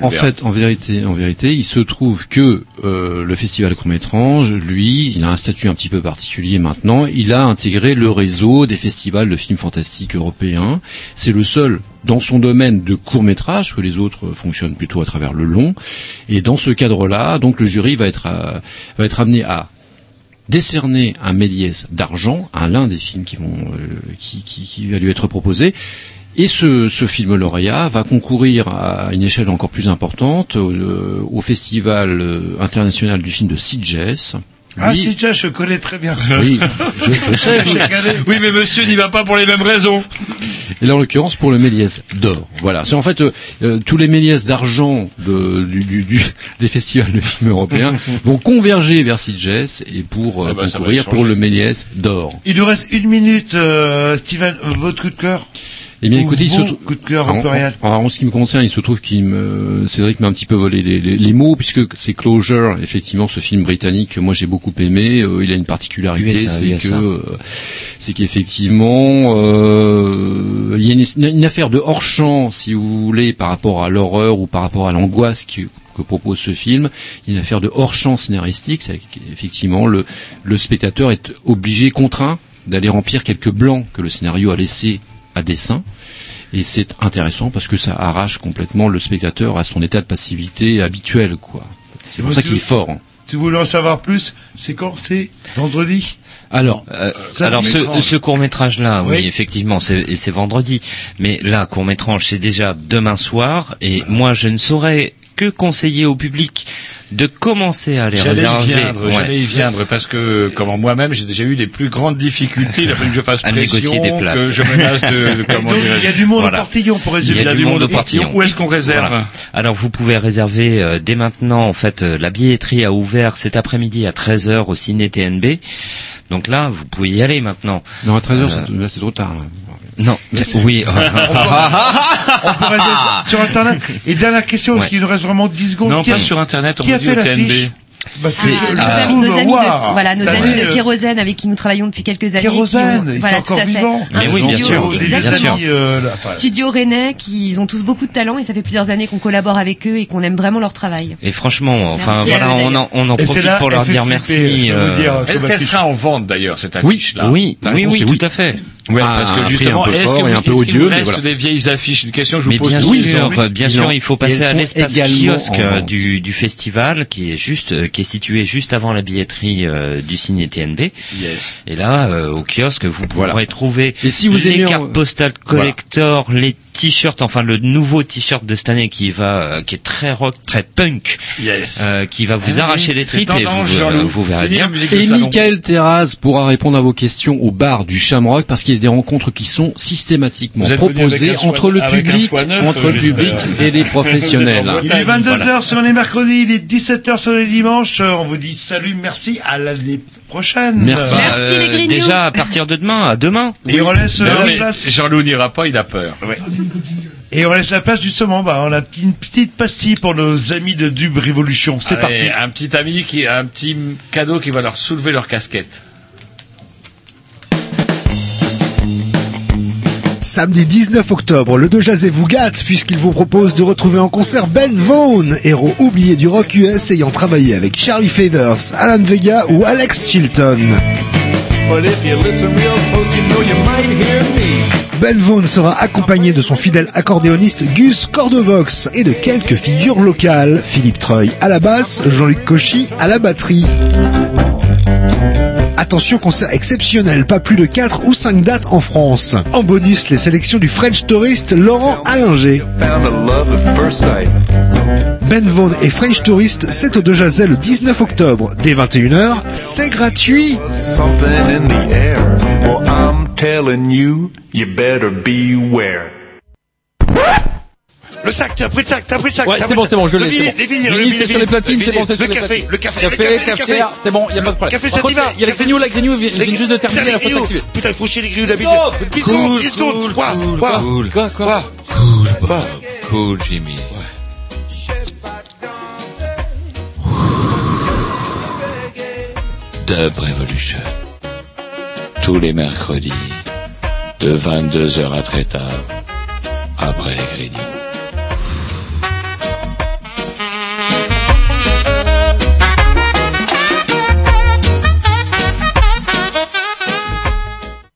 En, fait, en vérité, en vérité, il se trouve que euh, le festival court métrage, lui, il a un statut un petit peu particulier maintenant. Il a intégré le réseau des festivals de films fantastiques européens. C'est le seul dans son domaine de court métrage, que les autres fonctionnent plutôt à travers le long. Et dans ce cadre-là, donc le jury va être à- va être amené à décerner un Méliès d'argent à l'un des films qui vont euh, qui, qui, va lui être proposé. Et ce, ce film lauréat va concourir à une échelle encore plus importante au, euh, au Festival euh, international du film de Sitges. Ah, Lui- je connais très bien. oui, je, je sais. oui. Mais monsieur n'y va pas pour les mêmes raisons. Et là, en l'occurrence, pour le Méliès d'or. Voilà. C'est en fait euh, euh, tous les Méliès d'argent de, du, du, du- des festivals de films européens vont converger vers Sitges et pour euh, Ah bah, ça va concourir pour le Méliès d'or. Il nous reste une minute, euh, Steven, euh, votre coup de cœur? Eh bien, Ou écoutez, il se trouve- coups de cœur en, en- en ce qui me concerne, il se trouve qu'il me, Cédric m'a un petit peu volé les, les- les mots puisque c'est Closure, effectivement, ce film britannique que moi j'ai beaucoup aimé. Euh, il a une particularité, USA, c'est USA. que, euh, c'est qu'effectivement, euh, il y a une, une affaire de hors champ, si vous voulez, par rapport à l'horreur ou par rapport à l'angoisse qui- que propose ce film. Il y a une affaire de hors champ scénaristique, c'est qu'effectivement le, le spectateur est obligé, contraint d'aller remplir quelques blancs que le scénario a laissés à dessein. Et c'est intéressant parce que ça arrache complètement le spectateur à son état de passivité habituel, quoi. C'est pour ça qu'il est fort. hein. Si vous voulez en savoir plus, c'est quand? C'est vendredi? Alors, Euh, Ça alors me ce, court métrage là, oui, Oui. effectivement, c'est vendredi. Mais là, court métrage, c'est déjà demain soir. Et moi, je ne saurais que conseiller au public de commencer à les J'allais y réserver. viendre, Ouais. j'allais y viendre parce que, comment moi-même, j'ai déjà eu les plus grandes difficultés. Il a fallu que je fasse À pression, négocier des places. que je menace de, de comment Donc, dirais-je. il y a du monde Voilà. au portillon pour résumer. Il y a du monde au portillon. Où est-ce qu'on réserve Voilà. Alors vous pouvez réserver euh, dès maintenant. En fait, euh, la billetterie a ouvert cet après-midi à 13h au ciné TNB. Donc là, vous pouvez y aller maintenant. non, à 13h, Euh, c'est- trop tard. là. Non, oui. On peut sur Internet. Et dernière question, parce Ouais. qu'il nous reste vraiment 10 secondes. Non, Qui a- pas sur Internet, on Qui a fait l'affiche TNB. Bah, C'est- Ah, nos, Ah, amis, nos de, voilà, nos T'as amis vu, de euh, Kérosène avec qui nous travaillons depuis quelques années. qui Kérosène, ont- ils voilà, sont tout encore vivants. Mais oui, bien studio, sûr. Des exactement. amis, euh, là, enfin, Studio Rennais, qui ils ont tous beaucoup de talent et ça fait plusieurs années qu'on collabore avec eux et qu'on aime vraiment leur travail. Et franchement, enfin Merci à voilà, eux, on en, on profite là, pour leur dire merci. euh, Est-ce qu'elle affiche. sera en vente d'ailleurs cette Oui, affiche-là oui, La oui, oui, tout à fait. Ouais, Ah, parce que justement, est-ce que un peu odieux, vous mais reste voilà. des vieilles affiches? Une question que je Mais vous pose bien sûr, bien sûr, il faut passer à l'espace kiosque euh, du, du festival qui est juste, euh, qui est situé juste avant la billetterie euh, du ciné TNB. Yes. Et là, euh, au kiosque, vous pourrez Voilà. trouver Et si vous les aimez cartes postales collector, les t-shirts, enfin le nouveau t-shirt de cette année qui va, euh, qui est très rock, très punk, Yes. euh, qui va vous Ah arracher les tripes et vous, euh, vous verrez bien. Et. Michael Terraz pourra répondre à vos questions au bar du Shamrock parce qu'il y a des rencontres qui sont systématiquement proposées entre le public, entre le public et les professionnels. Il est 22h sur les mercredis, il est 17h sur les dimanches. On vous dit salut, merci, à l'année prochaine. Merci. Bah, Merci, euh, les déjà à partir de demain, à demain. Et on laisse Non, la place. Jean-Loup n'ira pas, il a peur. Et on laisse la place justement, bah, on a une petite pastille pour nos amis de Dub Révolution. C'est parti. Un petit ami qui, un petit cadeau qui va leur soulever leur casquette. Samedi 19 octobre, le 2 Jazz vous gâte puisqu'il vous propose de retrouver en concert Ben Vaughn, héros oublié du rock US ayant travaillé avec Charlie Faders, Alan Vega ou Alex Chilton. Ben Vaughn sera accompagné de son fidèle accordéoniste Gus Cordovox et de quelques figures locales, Philippe Treuil à la basse, Jean-Luc Cauchy à la batterie. Attention, concert exceptionnel, pas plus de 4 ou 5 dates en France. En bonus, les sélections du French Tourist Laurent Allinger. Ben Vaughn et French Tourist, c'est au De Jazet le 19 octobre. Dès 21h, c'est gratuit. Le sac, t'as pris le sac, t'as pris le sac. Ouais, c'est bon, c'est bon, je Le l'ai, c'est vinyle, bon. Les vinyles, Vinyle, le c'est sur les platines, le c'est bon, c'est Le les café, platines. le café, Café, le café, le café. c'est bon, y a pas de problème. Café, ça. Il y a les grignoux, la grignoux, ils viennent juste de terminer, Putain, la les faut grignoux. s'activer. Putain, il faut chier les grignoux d'habitude. Stop 10 secondes, 10 secondes. Quoi, quoi, Quoi, quoi quoi, Cool, Jimmy. Dub Revolution. Tous les mercredis de 22h à très tard, après les crédits.